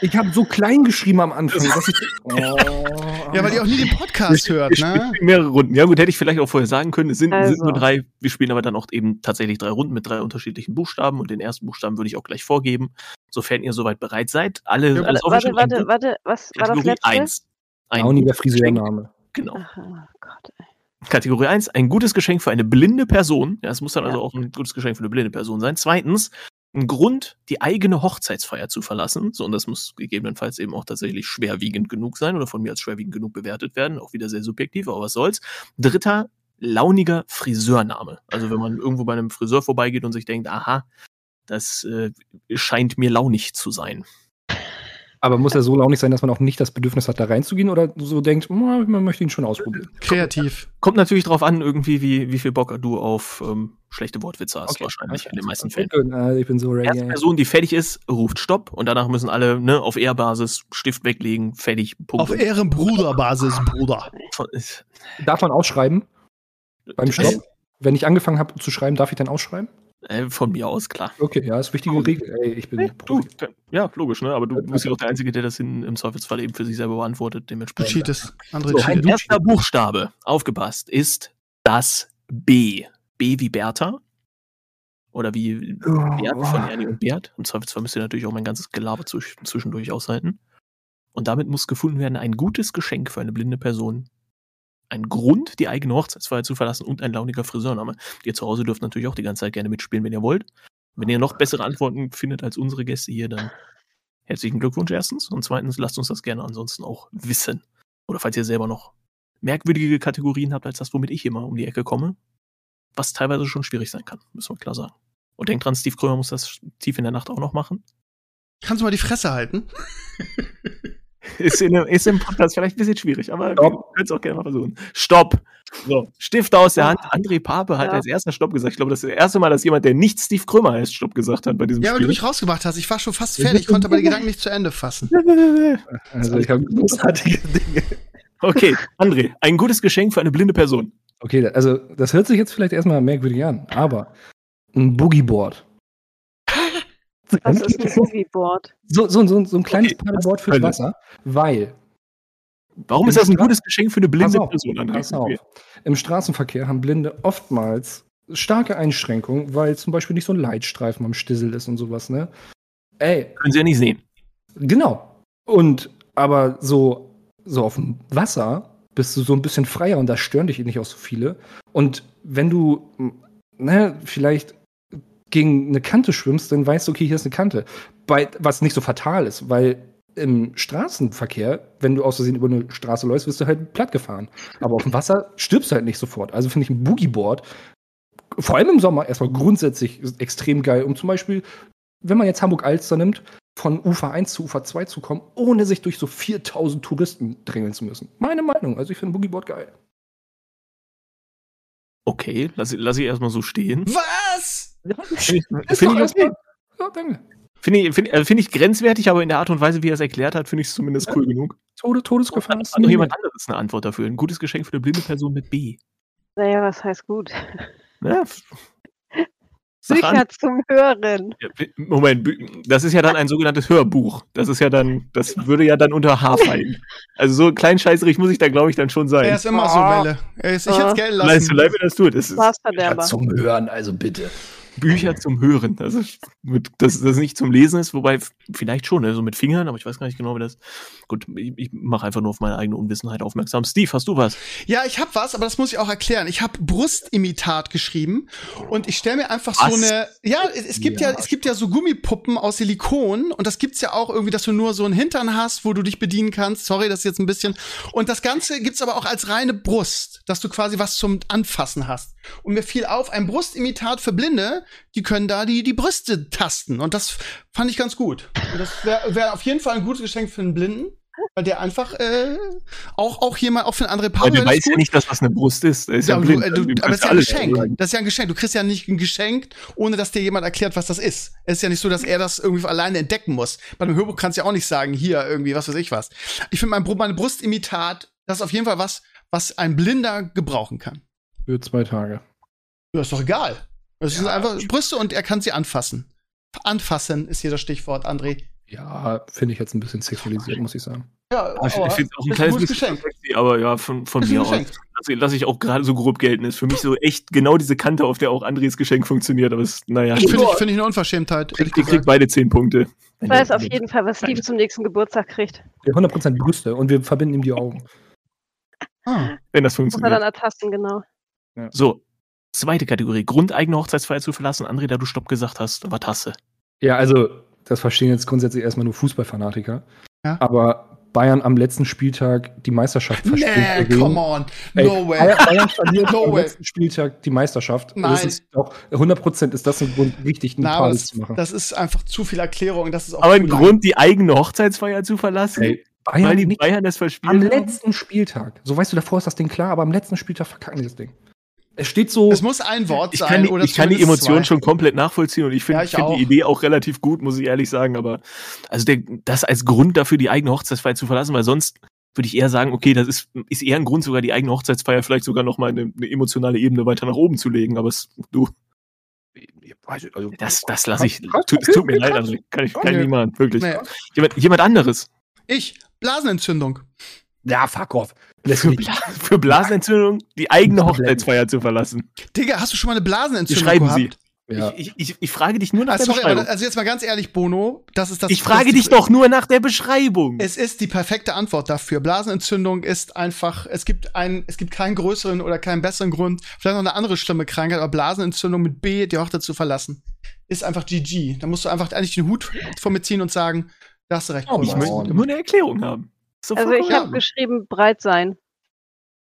Ich habe so klein geschrieben am Anfang. Dass ich, *laughs* oh, Ja, weil ihr auch nie den Podcast hört, ne? mehrere Runden. Ja gut, hätte ich vielleicht auch vorher sagen können. Es sind, es sind Also. nur drei. Wir spielen aber dann auch eben tatsächlich drei Runden mit drei unterschiedlichen Buchstaben und den ersten Buchstaben würde ich auch gleich vorgeben, sofern ihr soweit bereit seid. Alle, Ja, alles Warte, aufgeschrieben. warte, warte. Was war das Kategorie letzte? 1. Ein Geschenk. Friseurname. Genau. Aha, Gott. ey. Kategorie 1, ein gutes Geschenk für eine blinde Person. Ja, es muss dann Ja. also auch ein gutes Geschenk für eine blinde Person sein. Zweitens, ein Grund, die eigene Hochzeitsfeier zu verlassen. So, und das muss gegebenenfalls eben auch tatsächlich schwerwiegend genug sein oder von mir als schwerwiegend genug bewertet werden. Auch wieder sehr subjektiv, aber was soll's. Dritter, launiger Friseurname. Also wenn man irgendwo bei einem Friseur vorbeigeht und sich denkt, aha, das äh, scheint mir launig zu sein. Aber muss ja so launig sein, dass man auch nicht das Bedürfnis hat, da reinzugehen oder so denkt, man möchte ihn schon ausprobieren. Kreativ. Kommt natürlich drauf an, irgendwie, wie, wie viel Bock du auf ähm, schlechte Wortwitze hast, okay. wahrscheinlich in den meisten Fällen. Also ich bin so ready. Erste Person, die fertig ist, ruft Stopp und danach müssen alle ne, auf Ehrbasis Stift weglegen, fertig, Punkt. Auf Ehrenbruderbasis, Bruder. Darf man ausschreiben? Beim Stopp? Wenn ich angefangen habe zu schreiben, darf ich dann ausschreiben? Äh, von mir aus, klar. Okay, ja, ist wichtige Regel. Ey, ich bin hey, du, ja, logisch, ne? Aber du bist ja auch der Einzige, der das in, im Zweifelsfall eben für sich selber beantwortet. Dementsprechend. Du cheatest. Andere so, ein erster Buchstabe, aufgepasst, ist das B. B wie Bertha. Oder wie oh, Bert von Ernie und Bert. Im Zweifelsfall müsst ihr natürlich auch mein ganzes Gelaber zwischendurch aushalten. Und damit muss gefunden werden ein gutes Geschenk für eine blinde Person, ein Grund, die eigene Hochzeitsfeier zu verlassen und ein launiger Friseurname. Ihr zu Hause dürft natürlich auch die ganze Zeit gerne mitspielen, wenn ihr wollt. Wenn ihr noch bessere Antworten findet als unsere Gäste hier, dann herzlichen Glückwunsch erstens. Und zweitens, lasst uns das gerne ansonsten auch wissen. Oder falls ihr selber noch merkwürdige Kategorien habt, als das, womit ich immer um die Ecke komme. Was teilweise schon schwierig sein kann, müssen wir klar sagen. Und denkt dran, Steve Krömer muss das tief in der Nacht auch noch machen. Kannst du mal die Fresse halten? *laughs* *laughs* Ist, in, ist im Podcast vielleicht ein bisschen schwierig, aber Stopp. wir können es auch gerne mal versuchen. Stopp! So, Stift aus der Hand. André Pape hat ja. als erster Stopp gesagt. Ich glaube, das ist das erste Mal, dass jemand, der nicht Steve Krümmer heißt, Stopp gesagt hat bei diesem ja, Spiel. Ja, weil du mich rausgemacht hast. Ich war schon fast fertig, konnte aber die Gedanken nicht zu Ende fassen. *laughs* Also, ich habe großartige Dinge. Okay, André, ein gutes Geschenk für eine blinde Person. Okay, also das hört sich jetzt vielleicht erstmal merkwürdig an, aber ein Boogieboard. Was ist ein Boogieboard? So, so, so, so ein kleines okay, Paddleboard fürs Wasser, weil. Warum ist das ein gutes Geschenk für eine blinde pass auf, Person? Pass auf. Im Straßenverkehr haben Blinde oftmals starke Einschränkungen, weil zum Beispiel nicht so ein Leitstreifen am Stissel ist und sowas, ne? Ey. Können sie ja nicht sehen. Genau. Und aber so, so auf dem Wasser bist du so ein bisschen freier und da stören dich nicht auch so viele. Und wenn du, ne, vielleicht gegen eine Kante schwimmst, dann weißt du, okay, hier ist eine Kante. Bei, was nicht so fatal ist, weil im Straßenverkehr, wenn du aus Versehen über eine Straße läufst, wirst du halt platt gefahren. Aber auf dem Wasser stirbst du halt nicht sofort. Also finde ich ein Boogieboard, vor allem im Sommer, erstmal grundsätzlich extrem geil, um zum Beispiel, wenn man jetzt Hamburg-Alster nimmt, von Ufer 1 zu Ufer 2 zu kommen, ohne sich durch so 4000 Touristen drängeln zu müssen. Meine Meinung. Also ich finde Boogieboard geil. Okay, lass, lass ich erstmal so stehen. Was? Ja, finde ich, find ich okay. Ja, danke. Finde ich, find, also find ich grenzwertig, aber in der Art und Weise, wie er es erklärt hat, finde ich es zumindest ja. cool genug. Tode, Todesgefahr ist noch jemand anderes eine Antwort dafür. Ein gutes Geschenk für eine blinde Person mit B. Naja, was heißt gut? Ja, Bücher *laughs* zum Hören. Moment, das ist ja dann ein sogenanntes Hörbuch. Das ist ja dann, das würde ja dann unter H *laughs* fallen. Also so kleinscheißerig muss ich da, glaube ich, dann schon sein. Er ist immer so, Welle. Ich hätte es Geld lassen. Weißt du, leid mir das tut. Das ist zum Hören, also bitte. Bücher zum Hören. Also mit, dass das nicht zum Lesen ist, wobei vielleicht schon, also mit Fingern, aber ich weiß gar nicht genau, wie das. Gut, ich, ich mache einfach nur auf meine eigene Unwissenheit aufmerksam. Steve, hast du was? Ja, ich habe was, aber das muss ich auch erklären. Ich habe Brustimitat geschrieben und ich stelle mir einfach was? so eine. Ja, es gibt ja. ja. es gibt ja so Gummipuppen aus Silikon und das gibt's ja auch irgendwie, dass du nur so einen Hintern hast, wo du dich bedienen kannst. Sorry, das ist jetzt ein bisschen. Und das Ganze gibt's aber auch als reine Brust, dass du quasi was zum Anfassen hast. Und mir fiel auf, ein Brustimitat für Blinde, die können da die, die Brüste tasten. Und das fand ich ganz gut. Und das wäre wär auf jeden Fall ein gutes Geschenk für einen Blinden. Weil der einfach äh, auch, auch hier mal auch für ein andere Paar. Der weiß ja nicht, dass das eine Brust ist. ist ja, ja blind, du, du, aber es ist ja ein Geschenk. Sagen. Das ist ja ein Geschenk. Du kriegst ja nicht ein Geschenk, ohne dass dir jemand erklärt, was das ist. Es ist ja nicht so, dass er das irgendwie alleine entdecken muss. Bei einem Hörbuch kannst du ja auch nicht sagen, hier irgendwie, was weiß ich was. Ich finde mein, meine Brustimitat, das ist auf jeden Fall was, was ein Blinder gebrauchen kann. Für zwei Tage. Ja, ist doch egal. Es ja, sind einfach Brüste und er kann sie anfassen. Anfassen ist hier das Stichwort, André. Ja, finde ich jetzt ein bisschen sexualisiert, muss ich sagen. Ja, aber ich finde es auch ein kleines bisschen Geschenk. Sexy, aber ja, von, von mir aus. Lass, lass ich auch gerade so grob gelten. Ist für mich so echt genau diese Kante, auf der auch Andres Geschenk funktioniert. Aber es, naja. Finde ich, find ich eine Unverschämtheit. Ich, ich krieg beide zehn Punkte. Ich weiß auf jeden Fall, was Steve zum nächsten Geburtstag kriegt. Ja, 100% Brüste und wir verbinden ihm die Augen. Ah. Wenn das funktioniert. Muss er dann ertasten, genau. Ja. So, Zweite Kategorie, grundeigene Hochzeitsfeier zu verlassen. André, da du Stopp gesagt hast, war Tasse. Ja, also, das verstehen jetzt grundsätzlich erstmal nur Fußballfanatiker. Ja. Aber Bayern am letzten Spieltag die Meisterschaft verspielt. Nee, come on. No Ey, way. Bayern, verliert *laughs* no am way. letzten Spieltag die Meisterschaft. Nein. Das ist auch, 100% ist das ein Grund, richtig einen Na, zu machen. Das ist einfach zu viel Erklärung. Das ist auch aber ein Grund, die eigene Hochzeitsfeier zu verlassen? Ey, Bayern Weil die Bayern das verspielt Am haben? letzten Spieltag. So weißt du, davor ist das Ding klar, aber am letzten Spieltag verkacken die das Ding. Es steht so. Es muss ein Wort ich sein. Kann die, oder ich kann die Emotionen schon komplett nachvollziehen und ich finde ja, find die Idee auch relativ gut, muss ich ehrlich sagen. Aber also der, das als Grund dafür, die eigene Hochzeitsfeier zu verlassen, weil sonst würde ich eher sagen, okay, das ist, ist eher ein Grund, sogar die eigene Hochzeitsfeier vielleicht sogar nochmal eine, eine emotionale Ebene weiter nach oben zu legen. Aber es, du. Also, das, das lasse ich. Tut, tut mir leid, also kann ich, kann ich nicht machen, wirklich. Nee. Jemand, jemand anderes. Ich, Blasenentzündung. Ja, fuck off. Für, Bla für, Blasenentzündung die eigene Hochzeitsfeier zu verlassen. Digga, hast du schon mal eine Blasenentzündung schreiben gehabt? Sie. Ja. Ich, ich, ich, frage dich nur nach also, der sorry, Beschreibung. also jetzt mal ganz ehrlich, Bono, das ist das. Ich frage das dich doch nur nach der Beschreibung. Es ist die perfekte Antwort dafür. Blasenentzündung ist einfach, es gibt ein, es gibt keinen größeren oder keinen besseren Grund, vielleicht noch eine andere schlimme Krankheit, aber Blasenentzündung mit B, die Hochzeit zu verlassen, ist einfach GG. Da musst du einfach eigentlich den Hut vor mir ziehen und sagen, da hast du recht. Oh, ich möchte nur eine Erklärung haben. So also ich habe geschrieben, breit sein.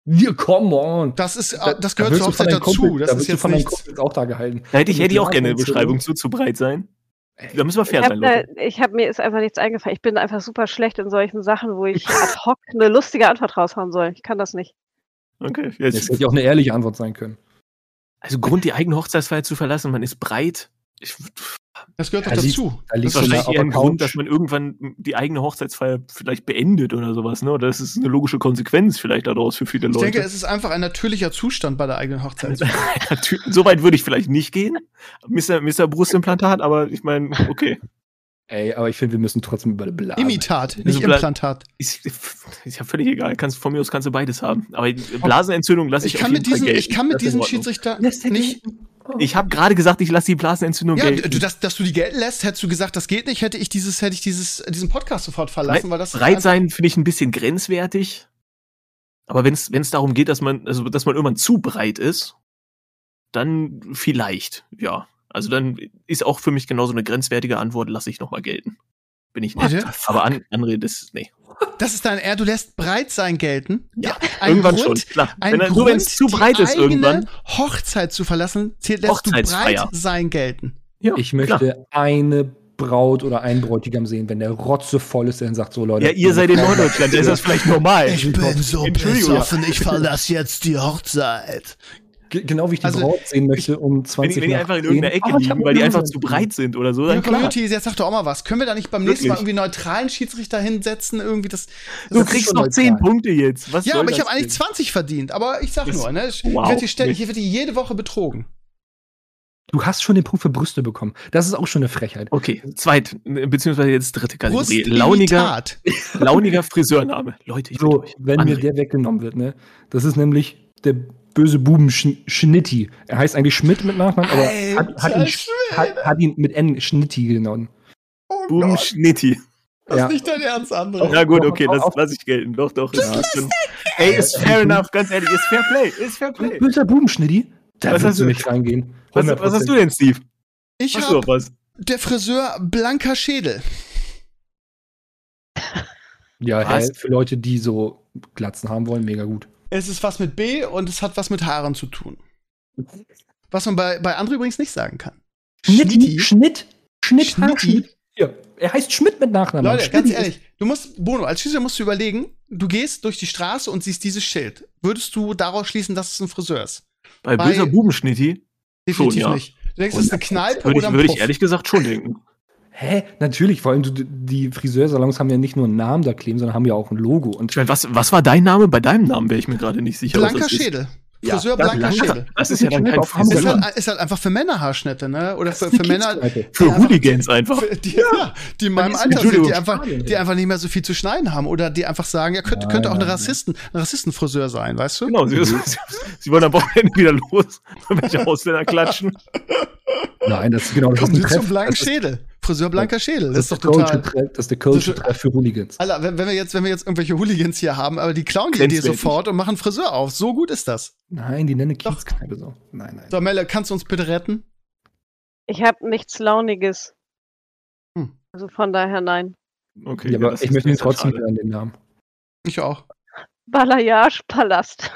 Ja, come on. Das ist, da, das gehört zur Hochzeit dazu. Kumpel, das da ist jetzt von nichts. auch da gehalten. Da hätte ich, hätte ich auch gerne eine Beschreibung zu, zu breit sein. Da müssen wir fair sein, Leute. ich habe mir ist einfach nichts eingefallen. Ich bin einfach super schlecht in solchen Sachen, wo ich ad hoc eine lustige Antwort raushauen soll. Ich kann das nicht. Okay. Jetzt. Das hätte auch eine ehrliche Antwort sein können. Also Grund, die eigene Hochzeitsfeier zu verlassen, man ist breit. Ich, das gehört doch dazu. Da das ist wahrscheinlich eher ein Grund, dass man irgendwann die eigene Hochzeitsfeier vielleicht beendet oder sowas, ne? Oder das ist eine logische Konsequenz vielleicht daraus für viele Leute. Ich denke, es ist einfach ein natürlicher Zustand bei der eigenen Hochzeitsfeier. *laughs* so weit würde ich vielleicht nicht gehen, Mr. Mr. Brustimplantat, aber ich meine, okay. Ey, aber ich finde, wir müssen trotzdem über Blasen. Imitat, nicht also Implantat. Ist, ist ja völlig egal. Kannst, von mir aus kannst du beides haben. Aber Blasenentzündung lasse ich, ich kann auf jeden mit diesen, Ich kann mit diesem Schiedsrichter nicht, ich habe gerade gesagt, ich lasse die Blasenentzündung ja, gelten. Du, dass, dass du die gelten lässt, hättest du gesagt, das geht nicht, hätte ich dieses, hätte ich dieses, diesen Podcast sofort verlassen, weil das. Breit sein finde ich ein bisschen grenzwertig. Aber wenn es darum geht, dass man, also dass man irgendwann zu breit ist, dann vielleicht, ja. Also dann ist auch für mich genauso eine grenzwertige Antwort, lasse ich nochmal gelten. Bin ich nicht. Aber an, André, das, nee. Das ist dein R, du lässt breit sein gelten. Ja, irgendwann Grund, schon, klar. Ein wenn, Grund, es zu breit ist irgendwann. Hochzeit zu verlassen, zählt, lässt du breit sein gelten. Ja, ich möchte klar. eine Braut oder einen Bräutigam sehen, wenn der Rotze voll ist, der dann sagt so, Leute. Ja, ihr seid in Norddeutschland, da ist das vielleicht normal. Ich bin so besoffen, ich verlasse jetzt die Hochzeit. Genau wie ich die also, Braut sehen möchte um 20 Wenn, wenn die einfach in irgendeiner Ecke oh, liegen, weil die einfach zu breit sind oder so. Dann Community, jetzt sagt doch auch mal was. Können wir da nicht beim Wirklich? nächsten Mal irgendwie neutralen Schiedsrichter hinsetzen? Irgendwie das, das du kriegst noch 10 Punkte jetzt. Was ja, aber ich habe eigentlich 20 verdient. Aber ich sag das, nur, ne? Ich, wow. werde hier, wird die jede Woche betrogen. Du hast schon den Punkt für Brüste bekommen. Das ist auch schon eine Frechheit. Okay, zweit, beziehungsweise jetzt dritte Kategorie. Launiger, *laughs* launiger Friseurname. Leute, ich so, wenn mir der weggenommen wird, ne? Das ist nämlich der böse Buben Schnitti. Er heißt eigentlich Schmidt mit Nachnamen, aber hat, hat, ihn, hat, hat, ihn, mit N Schnitti genommen. Oh Buben Schnitti. Das ja. ist nicht dein Ernst, André. Ja gut, okay, das lasse ich gelten. Doch, doch. Ja, ey, ist fair enough, ganz ehrlich, ist fair play, ist fair play. Böser Bubenschnitti? Da was hast du nicht reingehen. Was, was, hast du denn, Steve? Ich hab was? der Friseur Blanker Schädel. Ja, hey, für Leute, die so Glatzen haben wollen, mega gut. Es ist was mit B und es hat was mit Haaren zu tun. Was man bei, bei André übrigens nicht sagen kann. Schnitti. Schnitt. Schnitt. Schnitt. Ja. Er heißt Schmidt mit Nachnamen. Leute, ganz ehrlich, du musst, Bono, als Schiedsrichter musst du überlegen, du gehst durch die Straße und siehst dieses Schild. Würdest du daraus schließen, dass es ein Friseur ist? Bei, bei böser Bubenschnitti? Definitiv schon, ja. nicht. Du denkst, es ist eine Kneipe würde ich, oder ein Würde ich ehrlich gesagt schon denken. Hä? Natürlich, vor allem die Friseursalons haben ja nicht nur einen Namen da kleben, sondern haben ja auch ein Logo. Und ich meine, was, was war dein Name? Bei deinem Namen wäre ich mir gerade nicht sicher. Blanker Schädel. Friseur ja, blanker Schädel. Das ist ja dann kein Friseur. Ist halt, ist halt einfach für Männerhaarschnitte, ne? Oder für, für Männer. Für Hooligans einfach. Für die, ja. die in meinem Alter sind, die einfach, die einfach nicht mehr so viel zu schneiden haben. Oder die einfach sagen, ja, könnte, könnte auch eine Rassisten, ein Rassistenfriseur sein, weißt du? Genau, sie, sie, *laughs* sie wollen am Wochenende wieder los, *laughs* welche Ausländer klatschen. Nein, das ist genau das Kommen ein zum blanken Schädel. Friseur blanker Schädel. Das, das ist doch total. Das ist der Treff für Hooligans. Alter, wenn, wenn, wir jetzt, wenn wir jetzt irgendwelche Hooligans hier haben, aber die klauen die Idee sofort und machen Friseur auf. So gut ist das. Nein, die nennen Kiezkneipe so. Nein, nein. So, Melle, kannst du uns bitte retten? Ich habe nichts Launiges. Hm. Also von daher nein. Okay, ja, aber ich möchte ihn trotzdem hören, den Namen. Ich auch. Balayage Palast.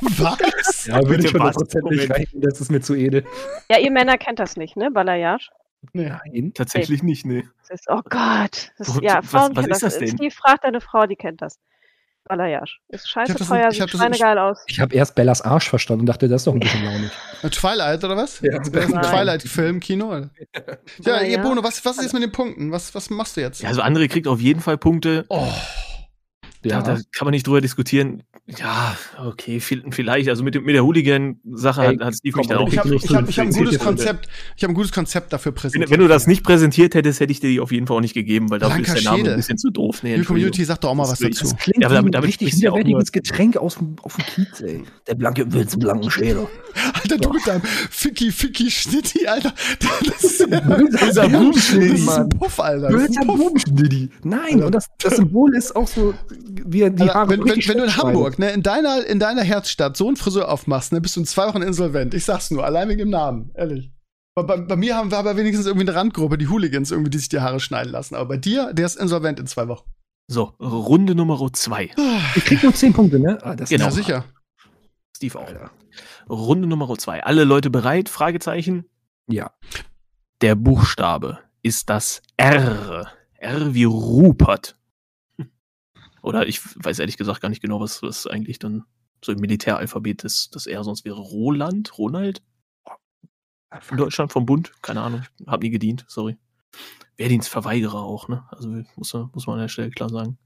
Was? Ja, würde ich hundertprozentig rein, das ist mir zu edel. Ja, ihr Männer kennt das nicht, ne? Balayage? Nein, tatsächlich nee. nicht, ne. oh Gott. Das, ja, Frauen was, was ist das. Denn? Steve fragt deine Frau, die kennt das. Balayage. Ist scheiße teuer, sieht schweinegeil aus. Ich habe erst Bellas Arsch verstanden und dachte, das ist doch ein bisschen *laughs* launig. Twilight, oder was? Ja. Das ist ein Twilight-Film, Kino. Ja, ja, Bono, was, was ist jetzt mit den Punkten? Was, was machst du jetzt? Ja, also André kriegt auf jeden Fall Punkte. Oh. Ja. Da, da, kann man nicht drüber diskutieren. Ja, okay, vielleicht. Also mit, mit der Hooligan-Sache hat, hat Steve mich da auch Ich habe ich hab, ich hab ein gutes Konzept. Ich habe ein gutes Konzept dafür präsentiert. Wenn, wenn, du das nicht präsentiert hättest, hätte ich dir die auf jeden Fall auch nicht gegeben, weil da ist der Name ein bisschen zu doof. Nee, die Community sagt doch auch mal was dazu. Das klingt ja, aber damit, damit richtig widerwärtiges Getränk aus dem, auf dem Kiez, ey. Der blanke Witz, blanken Schäler. Alter, du mit deinem Ficky, Ficky Schnitti, *laughs* Alter. Das ist ja böser Bubenschnitti, Mann. Puff, Alter. Böser Bubenschnitti. Nein, und das, das Symbol ist auch so, wie die Haare wenn, wenn, wenn du in Hamburg, ne, in deiner, in deiner Herzstadt so einen Friseur aufmachst, ne, bist du in zwei Wochen insolvent. Ich sag's nur, allein wegen dem Namen, ehrlich. Bei, bei, bei mir haben wir aber wenigstens irgendwie eine Randgruppe, die Hooligans irgendwie, die sich die Haare schneiden lassen. Aber bei dir, der ist insolvent in zwei Wochen. So, Runde Nummer zwei. Ich krieg nur zehn Punkte, ne? Ah, das genau. Ja, sicher. Steve auch. Alter. Runde Nummer zwei. Alle Leute bereit? Fragezeichen? Ja. Der Buchstabe ist das R. R wie Rupert. Oder ich weiß ehrlich gesagt gar nicht genau, was das eigentlich dann so im Militäralphabet ist. Das R sonst wäre Roland, Ronald. In Deutschland vom Bund, keine Ahnung, habe nie gedient, sorry. Wehrdienstverweigerer auch, ne? Also muss, muss man an der Stelle klar sagen.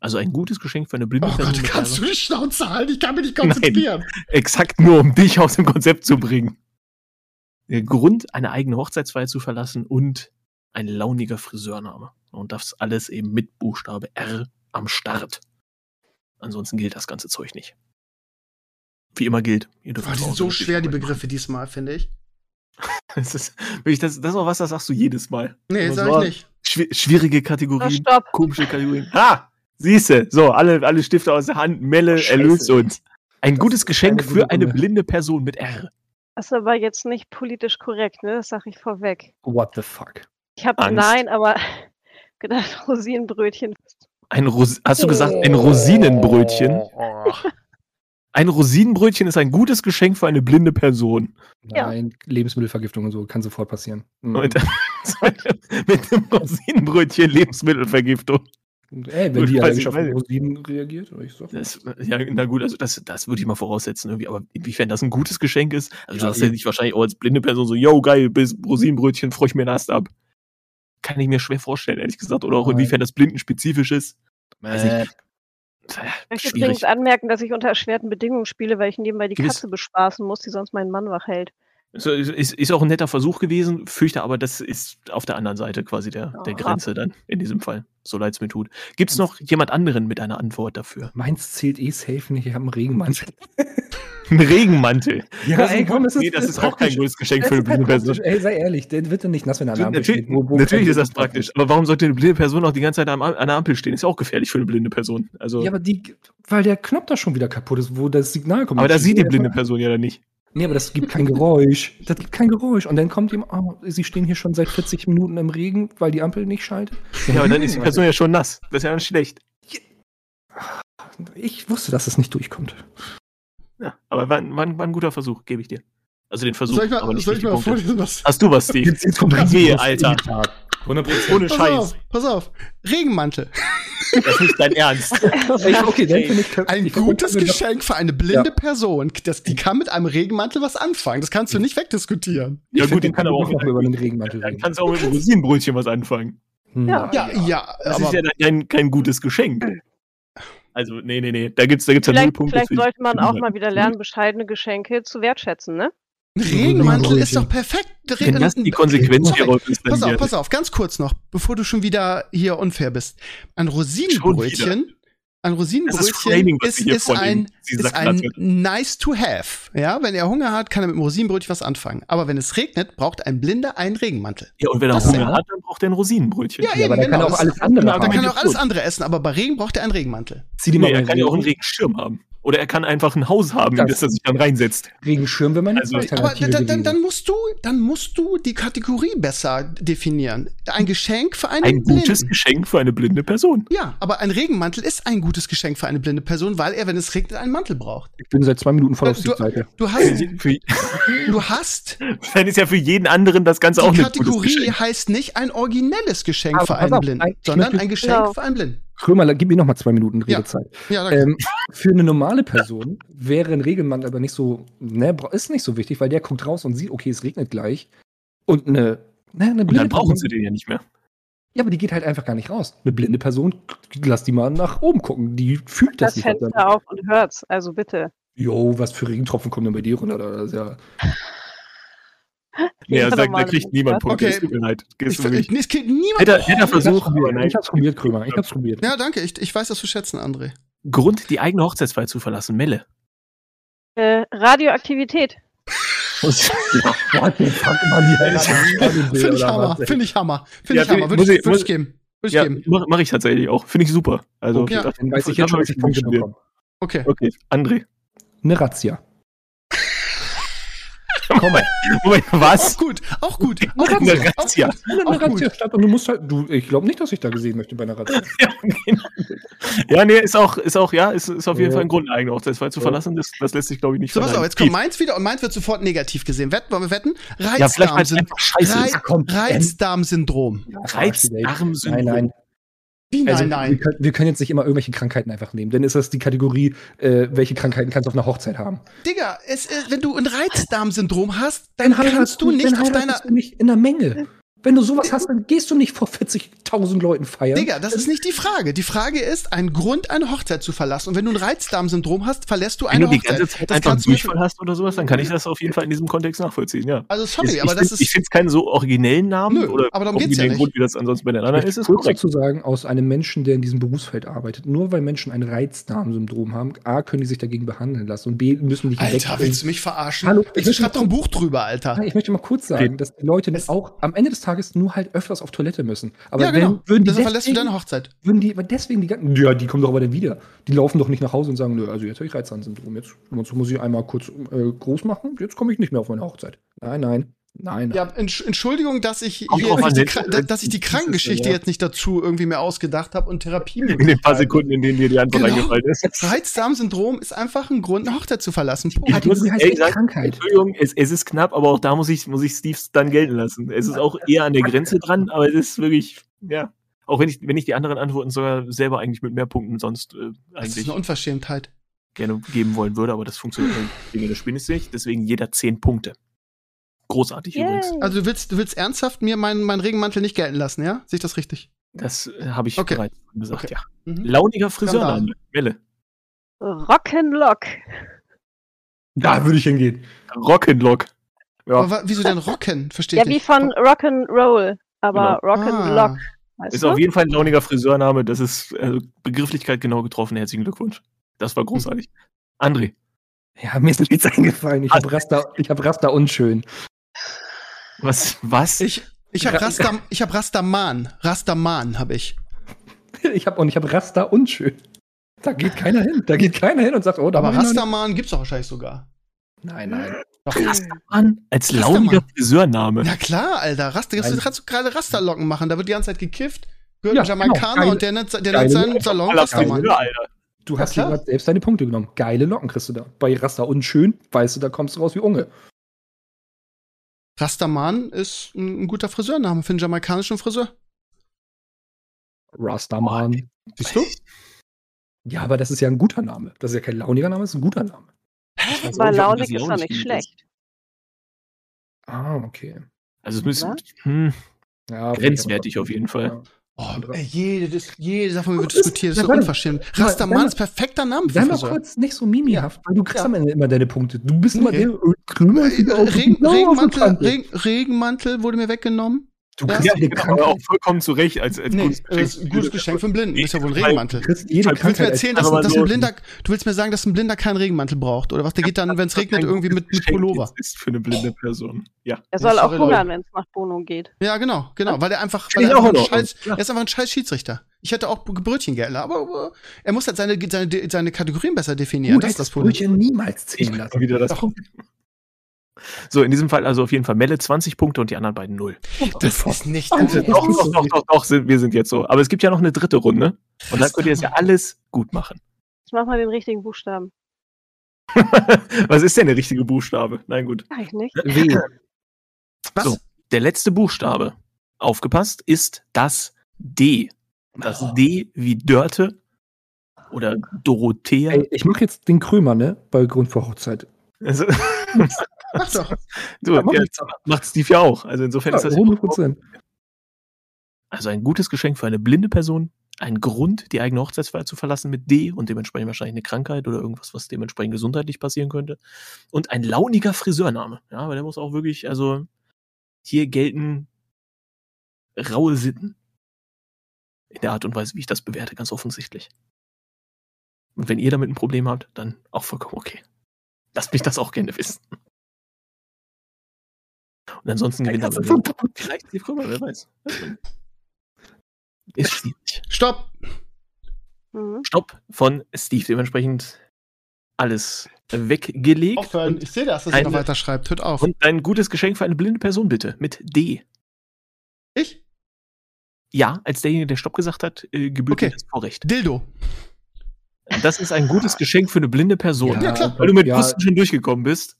Also ein gutes Geschenk für eine blinde oh Person. Gott, kannst du die Schnauze halten? Ich kann mich nicht konzentrieren. Nein, exakt nur, um dich aus dem Konzept zu bringen. Der Grund, eine eigene Hochzeitsfeier zu verlassen und ein launiger Friseurname. Und das alles eben mit Buchstabe R am Start. Ansonsten gilt das ganze Zeug nicht. Wie immer gilt. Ihr Boah, die sind so schwer, die Begriffe diesmal, finde ich. *laughs* das, ist, das, das ist auch was, das sagst du jedes Mal. Nee, das sag ich nicht. Schw schwierige Kategorien, oh, komische Kategorien. Ha! Siehste, so, alle, alle Stifte aus der Hand. Melle, Scheiße. erlöst uns. Ein das gutes Geschenk eine für eine blinde Person mit R. Das ist aber jetzt nicht politisch korrekt, ne? Das sage ich vorweg. What the fuck? Ich habe nein, aber *laughs* gedacht, Rosinenbrötchen ein Ros Hast du gesagt, ein Rosinenbrötchen? *laughs* Ein Rosinenbrötchen ist ein gutes Geschenk für eine blinde Person. Nein, ja. Lebensmittelvergiftung und so kann sofort passieren. Mhm. *laughs* Mit, mit einem Rosinenbrötchen Lebensmittelvergiftung. Ey, wenn Gut, die allergisch auf Rosinen reagiert, oder ich so. Das, ja, na gut, also das, das würde ich mal voraussetzen irgendwie, aber inwiefern das ein gutes Geschenk ist, also ja, du hast ja nicht wahrscheinlich auch als blinde Person so, yo, geil, bis Rosinenbrötchen, freue ich mir Ast ab kann ich mir schwer vorstellen, ehrlich gesagt. Oder auch inwiefern das blindenspezifisch ist. Weiß äh, ich möchte übrigens anmerken, dass ich unter erschwerten Bedingungen spiele, weil ich nebenbei die Gewiss. Katze bespaßen muss, die sonst meinen Mann wach hält. Ist, ist, ist, auch ein netter Versuch gewesen, fürchte aber, das ist auf der anderen Seite quasi der, der Grenze dann in diesem Fall, so leid es mir tut. Gibt es noch jemand anderen mit einer Antwort dafür? Meins zählt eh safe nicht, ich habe einen Regenmantel. *laughs* Ein Regenmantel. Ja, das ey, komm, das ist, nee, das ist auch kein gutes Geschenk für eine blinde Person. Ey, sei ehrlich, der wird dann nicht nass, wenn er an der Ampel steht. Wo, wo natürlich ist das praktisch. Aber warum sollte eine blinde Person auch die ganze Zeit an der Ampel stehen? Ist ja auch gefährlich für eine blinde Person. Also ja, aber die, weil der Knopf da schon wieder kaputt ist, wo das Signal kommt. Aber da sieht die blinde Person ja dann nicht. Nee, aber das gibt kein Geräusch. Das gibt kein Geräusch. Und dann kommt ihm, oh, sie stehen hier schon seit 40 Minuten im Regen, weil die Ampel nicht schaltet. Ja, aber dann ist die Person ja schon nass. Das ist ja dann schlecht. Ich wusste, dass es nicht durchkommt. Ja, aber war, war, war ein guter Versuch, gebe ich dir. Also den Versuch. Soll ich mal, aber nicht soll ich mal vorlesen, was? Hast du was, Steve? Jetzt, jetzt kommt Wehe, Alter. 100%. Ohne Scheiß. Pass auf, pass auf. Regenmantel. Das ist nicht dein Ernst. *laughs* okay, dann finde ich, ein gutes Geschenk für eine blinde ja. Person. Das, die kann mit einem Regenmantel was anfangen. Das kannst du nicht wegdiskutieren. Ja, gut, den kann aber auch noch über den Regenmantel reden. Dann kannst du auch mit einem Rosinenbrötchen was anfangen. Ja, ja. ja das ist ja kein, kein gutes Geschenk. Also, nee, nee, nee. Da gibt's, da gibt's vielleicht, ja null Punkte. Vielleicht sollte man auch mal wieder lernen, bescheidene Geschenke zu wertschätzen, ne? Regenmantel ist doch perfekt. Wenn das die Konsequenz hieraus ist, Pass auf, pass auf, ganz kurz noch, bevor du schon wieder hier unfair bist. Ein Rosinenbrötchen ein Rosinenbrötchen ist, ist, ist, ein, ist ein nice to have. Ja, wenn er Hunger hat, kann er mit dem Rosinenbrötchen was anfangen. Aber wenn es regnet, braucht ein Blinder einen Regenmantel. Ja, und wenn er das Hunger hat, dann braucht er ein Rosinenbrötchen. Ja, ja eben, aber genau. kann auch alles andere genau, Dann kann er auch alles andere essen, aber bei Regen braucht er einen Regenmantel. Zieh die mal nee, er kann ja auch einen Regenschirm haben. Oder er kann einfach ein Haus haben, in das er sich dann reinsetzt. Regenschirm, wenn man also, Aber dann, dann, dann, musst du, dann musst du die Kategorie besser definieren. Ein Geschenk für einen Ein Blinden. gutes Geschenk für eine blinde Person. Ja, aber ein Regenmantel ist ein gutes Geschenk für eine blinde Person, weil er, wenn es regnet, einen Mantel braucht. Ich bin seit zwei Minuten voll äh, auf die Seite. Du hast, du hast. *laughs* Dann ist ja für jeden anderen das Ganze auch nicht. Die Kategorie heißt nicht ein originelles Geschenk aber für einen Blinden, sondern ein Geschenk genau. für einen Blinden. Krömer, gib mir noch mal zwei Minuten Redezeit. Ja, ja ähm, für eine normale Person wäre ein Regelmann aber nicht so, ne, ist nicht so wichtig, weil der guckt raus und sieht, okay, es regnet gleich. Und eine, ne, eine blinde und dann brauchen sie den ja nicht mehr. Ja, aber die geht halt einfach gar nicht raus. Eine blinde Person, lass die mal nach oben gucken. Die fühlt das, das nicht. Das Fenster auf und hört's, also bitte. Jo, was für Regentropfen kommen denn bei dir runter? Das ist ja. Ja, sag, da kriegt niemand Punkte. Okay. Es tut mir leid. Ich, ich, es kriegt niemand Hätte, hätte er versucht. Ich hab's probiert, Krömer. Ich hab's probiert. Ja, danke. Ich, ich weiß das zu schätzen, André. Grund, die eigene Hochzeitsfeier zu verlassen. Melle. Äh, Radioaktivität. *laughs* Finde ich Hammer. Finde ich Hammer. Finde ich Hammer. Würde ich, würd ich geben. Würde ja, geben. Mach, mach ich tatsächlich auch. Finde ich super. Also, okay, ja. dann weiß ich jetzt schon, was ich Punkte bekomme. Okay. Okay. André. Eine Razzia. Komm mal. Moment, was? Auch gut, auch gut. Auch eine gut. Razzia. Auch gut. Eine Razzia statt und du musst halt, du, ich glaube nicht, dass ich da gesehen möchte bei einer Razzia. *laughs* ja, genau. ja, nee, ist auch, ist auch, ja, ist, ist auf jeden ja. Fall ein Grund, eigene Hochzeitsfeier zu verlassen. Das, das lässt sich, glaube ich, nicht So, pass auf, jetzt kommt meins wieder und meins wird sofort negativ gesehen. Wetten, wollen wir wetten? Reizdarm-Syndrom. Ja, Reizdarm-Syndrom. Reizdarm-Syndrom. Nein, nein. Wie nein, also, nein. Wir können, wir können, jetzt nicht immer irgendwelche Krankheiten einfach nehmen. Denn ist das die Kategorie, äh, welche Krankheiten kannst du auf einer Hochzeit haben? Digga, es, äh, wenn du ein Reizdarmsyndrom hast, dann, dann kannst du nicht auf deiner. Du nicht in der Menge. Wenn du sowas hast, dann gehst du nicht vor 40.000 Leuten feiern. Digga, das ist nicht die Frage. Die Frage ist, ein Grund, eine Hochzeit zu verlassen. Und wenn du ein Reizdarmsyndrom hast, verlässt du eine Hochzeit. Wenn du die ganze Zeit einfach Durchfall hast oder sowas, dann kann ich das auf jeden Fall in diesem Kontext nachvollziehen, ja. Also sorry, ich, aber ich das find, ist... Ich finde es keinen so originellen Namen Nö, oder aber darum geht's ja nicht. Grund, wie das ansonsten bei den anderen ist, ist kurz dazu sagen, aus einem Menschen, der in diesem Berufsfeld arbeitet, nur weil Menschen ein Reizdarmsyndrom haben, A, können die sich dagegen behandeln lassen und B, müssen nicht Alter, willst du mich verarschen? Hallo, ich, ich schreib doch ein Buch drüber, Alter. Ich möchte mal kurz sagen, dass die Leute auch am Ende des Tages nur halt öfter öfters auf Toilette müssen. Aber ja, genau. wenn, würden die deshalb verlässt du deine Hochzeit. Würden die, deswegen die ganzen, ja, die kommen doch aber dann wieder. Die laufen doch nicht nach Hause und sagen, nö, also jetzt habe ich Reizdarmsyndrom, jetzt muss ich einmal kurz äh, groß machen, jetzt komme ich nicht mehr auf meine Hochzeit. Nein, nein. Nein. Ja, Entschuldigung, dass ich, hier die, dass ich die Krankengeschichte ja. jetzt nicht dazu irgendwie mehr ausgedacht habe und Therapie. In den paar Sekunden, in denen dir die Antwort genau. eingefallen ist. Reizdarmsyndrom ist einfach ein Grund, eine Hochzeit zu verlassen. Ja, die muss heißt sagen, Krankheit. Entschuldigung, es, es, ist knapp, aber auch da muss ich, muss ich Steve dann gelten lassen. Es ist auch eher an der Grenze dran, aber es ist wirklich, ja. Auch wenn ich, wenn ich die anderen Antworten sogar selber eigentlich mit mehr Punkten sonst äh, eigentlich. Das ist eine Unverschämtheit. Gerne geben wollen würde, aber das funktioniert wegen der Spinne nicht. Deswegen jeder zehn Punkte. Großartig Yay. übrigens. Also du willst, du willst ernsthaft mir meinen mein Regenmantel nicht gelten lassen, ja? Sehe ich das richtig? Das äh, habe ich okay. bereits gesagt, okay. ja. Mhm. Launiger Friseurname. Welle. Rock'n'Lock. Da würde ich hingehen. Rock'n'Lock. Ja. Aber wieso denn Rocken? Verstehe Ja, wie von Rock'n'Roll, aber genau. Rock'n'Lock. Ah. Ist du? auf jeden Fall ein launiger Friseurname. Das ist also Begrifflichkeit genau getroffen. Herzlichen Glückwunsch. Das war großartig. André. Ja, mir ist nichts eingefallen. Ich habe Raster, ich hab Raster unschön. Was? Was? Ich, ich habe Raster, ich hab Rasterman. Rasterman habe ich. *laughs* ich habe und ich habe Raster unschön. Da geht keiner hin. Da geht keiner hin und sagt, oh, da Aber Rasterman gibt's doch wahrscheinlich sogar. Nein, nein. Rastermann als launiger Friseurname. Ja klar, Alter. Raster, du kannst du gerade Rasterlocken machen. Da wird die ganze Zeit gekifft. Gehört ja, ein Jamaikaner genau. und der nennt, der nennt seinen Salon Rastermann. Du hast ja, selbst deine Punkte genommen. Geile Locken kriegst du da. Bei Raster unschön, weißt du, da kommst du raus wie Unge. Rasterman ist ein, ein guter Friseurname für einen jamaikanischen Friseur. Rasterman. Siehst du? Ja, aber das ist ja ein guter Name. Das ist ja kein launiger Name, das ist ein guter Name. Weil launig ist doch nicht schlecht. Ah, okay. Also es müsste hm, ja, grenzwertig auf jeden Fall. Ja. Oh, ey, jede, jede Sache wird diskutiert, das ist so unverschämt. Rastermann ist perfekter Name für Sei mal kurz nicht so mimihaft, weil du kriegst ja. am Ende immer deine Punkte. Du bist immer der äh, Krümel. Regen, Regenmantel, Regen, Regenmantel wurde mir weggenommen. Du kriegst ja, eine auch vollkommen zurecht als, als nee, gutes Geschenk. Ist ein gutes Geschenk für einen Blinden. Ist ja wohl ein Regenmantel. Du willst mir erzählen, dass, dass ein Blinder, du willst mir sagen, dass ein Blinder keinen Regenmantel braucht, oder was? Der geht dann, wenn es regnet, irgendwie mit, mit Pullover. ist für eine blinde Person. Ja. Er soll auch hungern, wenn es nach Bono geht. Ja, genau, genau, weil er einfach, weil er, einfach ein scheiß, er ist einfach ein scheiß Schiedsrichter. Ich hätte auch Brötchengärtner, aber, aber er muss halt seine, seine, seine Kategorien besser definieren. Du das ist das Problem. Brötchen niemals zählen lassen. Wieder das so, in diesem Fall also auf jeden Fall Melle 20 Punkte und die anderen beiden 0. Das ist nicht. doch, doch, doch, doch, doch, wir sind jetzt so. Aber es gibt ja noch eine dritte Runde. Und dann könnt ihr es ja alles gut machen. Ich mach mal den richtigen Buchstaben. *laughs* Was ist denn der richtige Buchstabe? Nein, gut. Eigentlich nicht. W. *laughs* Was? So, der letzte Buchstabe, aufgepasst, ist das D. Das oh. D wie Dörte oder Dorothea. Ey, ich mache jetzt den Krömer, ne? Bei Grund vor Hochzeit. Also, *laughs* *laughs* Mach doch. *laughs* Du, ja, ja, macht Steve ja auch. Also insofern ja, ist das 100%. Also ein gutes Geschenk für eine blinde Person, ein Grund, die eigene Hochzeitsfeier zu verlassen mit D und dementsprechend wahrscheinlich eine Krankheit oder irgendwas, was dementsprechend gesundheitlich passieren könnte. Und ein launiger Friseurname. Ja, weil der muss auch wirklich, also hier gelten raue Sitten. In der Art und Weise, wie ich das bewerte, ganz offensichtlich. Und wenn ihr damit ein Problem habt, dann auch vollkommen okay. Lasst mich das auch gerne wissen. Und ansonsten gewinnt er vielleicht Steve Krümmer, wer weiß. Ist schwierig. Stopp! Mhm. Stopp von Steve. Dementsprechend alles weggelegt. Aufhören. Ich sehe das, dass er noch weiter schreibt. Hört auf. Und ein gutes Geschenk für eine blinde Person, bitte. Mit D. Ich? Ja, als derjenige, der Stopp gesagt hat, äh, gebührt okay. das Vorrecht. Dildo. Das ist ein gutes Geschenk für eine blinde Person. Ja, klar. Weil du mit ja. Schon durchgekommen bist.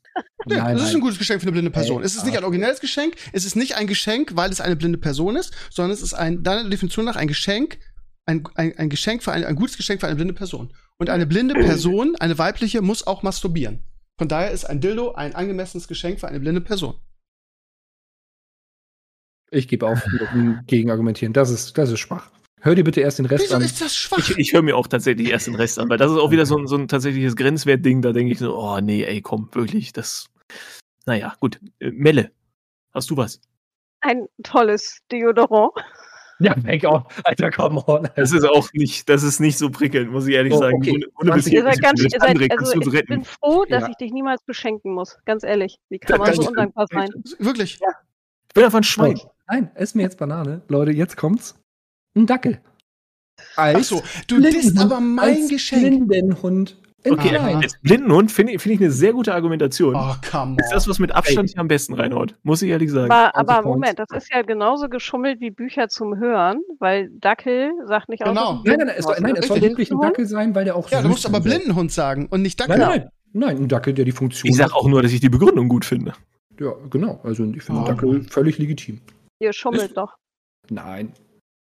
Nee, nein, das nein. ist ein gutes Geschenk für eine blinde Person. Ey, es ist nicht ein originelles Geschenk, es ist nicht ein Geschenk, weil es eine blinde Person ist, sondern es ist ein, deiner Definition nach ein Geschenk, ein, ein, ein Geschenk für ein, ein gutes Geschenk für eine blinde Person. Und eine blinde Person, eine weibliche, muss auch masturbieren. Von daher ist ein Dildo ein angemessenes Geschenk für eine blinde Person. Ich gebe auf, gegen argumentieren. Das ist, das ist schwach. Hör dir bitte erst den Rest Wieso an. ist das schwach? Ich, ich höre mir auch tatsächlich erst den Rest an, weil das ist auch wieder so ein, so ein tatsächliches Grenzwertding. Da denke ich so, oh nee, ey, komm, wirklich, das. Naja, gut. Äh, Melle, hast du was? Ein tolles Deodorant. Ja, make on. Alter, come on. Alter. Das ist auch nicht, das ist nicht so prickelnd, muss ich ehrlich oh, sagen. Okay. Ohne, ohne bis ihr seid ganz, ihr seid, also ich bin froh, dass ja. ich dich niemals beschenken muss. Ganz ehrlich. Wie kann man so undankbar sein? Wirklich? Ja. Ich bin einfach ein Schwein. Nein, ess mir jetzt Banane. Leute, jetzt kommt's. Ein Dackel. Als Ach so, du disst aber mein Geschenk. Blindenhund. Okay, als Blindenhund finde ich, find ich eine sehr gute Argumentation. Oh, come on. Das ist das, was mit Abstand hier am besten reinhaut. Muss ich ehrlich sagen. Aber, aber Moment, das ist ja genauso geschummelt wie Bücher zum Hören, weil Dackel sagt nicht genau. auch. Nein, nein, nein, es, nein, es soll wirklich ein Dackel sein, weil der auch. Ja, du musst aber Blindenhund sagen und nicht Dackel. Nein, nein, nein, ein Dackel, der die Funktion. Ich sag auch nur, dass ich die Begründung gut finde. Ja, genau. Also ich finde oh. Dackel völlig legitim. Ihr schummelt doch. Nein.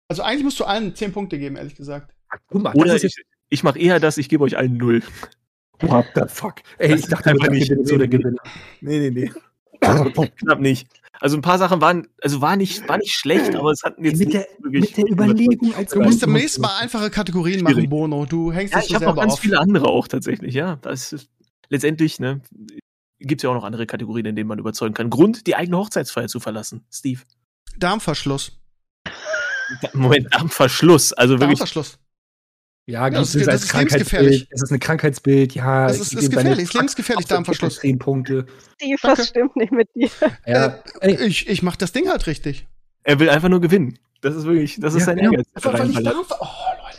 Also eigentlich musst du allen 10 Punkte geben, ehrlich gesagt. Guck mal, Oder ich, ich mache eher das, ich gebe euch allen 0. What the fuck? Ey, das ich dachte einfach nicht so der Gewinner. Nee, nee, nee. *laughs* Knapp nicht. Also ein paar Sachen waren, also war nicht, war nicht schlecht, aber es hatten jetzt mit der. Mit der Überlegung als Du musst am nächsten Mal einfache Kategorien Schwierig. machen, Bono. Du hängst ja, ich habe noch ganz auf. viele andere auch tatsächlich, ja. Das ist letztendlich, ne, gibt es ja auch noch andere Kategorien, in denen man überzeugen kann. Grund, die eigene Hochzeitsfeier zu verlassen. Steve. Darmverschluss. Moment, Darmverschluss. Also wirklich. Darmverschluss. Ja, ja das, ist, das ist lebensgefährlich. Es ist ein Krankheitsbild, ja. Das ist, ist gefährlich, ist lebensgefährlich, Darmverschluss. Zehn Punkte. Die was stimmt nicht mit dir. *laughs* Ja, äh, ich, ich mach das Ding halt richtig. Er will einfach nur gewinnen. Das ist wirklich, das ist ja, sein ja. Ehrgeiz. Oh,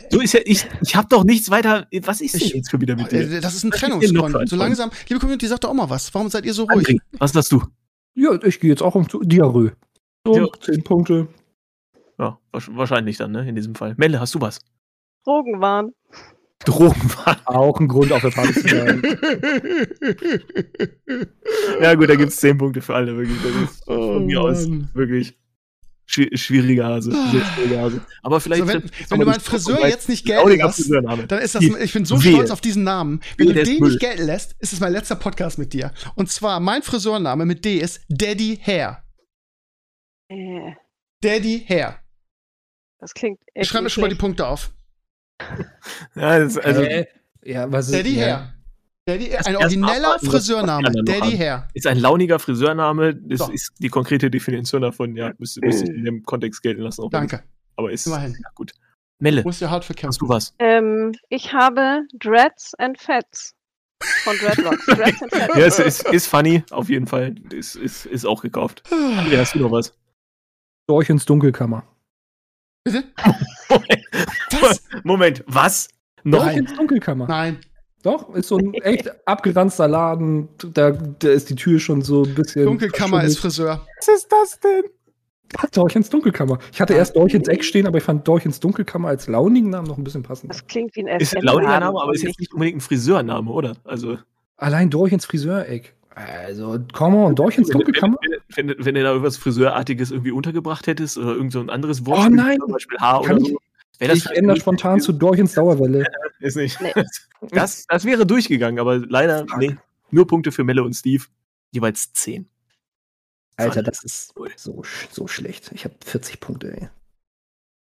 so ist ja, ich, ich habe doch nichts weiter. Was ist denn jetzt schon wieder mit dir? Das ist ein Trennungsgrund. So langsam, liebe Community, sagt doch auch mal was. Warum seid ihr so ruhig? André, was hast du? Ja, ich gehe jetzt auch um Diarrhoe. So, ja. zehn Punkte. Ja, wahrscheinlich dann, ne, in diesem Fall. Melle, hast du was? Drogenwahn. Drogenwahn. *laughs* Auch ein Grund, auf der Party zu sein. ja, gut, da gibt es zehn Punkte für alle, wirklich. Das ist oh, von mir aus wirklich schwierige Hase. Schwierige Hase. Aber vielleicht. So, wenn, wenn du meinen Friseur jetzt nicht gelten lässt, dann ist das, ich bin so Wehe. stolz auf diesen Namen. Wenn Wehe, du den nicht gelten lässt, ist es mein letzter Podcast mit dir. Und zwar, mein Friseurname mit D ist Daddy Hair. Äh. Daddy Hair. Das klingt echt. Ich schreibe mir schon mal die Punkte auf. *laughs* ja, das, also. Äh, ja, was ist Daddy ja. Hair. Daddy, ein origineller Friseurname. Daddy Hair. Ist ein launiger Friseurname. Das so. ist die konkrete Definition davon. Ja, müsste, müsste ich in dem Kontext gelten lassen. Danke. Aber ist. Immerhin. Ja, gut. Melle. Muss ja hart für Hast du was? Ähm, ich habe Dreads and Fats. Von Dreadlocks. *laughs* Dreads and Fats. Ja, es ist, ist funny, auf jeden Fall. Ist, ist, ist auch gekauft. Ja, hast du noch was? Storch ins Dunkelkammer. Bitte? *laughs* Was? Moment, was? Noch Nein. ins Dunkelkammer. Nein. Doch, ist so ein echt abgeranzter Laden. Da, da ist die Tür schon so ein bisschen. Dunkelkammer ist Friseur. Was ist das denn? Ach, Dorch ins Dunkelkammer. Ich hatte erst Dorch ins Eck stehen, aber ich fand Dorch ins Dunkelkammer als launigen Namen noch ein bisschen passend. Das klingt wie ein Ist ein launiger Name, aber ist jetzt nicht unbedingt ein Friseurname, oder? Also. Allein Dorch ins Friseureck. Also, komm mal, Dorch ins Dunkelkammer. Wenn, wenn, wenn, du da irgendwas Friseurartiges irgendwie untergebracht hättest oder irgend so ein anderes Wort, oh nein. zum Beispiel Haar Kann oder so. Ich, ich ändere spontan zu Dorch ins Dauerwelle. *laughs* Ist nicht. Nee. *laughs* Das, das wäre durchgegangen, aber leider, nee. Nur Punkte für Melle und Steve. Jeweils 10. Alter, das ist so, so schlecht. Ich habe 40 Punkte, ey.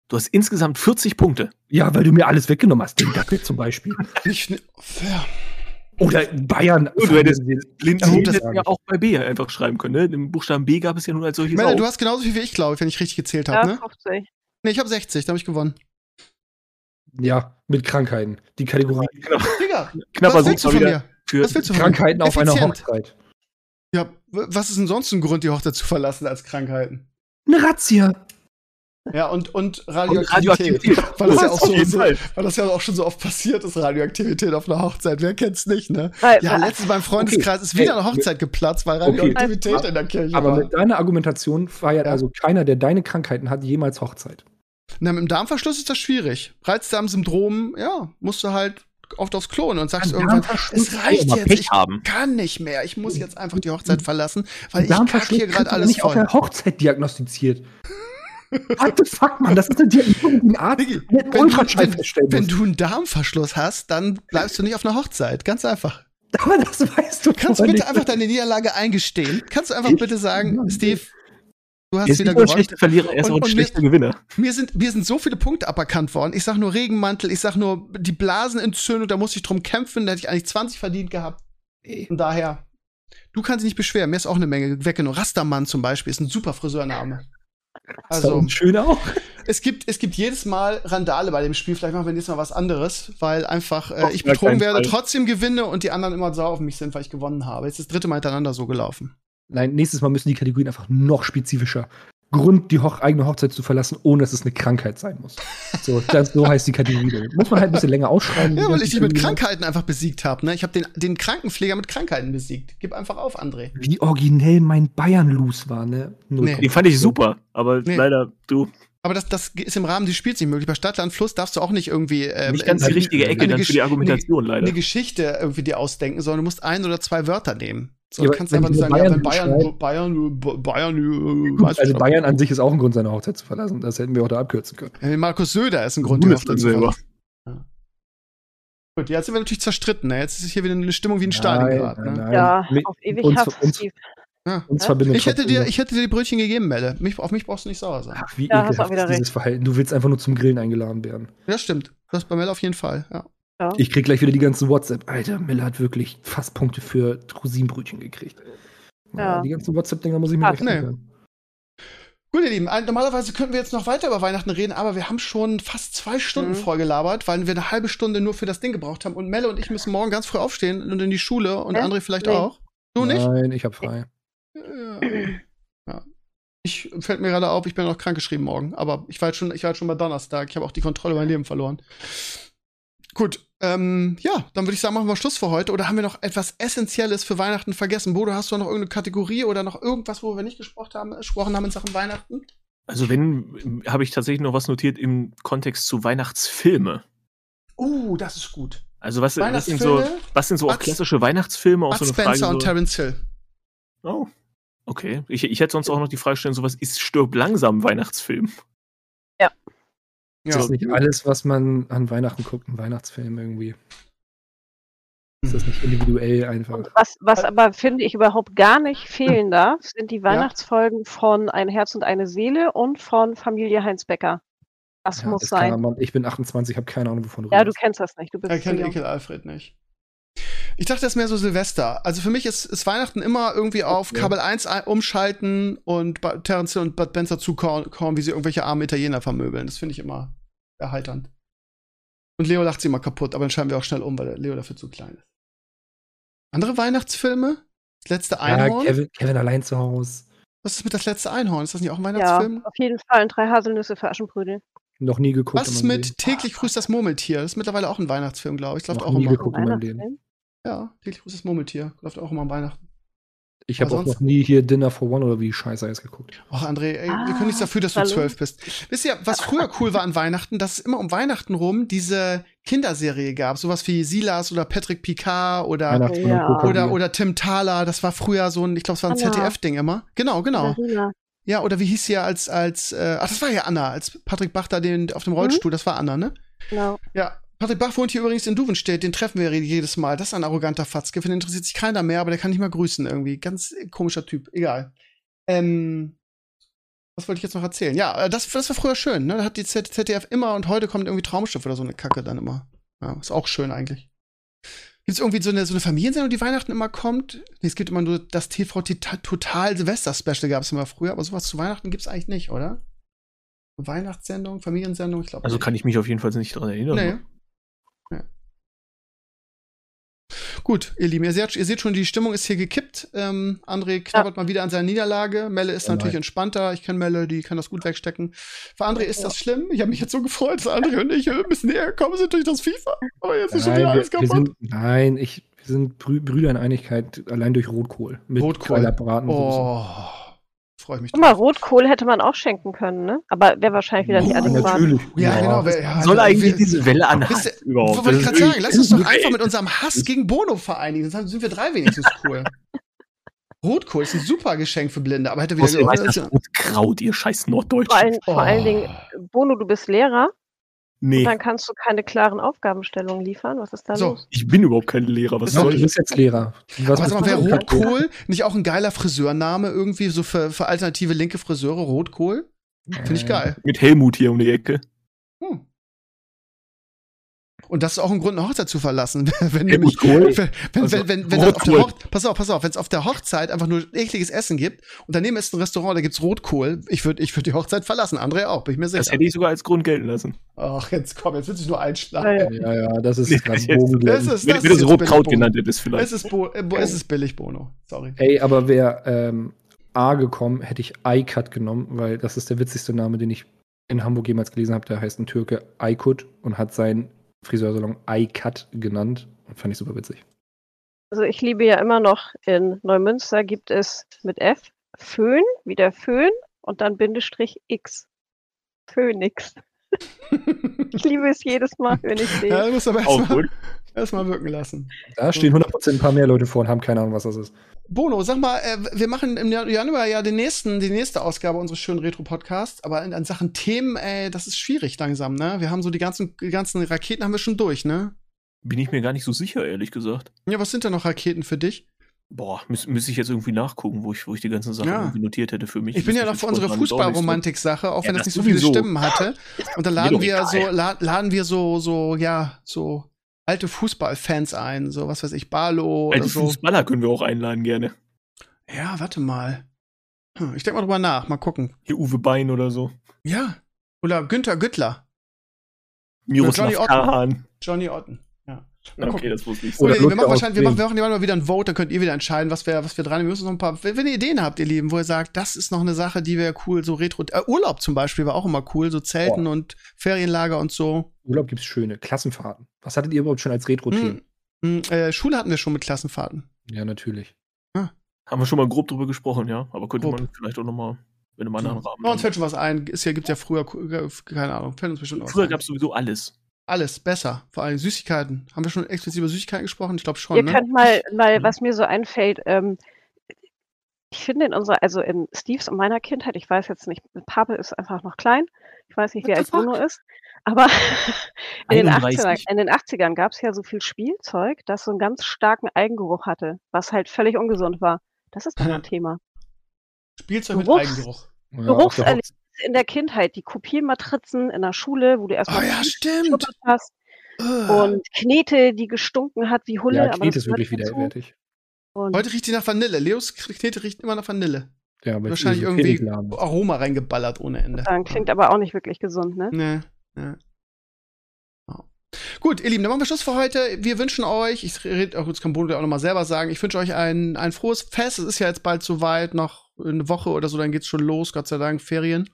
Du hast insgesamt 40 Punkte. Ja, weil du mir alles weggenommen hast. Den Dackel zum Beispiel. *laughs* Nicht, ja. Oder Bayern. Du hättest ja auch bei B einfach schreiben können. Ne? Den Buchstaben B gab es ja nun als solches. Melle, du hast genauso viel wie ich, glaube ich, wenn ich richtig gezählt habe. Ja, ne? 50. Nee, ich habe 60, da habe ich gewonnen. Ja, mit Krankheiten. Die Kategorie. *laughs* Genau. Digga, Knapper was willst du von mir? Für was willst du von Krankheiten mir? auf einer Hochzeit. Ja, was ist denn sonst ein Grund, die Hochzeit zu verlassen als Krankheiten? Eine Razzia. Ja, und, und Radioaktivität. Und Radioaktivität. *laughs* Weil, das ja auch so, so, weil das ja auch schon so oft passiert ist, Radioaktivität auf einer Hochzeit. Wer kennt's nicht, ne? Weil, ja, letztens beim Freundeskreis okay. ist wieder eine Hochzeit geplatzt, weil Radioaktivität okay. in der Kirche Aber war. mit deiner Argumentation feiert ja. also keiner, der deine Krankheiten hat, jemals Hochzeit. Na, mit dem Darmverschluss ist das schwierig. Reizdarmsyndrom, ja, musst du halt oft aufs Klo und sagst irgendwann, es reicht jetzt, ich haben. kann nicht mehr, ich muss jetzt einfach die Hochzeit verlassen, weil ich kack hier gerade alles nicht voll. auf der Hochzeit diagnostiziert. What the fuck, Mann? Das ist eine Diagnose, die ein Arzt wenn, du, wenn, wenn du einen Darmverschluss hast, dann bleibst du nicht auf einer Hochzeit. Ganz einfach. Aber das weißt du. Kannst du bitte nicht. einfach deine Niederlage eingestehen? Kannst du einfach bitte sagen, Steve, Du hast wieder gewonnen. schlechter Verlierer, er ist und, auch ein schlechter Gewinner. Mir sind, mir sind so viele Punkte aberkannt worden. Ich sag nur Regenmantel, ich sag nur die Blasenentzündung, da musste ich drum kämpfen, da hätte ich eigentlich 20 verdient gehabt. Und daher, du kannst dich nicht beschweren, mir ist auch eine Menge weggenommen. Rastermann zum Beispiel ist ein super Friseurname. Also, schön auch. Es gibt, es gibt jedes Mal Randale bei dem Spiel. Vielleicht machen wir nächstes Mal was anderes, weil einfach äh, ich betrogen werde, Fall. trotzdem gewinne und die anderen immer sauer auf mich sind, weil ich gewonnen habe. Jetzt ist das dritte Mal hintereinander so gelaufen. Nein, nächstes Mal müssen die Kategorien einfach noch spezifischer. Grund, die Hoch eigene Hochzeit zu verlassen, ohne dass es eine Krankheit sein muss. So, *laughs* das, so heißt die Kategorie. Muss man halt ein bisschen länger ausschreiben. Ja, weil ich dich mit Krankheiten einfach besiegt habe. Ne? Ich habe den, den Krankenpfleger mit Krankheiten besiegt. Gib einfach auf, André. Wie originell mein Bayern-Los war, ne? Nee. Den fand ich super, aber nee. leider du. Aber das, das ist im Rahmen des Spiels nicht möglich. Bei Stadtland Fluss darfst du auch nicht irgendwie ähm, nicht ganz die richtige Ecke dann für die Argumentation eine, leider. Eine Geschichte irgendwie dir ausdenken, sondern du musst ein oder zwei Wörter nehmen. So, ja, kannst einfach nicht sagen, Bayern, ja, wenn Bayern, Bayern, Bayern, Bayern, äh, Also Bayern an sich ist auch ein Grund, seine Hochzeit zu verlassen. Das hätten wir auch da abkürzen können. Ja, Markus Söder ist ein Grund, die Hochzeit zu verlassen. Ja. Gut, jetzt sind wir natürlich zerstritten. Ne? Jetzt ist hier wieder eine Stimmung wie ein Stalingrad. Ne? Ja, auf ewig uns, uns, ja. uns verbindet ich hätte, dir, ich hätte dir die Brötchen gegeben, Melle. Mich, auf mich brauchst du nicht sauer sein. Ach, wie ja, ekelhaft ist dieses Verhalten. Du willst einfach nur zum Grillen eingeladen werden. Ja, stimmt. Das bei Melle auf jeden Fall, ja. ja. Ich krieg gleich wieder die ganzen WhatsApp. Alter, Melle hat wirklich fast Punkte für Rosinenbrötchen gekriegt. Ja. Die ganzen WhatsApp-Dinger muss ich mir nicht nee. Gut, ihr Lieben, normalerweise könnten wir jetzt noch weiter über Weihnachten reden, aber wir haben schon fast zwei Stunden mhm. vollgelabert, weil wir eine halbe Stunde nur für das Ding gebraucht haben. Und Melle und ich müssen morgen ganz früh aufstehen und in die Schule und äh? André vielleicht nee. auch. Du nicht? Nein, ich habe frei. Ja. Ich fällt mir gerade auf, ich bin noch krankgeschrieben morgen, aber ich war jetzt schon, ich war jetzt schon bei Donnerstag. Ich habe auch die Kontrolle über mein Leben verloren. Gut, ähm, ja, dann würde ich sagen, machen wir Schluss für heute. Oder haben wir noch etwas Essentielles für Weihnachten vergessen? Bodo, hast du noch irgendeine Kategorie oder noch irgendwas, wo wir nicht gesprochen haben, gesprochen haben in Sachen Weihnachten? Also wenn, habe ich tatsächlich noch was notiert im Kontext zu Weihnachtsfilme. Uh, das ist gut. Also was, was sind so, was sind so auch klassische Weihnachtsfilme? Auch Bud so eine Spencer Frage, und Terence Hill. Oh, okay. Ich, ich hätte sonst auch noch die Frage stellen, sowas ist stirb langsam Weihnachtsfilm. Ja. Ja. Das ist nicht alles, was man an Weihnachten guckt, ein Weihnachtsfilm irgendwie. Ist das nicht individuell einfach? was, was aber, finde ich, überhaupt gar nicht fehlen darf, sind die Weihnachtsfolgen ja. von Ein Herz und eine Seele und von Familie Heinz Becker. Das ja, muss sein. Man, ich bin 28, habe keine Ahnung, wovon du Ja, redest. du kennst das nicht. Du bist er kennt Ekel Alfred nicht. Ich dachte, das ist mehr so Silvester. Also für mich ist, ist Weihnachten immer irgendwie auf ja. Kabel 1 umschalten und Terence und Bud Benzer zukommen, wie sie irgendwelche armen Italiener vermöbeln. Das finde ich immer erheiternd. Und Leo lacht sie immer kaputt, aber dann schreiben wir auch schnell um, weil Leo dafür zu klein ist. Andere Weihnachtsfilme? Das letzte Einhorn? Ja, Kevin, Kevin allein zu Hause. Was ist mit das letzte Einhorn? Ist das nicht auch ein Weihnachtsfilm? Ja, auf jeden Fall. Drei Haselnüsse für Aschenbrödel. Noch nie geguckt. Was ist mit täglich grüßt das Murmeltier? Das ist mittlerweile auch ein Weihnachtsfilm, glaube ich. Das läuft auch nie immer. geguckt in meinem Leben. Ja, täglich grüßt das Murmeltier. Läuft auch immer am Weihnachten. Ich habe auch noch nie hier Dinner for One oder wie scheiße heißt geguckt. Ach, André, ey, wir können nichts dafür, dass du zwölf bist. Wisst ihr, was früher cool war an Weihnachten, dass es immer um Weihnachten rum diese Kinderserie gab. Sowas wie Silas oder Patrick Picard oder, Ja. oder, oder Tim Thaler. Das war früher so ein, ich glaube, es war ein. ZDF-Ding immer. Genau, genau. Ja, oder wie hieß sie ja als, als, äh, ach, das war ja Anna, als Patrick Bach da den, auf dem Rollstuhl, das war Anna, ne? Genau. Ja, Patrick Bach wohnt hier übrigens in Duvenstedt, den treffen wir jedes Mal. Das ist ein arroganter Fatzke, für den interessiert sich keiner mehr, aber der kann nicht mal grüßen irgendwie. Ganz komischer Typ, egal. Ähm, was wollte ich jetzt noch erzählen? Ja, äh, das, das war früher schön, ne? Da hat die Z ZDF immer und heute kommt irgendwie Traumschiff oder so eine Kacke dann immer. Ja, ist auch schön eigentlich. Gibt es irgendwie so eine, so eine Familiensendung, die Weihnachten immer kommt? Nee, es gibt immer nur das TV Total Silvester Special gab es immer früher, aber sowas zu Weihnachten gibt es eigentlich nicht, oder? Weihnachtssendung, Familiensendung, ich glaube. Also kann ich mich auf jeden Fall nicht dran erinnern. Nee. Ja. Gut, ihr Lieben, ihr seht, ihr seht schon, die Stimmung ist hier gekippt. Ähm, André knabbert mal wieder an seiner Niederlage. Melle ist Ja, natürlich entspannter. Ich kenne Melle, die kann das gut wegstecken. Für André ist das schlimm. Ich habe mich jetzt so gefreut, dass André und ich ein bisschen näher gekommen sind durch das FIFA. Aber jetzt ist schon wieder Nein, alles kaputt. sind, nein, ich, wir sind Brü Brüder in Einigkeit allein durch Rotkohl. Mit Rotkohl. Oh, freue ich mich. Guck mal. Rotkohl hätte man auch schenken können, ne? Aber wäre wahrscheinlich wieder nicht adäquat. natürlich. Ja, genau. wer- Ja, Soll wir- eigentlich wir- diese Welle an Hass ihr, überhaupt? wollte ich Das gerade ist sagen, lass uns doch einfach mit unserem Hass gegen Bono vereinigen. Dann sind wir drei wenigstens cool. *laughs* Rotkohl ist ein super Geschenk für Blinde, aber hätte wieder Außerdem heißt das ja. Rotkraut, ihr scheiß Norddeutschen. Vor allen, vor Oh. allen Dingen, Bono, du bist Lehrer nee, und dann kannst du keine klaren Aufgabenstellungen liefern. Was ist da So. los? ich bin überhaupt kein Lehrer. Was soll du ich? bist jetzt Lehrer. Was Aber mal, wäre du? Rotkohl nicht auch ein geiler Friseurname irgendwie, so für, für alternative linke Friseure? Rotkohl? Finde ich geil. Mit Helmut hier um die Ecke. Und das ist auch ein Grund, eine Hochzeit zu verlassen. *laughs* wenn nämlich, Kohl? wenn, wenn, Also, wenn, wenn, auf der Rotkohl. Hoch pass auf, pass auf, wenn es auf der Hochzeit einfach nur ekliges Essen gibt und daneben ist ein Restaurant, da gibt's Rotkohl, ich würde ich würd die Hochzeit verlassen. André auch, bin ich mir Das sicher. hätte ich sogar als Grund gelten lassen. Ach, jetzt komm, jetzt wird sich nur einschlagen. Weil, Ja, ja, das ist Bogenglätten. Das ist- Wenn, das wenn du es Rotkraut billig, genannt hättest Es vielleicht. ist, Bo äh, Bo es ist billig, Bono. Sorry. Ey, aber wäre ähm, A gekommen, hätte ich iCut genommen, weil das ist der witzigste Name, den ich in Hamburg jemals gelesen habe. Der heißt ein Türke Aykut und hat seinen Friseursalon iCut genannt und fand ich super witzig. also ich liebe ja immer noch, in Neumünster gibt es mit F Föhn, wie der Föhn und dann Bindestrich X. Phoenix. Ich liebe es jedes Mal, wenn ich sehe. ja, du musst aber erstmal *laughs* erst wirken lassen. Da stehen 100% ein paar mehr Leute vor und haben keine Ahnung, was das ist. Bono, sag mal, äh, wir machen im Januar ja den nächsten, die nächste Ausgabe unseres schönen Retro-Podcasts, aber in, in Sachen Themen, ey, das ist schwierig langsam, ne? Wir haben so die ganzen, die ganzen Raketen haben wir schon durch, ne? Bin ich mir gar nicht so sicher, ehrlich gesagt. Ja, was sind denn noch Raketen für dich? Boah, müß, müsste ich jetzt irgendwie nachgucken, wo ich, wo ich die ganzen Sachen Ja. irgendwie notiert hätte für mich. Ich bin ja noch für unsere. Fußballromantik-Sache, auch Ja, wenn das das nicht so viele. Stimmen hatte. *laughs* Und dann laden wir so, laden wir so, so, ja, so alte Fußballfans ein, so was weiß ich, Barlo oder Alte so. Fußballer können wir auch einladen, gerne. Ja, warte mal. Hm, ich denke mal drüber nach, mal gucken. Hier Uwe Bein oder so. Ja. Oder Günther Güttler, Miroslav Johnny Otten. Nicht Otten. Mal Okay, das wusste ich so. Oder wir machen wahrscheinlich, wir machen, wir machen mal wieder ein Vote, dann könnt ihr wieder entscheiden, was wir, was wir dran haben. Wir müssen noch ein paar, wenn, wenn ihr Ideen habt, ihr Lieben, wo ihr sagt, das ist noch eine Sache, die wäre cool, so Retro, äh, Urlaub zum Beispiel war auch immer cool, so Zelten und Ferienlager und so. Urlaub gibt's schöne. Klassenfahrten. Was hattet ihr überhaupt schon als Retro-Themen? Hm, hm, äh, Schule hatten wir schon mit Klassenfahrten. Ja, natürlich. Haben wir schon mal grob drüber gesprochen, ja. Aber könnte Grob. man vielleicht auch noch mal in einem anderen Rahmen. Oh, uns fällt schon was ein. Ist ja, gibt's ja früher, äh, keine Ahnung, fällt uns bestimmt Früher gab es sowieso alles. Alles besser. Vor allem Süßigkeiten. Haben wir schon explizit über Süßigkeiten gesprochen? Ich glaube schon, Ihr ne? könnt mal, mal, Mhm. was mir so einfällt, ähm, ich finde in unserer, also in Steves und meiner Kindheit, ich weiß jetzt nicht, Pape ist einfach noch klein, ich weiß nicht, wie What alt the fuck? Bruno ist, aber *laughs* in den, 31. 80ern, in den 80ern gab es ja so viel Spielzeug, das so einen ganz starken Eigengeruch hatte, was halt völlig ungesund war. Das ist doch ein *laughs* Thema. Spielzeug mit Geruchs- Eigengeruch. Ja, auf der Geruchserlebnisse in der Kindheit, die Kopiermatrizen in der Schule, wo du Oh erstmal ja, stimmt. hast und Knete, die gestunken hat wie Hulle. ja, aber Knet das ist wirklich dazu. widerwärtig. Heute riecht die nach Vanille. Leos Knete riecht immer nach Vanille. Ja, aber Wahrscheinlich irgendwie Aroma reingeballert ohne Ende. dann klingt aber auch nicht wirklich gesund, ne? Nee. Ja. Gut, ihr Lieben, dann machen wir Schluss für heute. Wir wünschen euch, ich rede auch, jetzt kann Bodo ja auch nochmal selber sagen, ich wünsche euch ein, ein frohes Fest. Es ist ja jetzt bald soweit, noch eine Woche oder so, dann geht's schon los, Gott sei Dank, Ferien.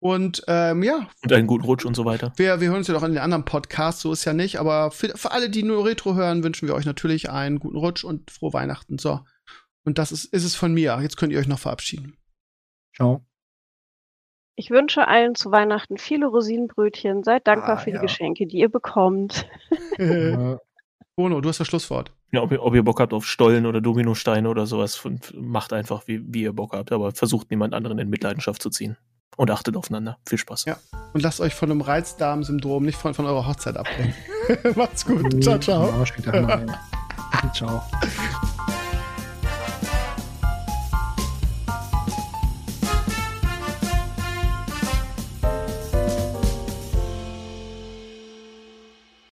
Und ähm, ja. Und einen guten Rutsch und so weiter. Wir, wir hören uns ja noch in den anderen Podcasts, so ist ja nicht. Aber für, für alle, die nur Retro hören, wünschen wir euch natürlich einen guten Rutsch und frohe Weihnachten. So. Und das ist, ist es von mir. Jetzt könnt ihr euch noch verabschieden. Ciao. Ich wünsche allen zu Weihnachten viele Rosinenbrötchen. Seid dankbar ah, für ja. die Geschenke, die ihr bekommt. *laughs* Bono, du hast das Schlusswort. Ja, ob ihr, ob ihr Bock habt auf Stollen oder Dominosteine oder sowas, macht einfach, wie, wie ihr Bock habt, aber versucht niemand anderen in Mitleidenschaft zu ziehen. Und achtet aufeinander. Viel Spaß. Ja. Und lasst euch von einem Reizdarm-Syndrom nicht von, von eurer Hochzeit abbringen. *laughs* Macht's gut. Ciao, ciao. *laughs* ciao.